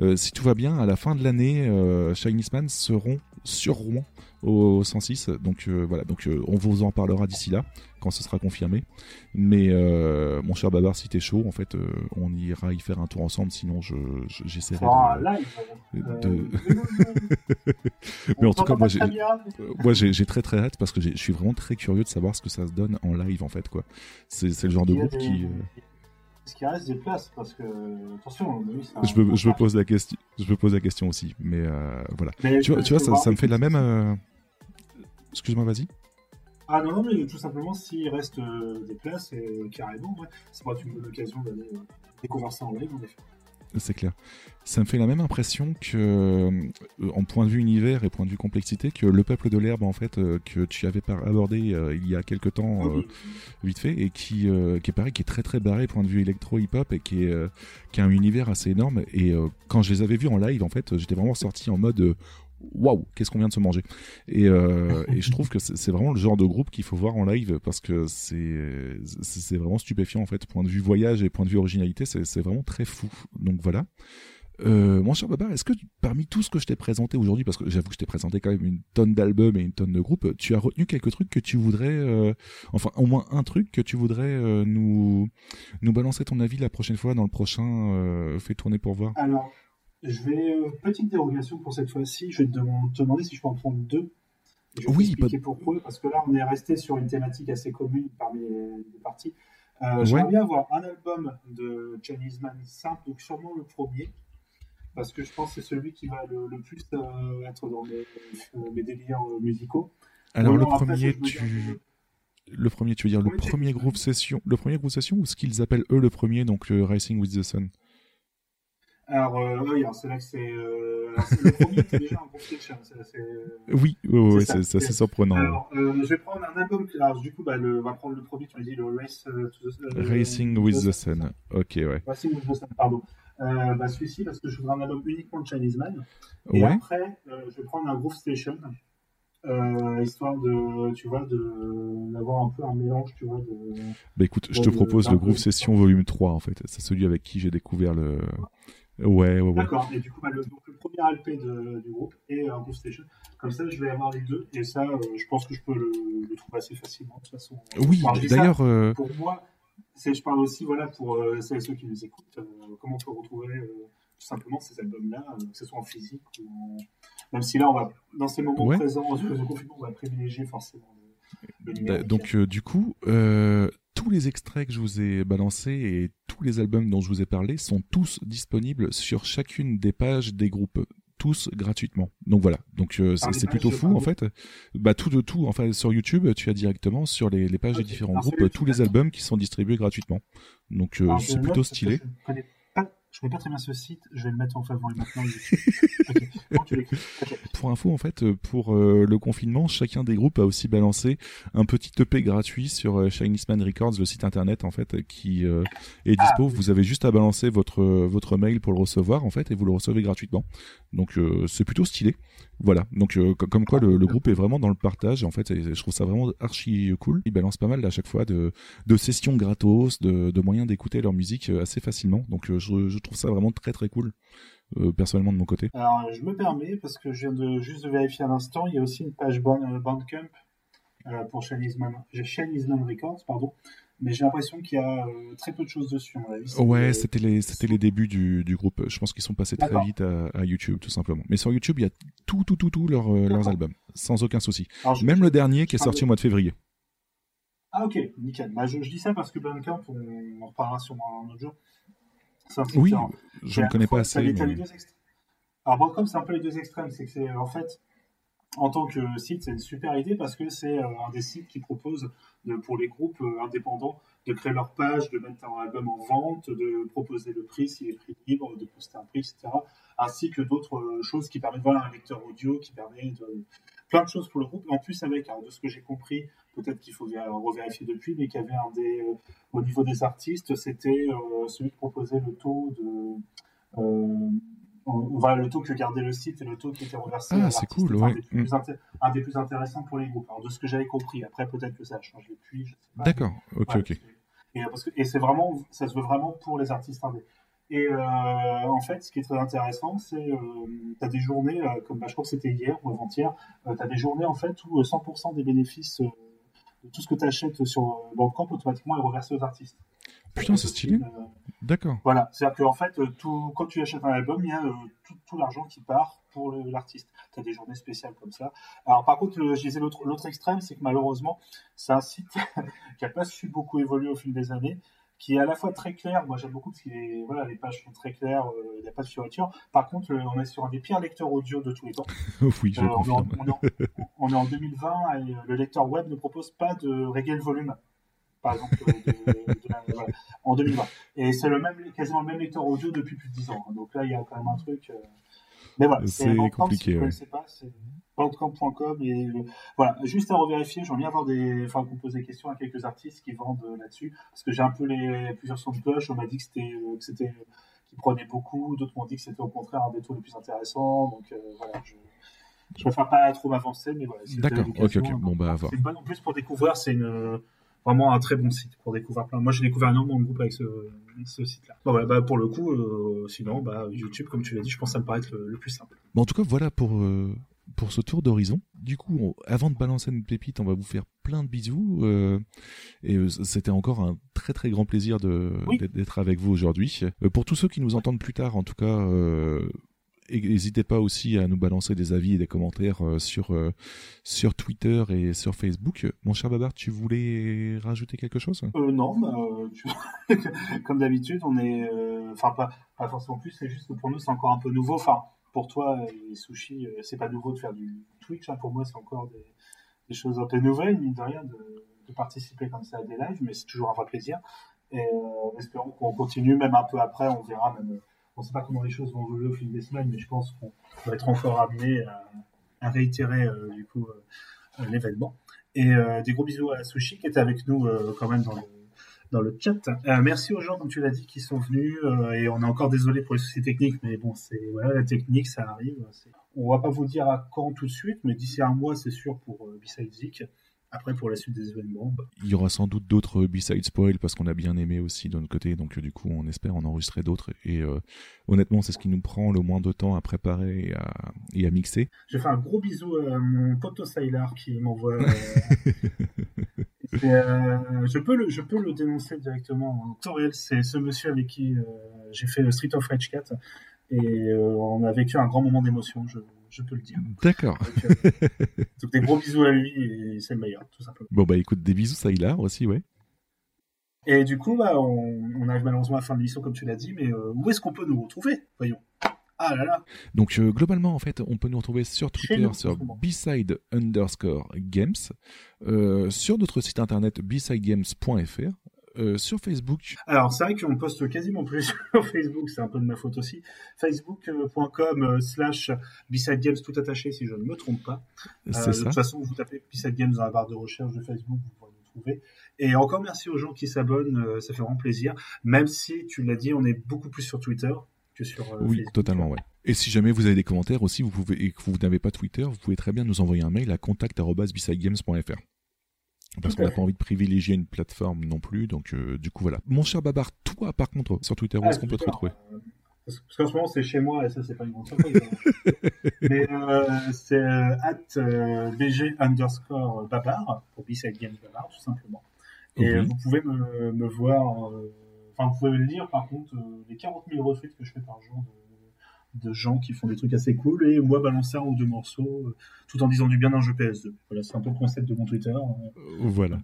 euh, si tout va bien, à la fin de l'année, euh, Chinese Man seront sur Rouen au 106. Donc euh, voilà, donc euh, on vous en parlera d'ici là quand ce sera confirmé. Mais euh, mon cher Babar, si t'es chaud, en fait, on ira y faire un tour ensemble. Sinon, je je- j'essaierai un de. live, de- Mais en tout cas, moi, j'ai, moi, j'ai, j'ai très très hâte parce que je suis vraiment très curieux de savoir ce que ça se donne en live, en fait, quoi. C'est, c'est le genre de groupe qui. Est-ce qu'il reste des places Parce que, attention, c'est un- je me, je me pose la question, je me pose la question aussi, mais euh, voilà. Mais tu vois, tu ça, me fait la même. euh, Excuse-moi, vas-y. Ah non, non, mais tout simplement, s'il reste euh, des places, et, euh, carrément, ouais, ça pourrait être une bonne occasion d'aller découvrir ça en live, en effet. C'est clair. Ça me fait la même impression que, euh, en point de vue univers et point de vue complexité, que le peuple de l'herbe, en fait, euh, que tu avais abordé euh, il y a quelques temps, vite fait, et qui, qui est pareil, qui est très très barré point de vue électro-hip-hop et qui, est, qui a un univers assez énorme. Et quand je les avais vus en live, en fait, j'étais vraiment sorti en mode waouh, qu'est-ce qu'on vient de se manger. Et, euh, et je trouve que c'est vraiment le genre de groupe qu'il faut voir en live parce que c'est vraiment stupéfiant en fait. Point de vue voyage et point de vue originalité, c'est c'est vraiment très fou. Donc voilà. Euh, mon cher Babar, est-ce que parmi tout ce que je t'ai présenté aujourd'hui, parce que j'avoue que je t'ai présenté quand même une tonne d'albums et une tonne de groupes, tu as retenu quelques trucs que tu voudrais, euh, enfin au moins un truc que tu voudrais euh, nous nous balancer ton avis la prochaine fois dans le prochain euh, fait tourner pour voir? Alors, je vais, euh, petite dérogation pour cette fois-ci, je vais te, demander- si je peux en prendre deux. Je vais Oui, pourquoi, parce que là, on est resté sur une thématique assez commune parmi les, parties. Euh, J'aimerais bien avoir un album de Chinese Man simple, donc sûrement le premier, parce que je pense que c'est celui qui va le, le plus euh, être dans mes, euh, mes délires musicaux. Alors le premier, tu le premier, tu veux dire le Premier, premier groupe session, le premier groupe session ou ce qu'ils appellent eux le premier, donc Racing with the Sun? Alors, euh, oui, c'est là que c'est. Euh, le premier, c'est déjà un sketch. Hein, Oui, ouais, ouais, ça. c'est surprenant. Alors, euh, je vais prendre un album. Alors, du coup, bah, le, on va prendre le premier, tu m'as dit, le Race euh, to the- euh, Racing with the Sun. Ok, ouais. Racing with the Sun, pardon. Bah, celui-ci, parce que je voudrais un album uniquement de Chinese Man. Et Ouais. après, je vais prendre un Groove Station. Histoire de, tu vois, d'avoir un peu un mélange, tu vois, de. Bah écoute, je te propose le Groove Session volume 3 en fait. C'est celui avec qui j'ai découvert le. Ouais, ouais, ouais. D'accord, et du coup, bah, le, donc, le premier LP de- du groupe et un Groove Station. Comme ça, je vais avoir les deux, et ça, euh, je pense que je peux le, le trouver assez facilement, de toute façon. Oui, d'ailleurs, euh, Pour moi, je parle aussi, voilà, pour euh, celles et ceux qui nous écoutent, euh, comment on peut retrouver euh, tout simplement ces albums-là, euh, que ce soit en physique ou en... Même si là, on va, dans ces moments Ouais. présents, de confinement, on va privilégier forcément le, numérique. Donc euh, du coup, euh, tous les extraits que je vous ai balancés et tous les albums dont je vous ai parlé sont tous disponibles sur chacune des pages des groupes, tous gratuitement. Donc voilà, donc euh, c'est pages plutôt fou en fait. Bah tout de tout, enfin sur YouTube, tu as directement sur les, les pages des différents Alors, groupes tous les albums qui sont distribués gratuitement. Donc euh, je c'est plutôt stylé. Je je connais pas très bien ce site, je vais le mettre en favori maintenant. tu. Pour info, en fait, euh, pour euh, le confinement, chacun des groupes a aussi balancé un petit EP gratuit sur euh, Chinese Man Records, le site internet en fait, qui euh, est dispo. Vous avez juste à balancer votre votre mail pour le recevoir en fait, et vous le recevez gratuitement. Donc euh, c'est plutôt stylé. Voilà. Donc euh, co- comme quoi le, groupe est vraiment dans le partage en fait, je trouve ça vraiment archi cool. Ils balancent pas mal à chaque fois de sessions gratos, de, moyens d'écouter leur musique euh, assez facilement. Donc je, trouve ça vraiment très très cool. personnellement de mon côté. Alors, je me permets, parce que je viens de juste de vérifier à l'instant, il y a aussi une page Band- Bandcamp pour Man Records, pardon, mais j'ai l'impression qu'il y a euh, très peu de choses dessus, à mon avis. C'est- Ouais, c'était les c'était les débuts du, du groupe. Je pense qu'ils sont passés très vite à, à YouTube tout simplement. Mais sur YouTube, il y a tout tout tout tout leurs euh, leurs albums sans aucun souci. Alors, je- Même le dernier qui est sorti au mois de février. Ah, ok, nickel. Bah, je, je dis ça parce que Bandcamp, on en reparlera sûrement un autre jour. C'est un site Oui, je ne connais pas assez, les- t'as mais- les deux extrêmes. Alors, Bandcamp, c'est un peu les deux extrêmes. C'est que c'est, en fait, en tant que site, c'est une super idée parce que c'est euh, un des sites qui propose de- pour les groupes euh, indépendants de créer leur page, de mettre un album en vente, de proposer le prix s'il est prix libre, de poster un prix, etc. Ainsi que d'autres euh, choses qui permettent, voilà, un lecteur audio qui permet de plein de choses pour le groupe. En plus, avec, alors, de ce que j'ai compris, peut-être qu'il faut vé- revérifier depuis, mais qu'il y avait un des, au niveau des artistes, c'était celui qui proposait le taux de, on, va le taux que gardait le site et le taux qui était reversé. Ah, c'est cool, est un ouais. des plus Mm. un des plus intéressants pour les groupes. Alors, de ce que j'avais compris. Après, peut-être que ça a changé depuis. D'accord, ok, Ouais, ok. Et, que, et c'est vraiment, ça se veut vraiment pour les artistes indés. Et euh, en fait, ce qui est très intéressant, c'est euh, tu as des journées, euh, comme bah, je crois que c'était hier ou avant-hier, tu as des journées en fait où euh, 100% des bénéfices euh, de tout ce que tu achètes sur euh, Bandcamp automatiquement est reversé aux artistes. Putain, c'est stylé. D'accord. Voilà, c'est-à-dire qu'en fait, euh, tout, quand tu achètes un album, il y a euh, tout, tout l'argent qui part pour l'artiste. Tu as des journées spéciales comme ça. Alors par contre, le- je disais l'autre extrême, c'est que malheureusement, c'est un site qui n'a pas su beaucoup évoluer au fil des années, qui est à la fois très clair. Moi, j'aime beaucoup parce que voilà, les pages sont très claires, euh, il n'y a pas de fioriture. Par contre, euh, on est sur un des pires lecteurs audio de tous les temps. oui, je Euh, on, est en, on est en- on est en 2020 et euh, le lecteur web ne propose pas de régler le volume, par exemple, de- de en 2020. Et c'est le même, quasiment le même lecteur audio depuis plus de 10 ans. Donc là, il y a quand même un truc. euh, Mais voilà, C'est compliqué, Si vous ne ouais. connaissez pas, c'est bandcamp.com. Et voilà, juste à revérifier, j'aimerais bien avoir des. Enfin, qu'on pose des questions à quelques artistes qui vendent euh, là-dessus. Parce que j'ai un peu les plusieurs sons de cloche. On m'a dit que c'était. euh, que c'était qui prenait beaucoup, d'autres m'ont dit que c'était au contraire un des taux les plus intéressants. Donc euh, voilà, je, je préfère pas trop m'avancer, mais voilà. D'accord, ok, ok. Bon, bah, à voir. c'est une bonne en plus pour découvrir, c'est une, vraiment un très bon site pour découvrir plein. Moi, j'ai découvert énormément de groupes avec ce, ce site-là. Bon, voilà, bah, pour le coup, euh, sinon, bah, YouTube, comme tu l'as dit, je pense que ça me paraît être le, le plus simple. Bon, en tout cas, voilà pour, euh, pour ce tour d'horizon. Du coup, on- avant de balancer une pépite, on va vous faire plein de bisous. euh, et c'était encore un très très grand plaisir de d'être- d'être avec vous aujourd'hui. Pour tous ceux qui nous entendent plus tard, en tout cas, n'hésitez pas aussi à nous balancer des avis et des commentaires euh, sur euh, sur Twitter et sur Facebook. Mon cher Babar, tu voulais rajouter quelque chose? Euh, non, bah, comme d'habitude, on est, enfin pas, pas forcément plus, c'est juste que pour nous c'est encore un peu nouveau. Enfin, pour toi, les sushis, c'est pas nouveau de faire du Twitch. hein. Pour moi, c'est encore des, choses un peu nouvelles, mine de rien, de, participer comme ça à des lives, mais c'est toujours un vrai plaisir. Et euh, en espérant qu'on continue, même un peu après, on verra. Même, on sait pas comment les choses vont évoluer au fil des semaines, mais je pense qu'on va être encore amené à, réitérer euh, du coup euh, l'événement. Et euh, des gros bisous à Sushi qui était avec nous quand même dans le, chat. Merci aux gens, comme tu l'as dit, qui sont venus. et on est encore désolé pour les soucis techniques, mais bon, c'est voilà, la technique, ça arrive. On va pas vous dire à quand tout de suite, mais d'ici un mois, c'est sûr pour Zik. Après, pour la suite des événements, bah, Il y aura sans doute d'autres B-side spoil parce qu'on a bien aimé aussi de notre côté, donc euh, du coup on espère en enregistrer d'autres. Et euh, honnêtement, c'est ce qui nous prend le moins de temps à préparer et à, et à mixer. je fais un gros bisou à mon pote Sailor qui m'envoie. euh, euh, je, peux le, je peux le dénoncer directement en temps réel. C'est ce monsieur avec qui j'ai fait le Street of Rage 4 et on a vécu un grand moment d'émotion, je, je peux le dire. D'accord. Donc, euh, donc des gros bisous à lui et c'est le meilleur, tout simplement. Bon bah écoute, des bisous ça il a aussi, ouais. Et du coup, bah, on, on arrive malheureusement à la fin de l'émission, comme tu l'as dit, mais euh, où est-ce qu'on peut nous retrouver Voyons. Ah là là Donc euh, globalement en fait, on peut nous retrouver sur Twitter nous, sur. B-side underscore games, euh, sur notre site internet bsidegames.fr, euh, sur Facebook. Alors, c'est vrai qu'on poste quasiment plus sur Facebook, c'est un peu de ma faute aussi. Facebook.com euh, slash B-Side Games tout attaché, si je ne me trompe pas. De ça. toute façon, vous tapez B-Side Games dans la barre de recherche de Facebook, vous pourrez nous trouver. Et encore merci aux gens qui s'abonnent, euh, ça fait vraiment plaisir. Même si, tu l'as dit, on est beaucoup plus sur Twitter que sur euh, Oui, Facebook. totalement, ouais. Et si jamais vous avez des commentaires aussi, vous pouvez, et que vous n'avez pas Twitter, vous pouvez très bien nous envoyer un mail à contact.bsidegames.fr. Parce qu'on n'a pas envie de privilégier une plateforme non plus, donc euh, du coup voilà. Mon cher Babar, toi par contre, sur Twitter, où Ah, est-ce qu'on peut te retrouver? Euh, Parce qu'en ce moment, c'est chez moi, et ça, c'est pas une grande surprise. hein. Mais euh, c'est at BG underscore Babar, pour B-Side Games Babar, tout simplement. Et Oui. vous pouvez me, me voir, enfin, vous pouvez me lire, par contre, les 40 000 retweets que je fais par jour de, de gens qui font des trucs assez cool, et moi, balancer un ou deux morceaux, euh, tout en disant du bien d'un jeu PS2. Voilà, c'est un peu le concept de mon Twitter. euh. Voilà.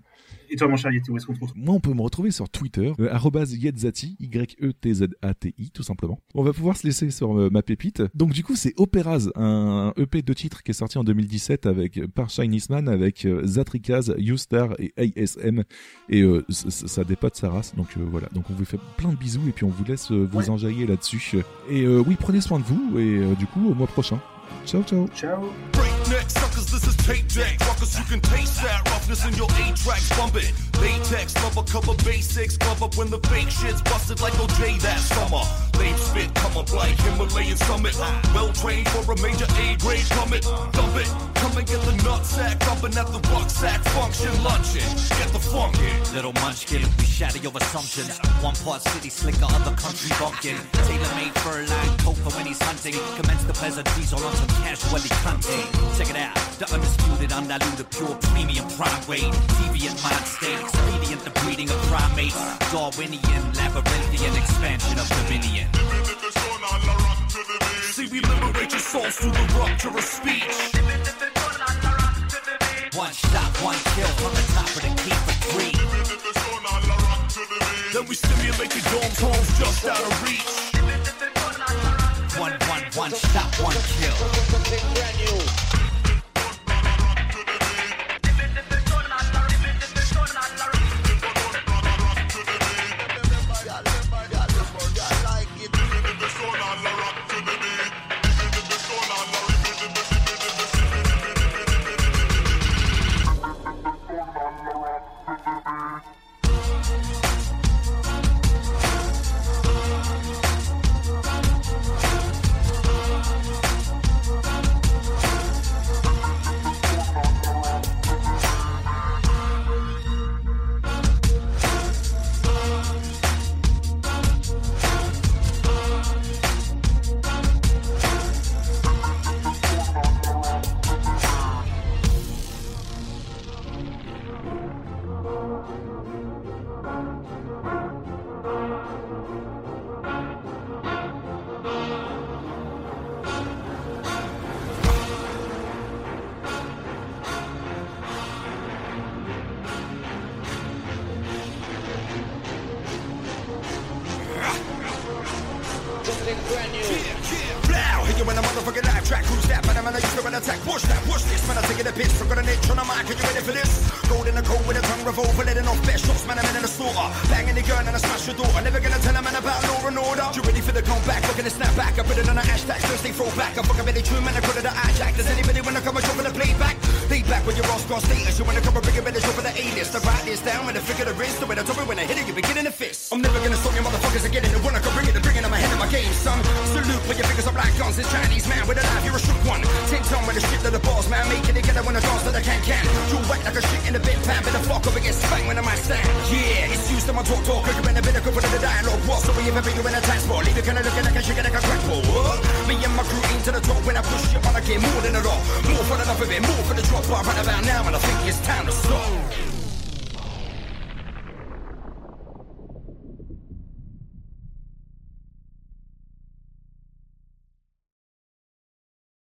Et toi, mon cher Yeti, où est-ce qu'on te retrouve? Moi, on peut me retrouver sur Twitter, euh, yetzati, Y-E-T-Z-A-T-I, tout simplement. On va pouvoir se laisser sur euh, ma pépite. Donc, du coup, c'est Operaz, un EP de titres qui est sorti en 2017 avec, par Shinisman avec euh, Zatrikaz, Youstar et ASM. Et euh, ça dépote sa race. Donc, voilà. Donc, on vous fait plein de bisous et puis on vous laisse vous enjailler là-dessus. Et oui, prenez soin de vous et euh, du coup, au mois prochain. Ciao, ciao. Ciao. This is tape deck. You can taste that roughness in your eight tracks. bump it. Latex, love a cover basics, glove up when the fake shit's busted like OJ that summer. Lame spit, come up like Himalayan summit. Well trained for a major A-grade plummet. Dump it, come and get the nutsack. dumping at the rucksack function, luncheon. Get the funk in. Little munchkin, we shatter your assumptions. One part city slicker, other country bumpkin. Tailor made fur line coat for when he's hunting. Commence the pleasantries all on some casualty hunting. Check it out, the undisputed, undiluted, pure premium prime weight. Deviant mind state, expedient, the breeding of primates. Darwinian, labyrinthian expansion of Dominion. See, we liberate your souls through the rupture of speech. One shot, one kill from the top of the key for three. Then we stimulate your domes, homes just out of reach. One, one, one shot, one kill.